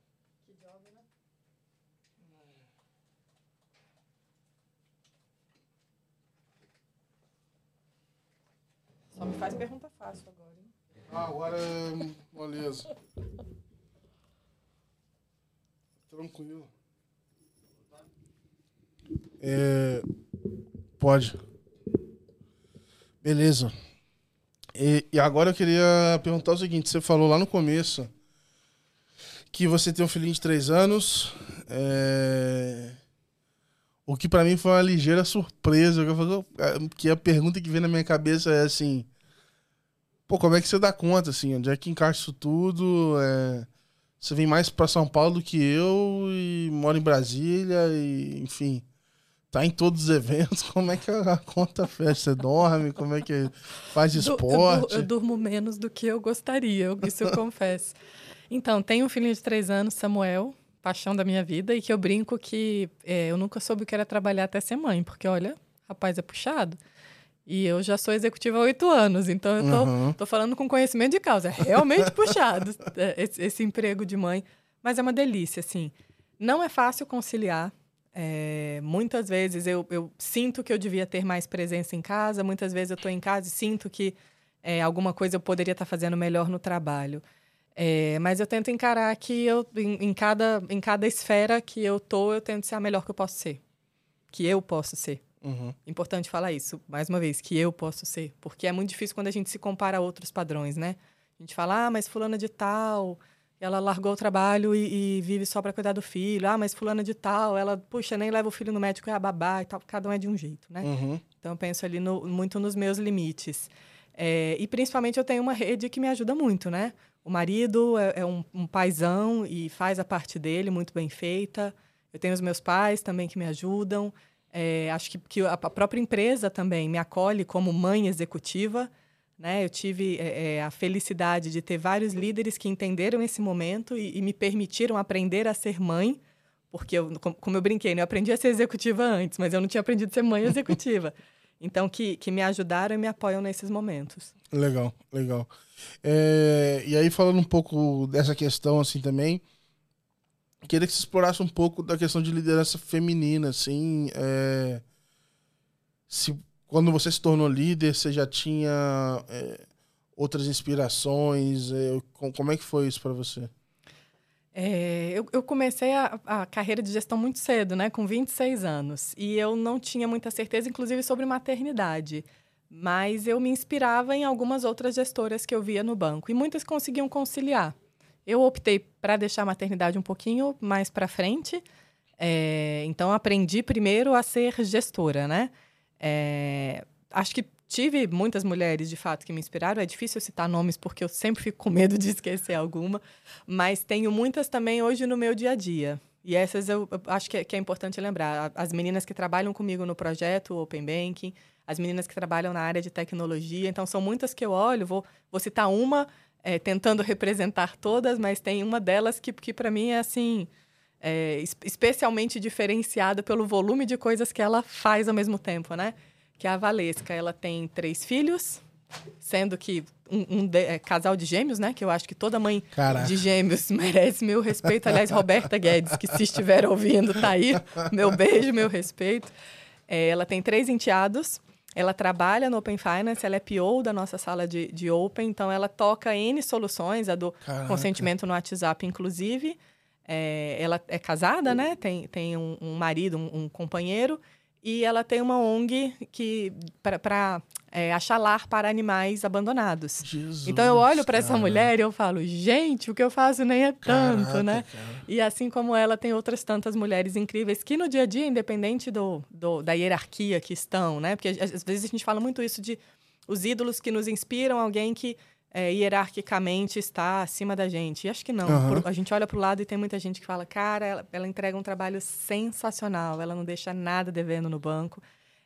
B: Que job, né? Só me faz pergunta fácil agora, hein?
A: Ah, agora é moleza. Tranquilo. É, pode. Beleza. E, e agora eu queria perguntar o seguinte: você falou lá no começo que você tem um filhinho de três anos. é, O que pra mim foi uma ligeira surpresa. falei, Que a pergunta que vem na minha cabeça é assim: Pô, como é que você dá conta, assim? Onde é que encaixa isso tudo? É, Você vem mais pra São Paulo do que eu e mora em Brasília e, enfim, tá em todos os eventos. Como é que a conta fecha? Você dorme? Como é que faz
B: Du- eu,
A: esporte?
B: dur- eu durmo menos do que eu gostaria, eu- isso eu confesso. Então, tenho um filhinho de três anos, Samuel, paixão da minha vida, e que eu brinco que é, eu nunca soube o que era trabalhar até ser mãe, porque olha, rapaz, é puxado. E eu já sou executiva há oito anos, então eu tô,
A: Uhum.
B: tô falando com conhecimento de causa. É realmente puxado é, esse, esse emprego de mãe, mas é uma delícia, assim. Não é fácil conciliar. É, muitas vezes eu, eu sinto que eu devia ter mais presença em casa, muitas vezes eu estou em casa e sinto que é, alguma coisa eu poderia estar fazendo melhor no trabalho. É, mas eu tento encarar que eu, em, em cada, em cada esfera que eu tô, eu tento ser a melhor que eu posso ser. Que eu posso ser.
A: Uhum.
B: Importante falar isso, mais uma vez, que eu posso ser. Porque é muito difícil quando a gente se compara a outros padrões, né? A gente fala, ah, mas fulana de tal, ela largou o trabalho e, e vive só para cuidar do filho. Ah, mas fulana de tal, ela, puxa, nem leva o filho no médico, é a babá e tal. Cada um é de um jeito, né?
A: Uhum.
B: Então, eu penso ali no- muito nos meus limites. É, e, principalmente, eu tenho uma rede que me ajuda muito, né? O marido é, é um, um paizão e faz a parte dele muito bem feita. Eu tenho os meus pais também que me ajudam. É, acho que, que a a própria empresa também me acolhe como mãe executiva. Né? Eu tive é, é, a felicidade de ter vários líderes que entenderam esse momento e, e me permitiram aprender a ser mãe, porque, eu, como, como eu brinquei, né? eu aprendi a ser executiva antes, mas eu não tinha aprendido a ser mãe executiva. Então, que, que me ajudaram e me apoiam nesses momentos.
A: Legal, legal. É, e aí, falando um pouco dessa questão, assim, também, queria que você explorasse um pouco da questão de liderança feminina, assim, é, se quando você se tornou líder, você já tinha é, outras inspirações, é, com- como é que foi isso para você?
B: É, eu, eu comecei a, a carreira de gestão muito cedo, né? Com 26 anos. E eu não tinha muita certeza, inclusive, sobre maternidade. Mas eu me inspirava em algumas outras gestoras que eu via no banco. E muitas conseguiam conciliar. Eu optei para deixar a maternidade um pouquinho mais para frente. É, então, aprendi primeiro a ser gestora, né? É, acho que tive muitas mulheres, de fato, que me inspiraram. É difícil citar nomes, porque eu sempre fico com medo de esquecer alguma. Mas tenho muitas também hoje no meu dia a dia. E essas eu, eu acho que é, que é importante lembrar. As meninas que trabalham comigo no projeto Open Banking, as meninas que trabalham na área de tecnologia. Então, são muitas que eu olho. Vou, vou citar uma, é, tentando representar todas, mas tem uma delas que, que para mim, é assim... é, es- especialmente diferenciada pelo volume de coisas que ela faz ao mesmo tempo, né? Que é a Valesca. Ela tem três filhos, sendo que um, um de- é, casal de gêmeos, né? Que eu acho que toda mãe
A: Caraca.
B: de gêmeos merece meu respeito. Aliás, Roberta Guedes, que se estiver ouvindo, tá aí. Meu beijo, meu respeito. É, ela tem três enteados. Ela trabalha no Open Finance, ela é PO da nossa sala de, de Open, então ela toca N soluções, a do
A: Caraca.
B: consentimento no WhatsApp, inclusive. É, ela é casada, né? Tem, tem um, um marido, um, um companheiro. E ela tem uma ONG que para achar lar para animais abandonados.
A: Jesus,
B: Então eu olho para essa mulher e eu falo, gente, o que eu faço nem é tanto,
A: Caraca,
B: né?
A: cara.
B: E assim como ela, tem outras tantas mulheres incríveis que no dia a dia, independente do, do- da hierarquia que estão, né? Porque às vezes a gente fala muito isso de os ídolos que nos inspiram, alguém que é, hierarquicamente está acima da gente. E acho que não.
A: Aham.
B: Por- a gente olha para o lado e tem muita gente que fala, cara, ela, ela entrega um trabalho sensacional, ela não deixa nada devendo no banco.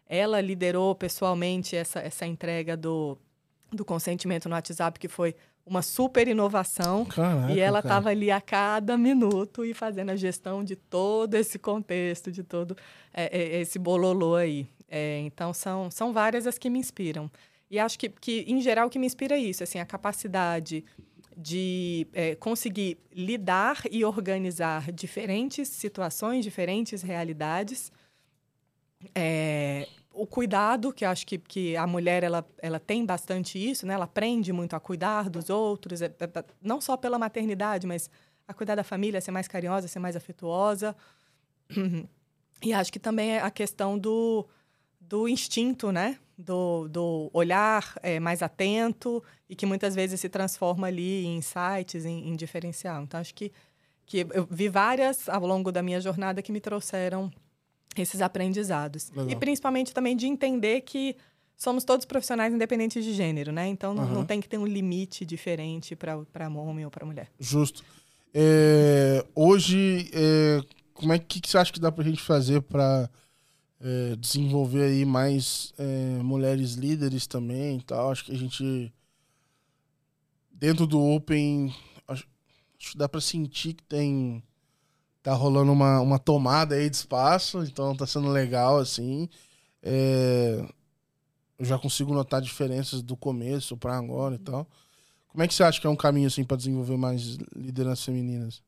B: Ela liderou pessoalmente essa, essa entrega do, do consentimento no WhatsApp, que foi uma super inovação.
A: Caraca,
B: e ela estava ali a cada minuto e fazendo a gestão de todo esse contexto, de todo é, é, esse bololô aí. É, então, são, são várias as que me inspiram. E acho que, que, em geral, o que me inspira é isso, assim, a capacidade de é, conseguir lidar e organizar diferentes situações, diferentes realidades. É, o cuidado, que acho que, que a mulher ela, ela tem bastante isso, né? ela aprende muito a cuidar dos outros, é, é, não só pela maternidade, mas a cuidar da família, ser mais carinhosa, ser mais afetuosa. E acho que também é a questão do, do instinto, né? Do, do olhar é, mais atento e que muitas vezes se transforma ali em insights, em, em diferencial. Então, acho que, que eu vi várias ao longo da minha jornada que me trouxeram esses aprendizados. Legal. E principalmente também de entender que somos todos profissionais independentes de gênero, né? Então, uhum. não tem que ter um limite diferente para homem ou para mulher.
A: Justo. É, hoje, é, como é que, que, você acha que dá para a gente fazer para é, desenvolver aí mais é, mulheres líderes também e tal? Acho que a gente dentro do Open acho, acho que dá para sentir que tem tá rolando uma, uma tomada aí de espaço, então tá sendo legal assim. É, eu já consigo notar diferenças do começo para agora e tal. Como é que você acha que é um caminho assim para desenvolver mais lideranças femininas?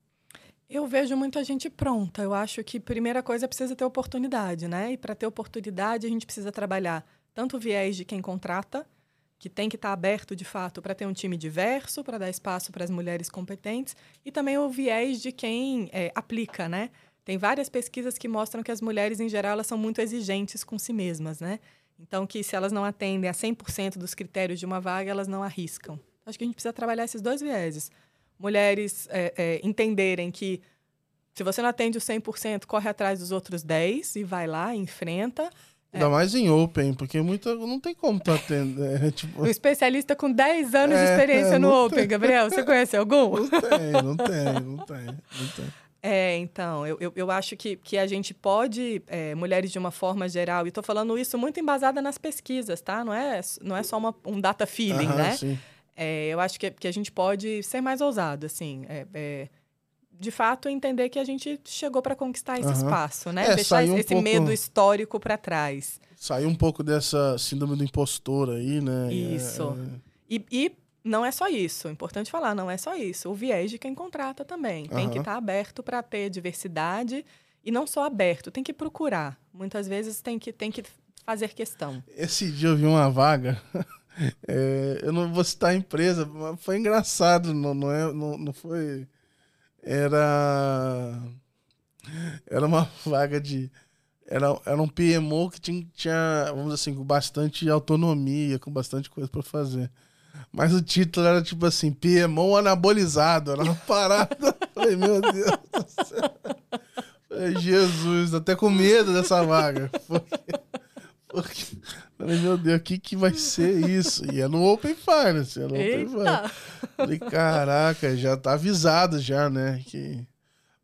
B: Eu vejo muita gente pronta. Eu acho que primeira coisa precisa ter oportunidade, né? E para ter oportunidade a gente precisa trabalhar tanto o viés de quem contrata, que tem que estar tá aberto de fato para ter um time diverso, para dar espaço para as mulheres competentes, e também o viés de quem é, aplica, né? Tem várias pesquisas que mostram que as mulheres, em geral, elas são muito exigentes com si mesmas, né? Então, que se elas não atendem a 100% dos critérios de uma vaga, elas não arriscam. Acho que a gente precisa trabalhar esses dois vieses. Mulheres é, é, entenderem que se você não atende o 100%, corre atrás dos outros 10 e vai lá, enfrenta.
A: Ainda é. mais em Open, porque muita, não tem como tu atender. É, tipo...
B: Um especialista com 10 anos de é, experiência no Open, tem. Gabriel. Você conhece algum?
A: Não tem, não tem, não tem. Não tem.
B: É, então, eu, eu, eu, acho que, que a gente pode, é, mulheres de uma forma geral, e estou falando isso muito embasada nas pesquisas, tá? Não é, não é só uma, um data feeling, Aham, né? Sim. É, eu acho que, que a gente pode ser mais ousado, assim. É, é, de fato, entender que a gente chegou para conquistar esse uhum. espaço, né?
A: É,
B: Deixar
A: um
B: esse
A: pouco...
B: medo histórico para trás.
A: Sair um pouco dessa síndrome do impostor aí, né?
B: Isso. É, é... E, e, não é só isso. Importante falar, não é só isso. O viés de quem contrata também. Tem uhum. que estar tá aberto para ter diversidade e não só aberto, tem que procurar. Muitas vezes tem que, tem que fazer questão.
A: Esse dia eu vi uma vaga. É, eu não vou citar a empresa, mas foi engraçado, não, não, é, não, não foi. Era. Era uma vaga de. Era, era um PMO que tinha, tinha, vamos dizer assim, com bastante autonomia, com bastante coisa para fazer. Mas o título era tipo assim, PMO anabolizado, era uma parada. Falei, meu Deus do céu. Falei, Jesus, até com medo dessa vaga. Porque, porque Falei, meu Deus, o que, que vai ser isso? E é no Open Finance. É no Open Finance. Falei, caraca, já tá avisado já, né? Que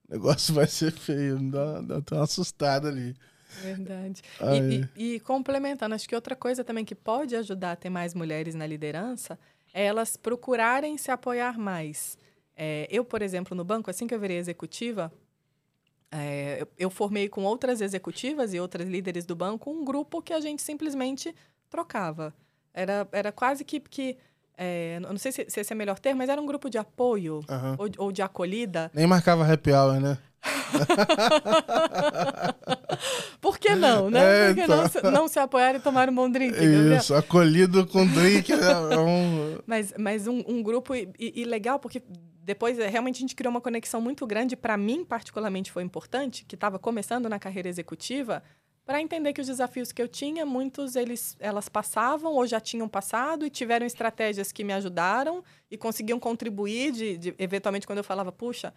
A: o negócio vai ser feio. Dá, dá uma assustada ali.
B: Verdade. E, e, e, complementando, acho que outra coisa também que pode ajudar a ter mais mulheres na liderança é elas procurarem se apoiar mais. É, eu, por exemplo, no banco, assim que eu virei executiva, é, eu, eu, formei com outras executivas e outras líderes do banco um grupo que a gente simplesmente trocava. Era, era quase que. que é, não sei se, se, esse é o melhor termo, mas era um grupo de apoio uhum. ou, ou, de acolhida.
A: Nem marcava happy hour, né?
B: Por que não, né? É, Por que então... não, se, não se apoiar e tomar um bom drink?
A: Isso, acolhido com drink. é um...
B: Mas, mas um, um grupo e, e, legal, porque depois é, realmente a gente criou uma conexão muito grande. Para mim, particularmente, foi importante, que estava começando na carreira executiva, para entender que os desafios que eu tinha, muitos eles, elas passavam ou já tinham passado e tiveram estratégias que me ajudaram e conseguiam contribuir de, de eventualmente quando eu falava, puxa,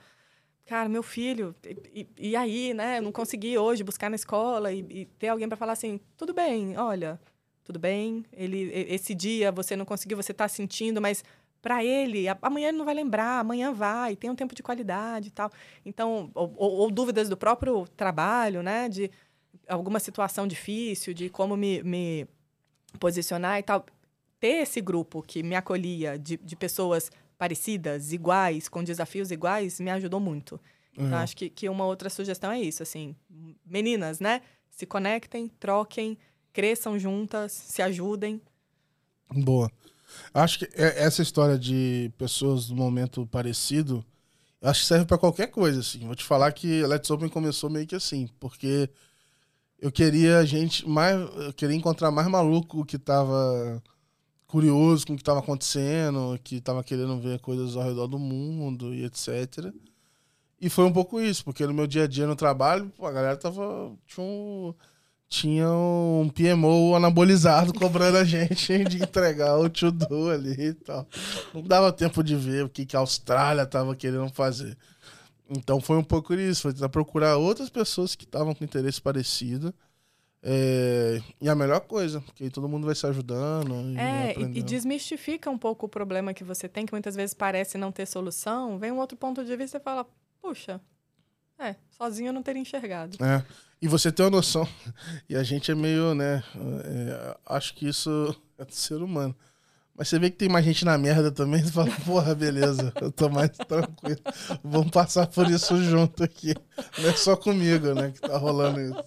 B: cara, meu filho, e, e aí, né, não consegui hoje buscar na escola e, e ter alguém para falar assim, tudo bem, olha, tudo bem, ele esse dia você não conseguiu, você está sentindo, mas para ele, amanhã ele não vai lembrar, amanhã vai, tem um tempo de qualidade e tal. Então, ou, ou, dúvidas do próprio trabalho, né? De alguma situação difícil, de como me, me posicionar e tal. Ter esse grupo que me acolhia de, de pessoas parecidas, iguais, com desafios iguais, me ajudou muito. Uhum. Então, acho que, que uma outra sugestão é isso, assim, meninas, né? Se conectem, troquem, cresçam juntas, se ajudem.
A: Boa. Acho que é, essa história de pessoas do momento parecido, acho que serve para qualquer coisa, assim. Vou te falar que Let's Open começou meio que assim, porque eu queria gente mais, eu queria encontrar mais maluco que tava curioso com o que tava acontecendo, que tava querendo ver coisas ao redor do mundo e etc. E foi um pouco isso, porque no meu dia a dia no trabalho, a galera tava tinha um tinha um PMO anabolizado cobrando a gente de entregar o to-do ali e tal. Não dava tempo de ver o que, que a Austrália estava querendo fazer. Então foi um pouco isso, foi tentar procurar outras pessoas que estavam com interesse parecido. É, e a melhor coisa, porque todo mundo vai se ajudando.
B: É, e, e, desmistifica um pouco o problema que você tem, que muitas vezes parece não ter solução. Vem um outro ponto de vista e fala: puxa, é, sozinho eu não teria enxergado.
A: É. E você tem uma noção, e a gente é meio, né? É, acho que isso é do ser humano. Mas você vê que tem mais gente na merda também, você fala, porra, beleza, eu tô mais tranquilo. Vamos passar por isso junto aqui. Não é só comigo, né, que tá rolando isso.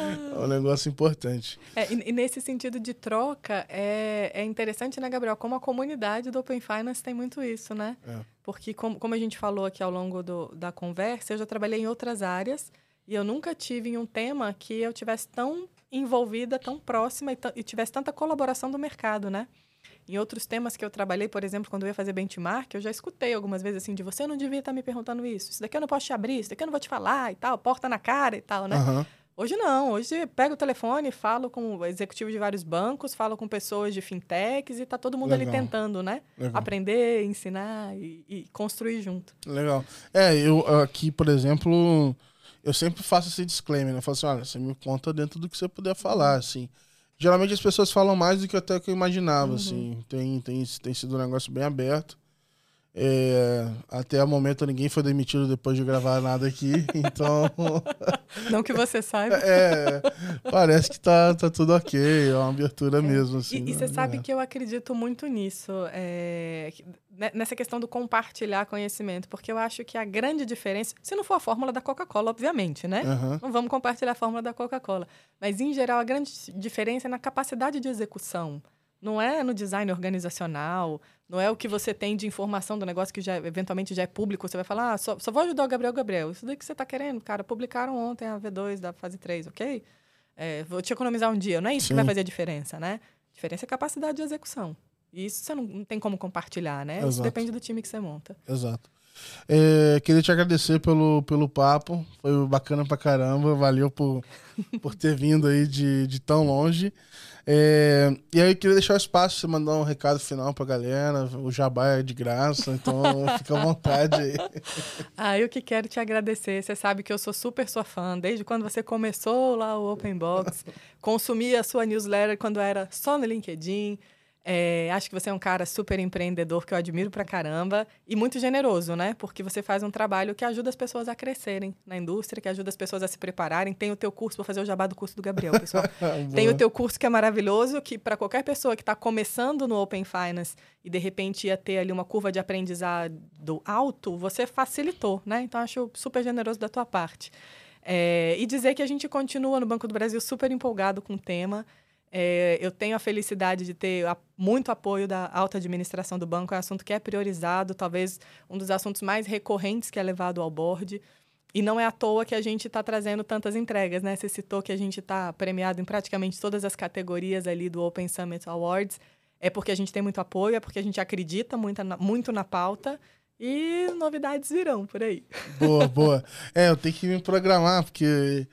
A: É um negócio importante.
B: É, e, e, nesse sentido de troca, é, é interessante, né, Gabriel? Como a comunidade do Open Finance tem muito isso, né? É. Porque, como, como a gente falou aqui ao longo do, da conversa, eu já trabalhei em outras áreas e eu nunca tive em um tema que eu tivesse tão envolvida, tão próxima e, e tivesse tanta colaboração do mercado, né? Em outros temas que eu trabalhei, por exemplo, quando eu ia fazer benchmark, eu já escutei algumas vezes assim de você não devia estar me perguntando isso. Isso daqui eu não posso te abrir, isso daqui eu não vou te falar e tal, porta na cara e tal, né? Uhum. Hoje não, hoje pego o telefone, falo com executivos de vários bancos, falo com pessoas de fintechs e tá todo mundo Legal. ali tentando, né? Legal. Aprender, ensinar e, e, construir junto.
A: Legal. É, eu aqui, por exemplo, eu sempre faço esse disclaimer, né? Eu falo assim, olha, você me conta dentro do que você puder falar, uhum. assim. Geralmente as pessoas falam mais do que até que eu imaginava, uhum. assim. Tem, tem, tem sido um negócio bem aberto. É, até o momento ninguém foi demitido depois de gravar nada aqui, então.
B: Não que você saiba.
A: É, parece que tá, tá tudo ok, é uma abertura é. mesmo. Assim,
B: e, e você sabe que eu acredito muito nisso, é, nessa questão do compartilhar conhecimento, porque eu acho que a grande diferença, se não for a fórmula da Coca-Cola, obviamente, né? Uhum. Não vamos compartilhar a fórmula da Coca-Cola. Mas, em geral, a grande diferença é na capacidade de execução. Não é no design organizacional, não é o que você tem de informação do negócio que já eventualmente já é público. Você vai falar, ah, só, só vou ajudar o Gabriel Gabriel. Isso daí que você está querendo, cara. Publicaram ontem a V2 da fase 3, ok? É, vou te economizar um dia. Não é isso Sim. que vai fazer a diferença, né? A diferença é a capacidade de execução. E isso você não, não tem como compartilhar, né? Exato. Isso depende do time que você monta.
A: Exato. É, queria te agradecer pelo, pelo papo. Foi bacana pra caramba. Valeu por, por ter vindo aí de, de tão longe. É, e aí eu queria deixar o espaço, você mandar um recado final pra galera. O jabá é de graça, então fica à vontade aí.
B: Ah, eu que quero te agradecer. Você sabe que eu sou super sua fã. Desde quando você começou lá o Open Box, consumi a sua newsletter quando era só no LinkedIn. É, acho que você é um cara super empreendedor que eu admiro pra caramba e muito generoso, né? Porque você faz um trabalho que ajuda as pessoas a crescerem na indústria, que ajuda as pessoas a se prepararem. Tem o teu curso, vou fazer o jabá do curso do Gabriel, pessoal. Tem o teu curso que é maravilhoso, que para qualquer pessoa que está começando no Open Finance e de repente ia ter ali uma curva de aprendizado alto, você facilitou, né? Então acho super generoso da tua parte. É, e dizer que a gente continua no Banco do Brasil super empolgado com o tema. É, eu tenho a felicidade de ter a, muito apoio da alta administração do banco, é um assunto que é priorizado, talvez um dos assuntos mais recorrentes que é levado ao board. E não é à toa que a gente está trazendo tantas entregas, né? Você citou que a gente está premiado em praticamente todas as categorias ali do Open Summit Awards. É porque a gente tem muito apoio, é porque a gente acredita muito na, muito na pauta. E novidades virão por aí.
A: Boa, boa. É, eu tenho que me programar, porque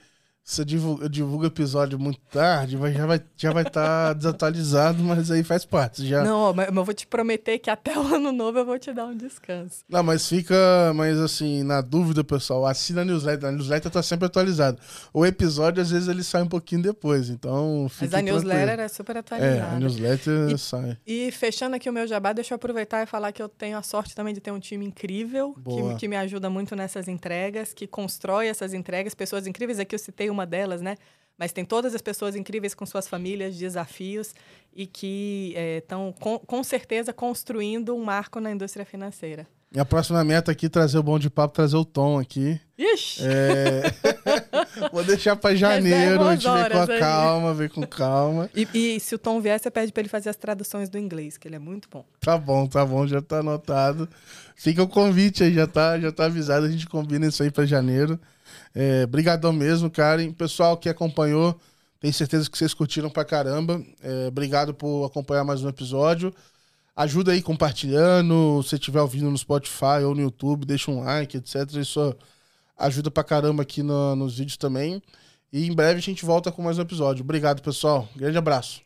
A: você divulga, divulga episódio muito tarde, já vai estar já vai tá desatualizado, mas aí faz parte. Já...
B: Não, mas eu vou te prometer que até o ano novo eu vou te dar um descanso.
A: Não, mas fica, mas assim, na dúvida, pessoal, assina a newsletter. A newsletter tá sempre atualizada. O episódio, às vezes, ele sai um pouquinho depois, então
B: Mas a newsletter é super atualizada. É,
A: a newsletter
B: e,
A: sai.
B: E fechando aqui o meu jabá, deixa eu aproveitar e falar que eu tenho a sorte também de ter um time incrível, que, que me ajuda muito nessas entregas, que constrói essas entregas, pessoas incríveis. Aqui eu citei uma delas, né? Mas tem todas as pessoas incríveis com suas famílias, desafios e que estão, é, com, com certeza, construindo um marco na indústria financeira.
A: E a próxima meta aqui é trazer o bom de papo, trazer o Tom aqui.
B: Ixi!
A: É... Vou deixar pra janeiro, a gente vem com
B: aí.
A: calma, vem com calma.
B: E, e se o Tom vier, você pede pra ele fazer as traduções do inglês, que ele é muito bom.
A: Tá bom, tá bom, já tá anotado. Fica o convite aí, já tá, já tá avisado, a gente combina isso aí pra janeiro. É, brigadão mesmo, Karen. Pessoal que acompanhou, tenho certeza que vocês curtiram pra caramba. É, obrigado por acompanhar mais um episódio. Ajuda aí compartilhando, se estiver ouvindo no Spotify ou no YouTube, deixa um like, etc. Isso ajuda pra caramba aqui no- nos vídeos também. E em breve a gente volta com mais um episódio. Obrigado, pessoal. Grande abraço.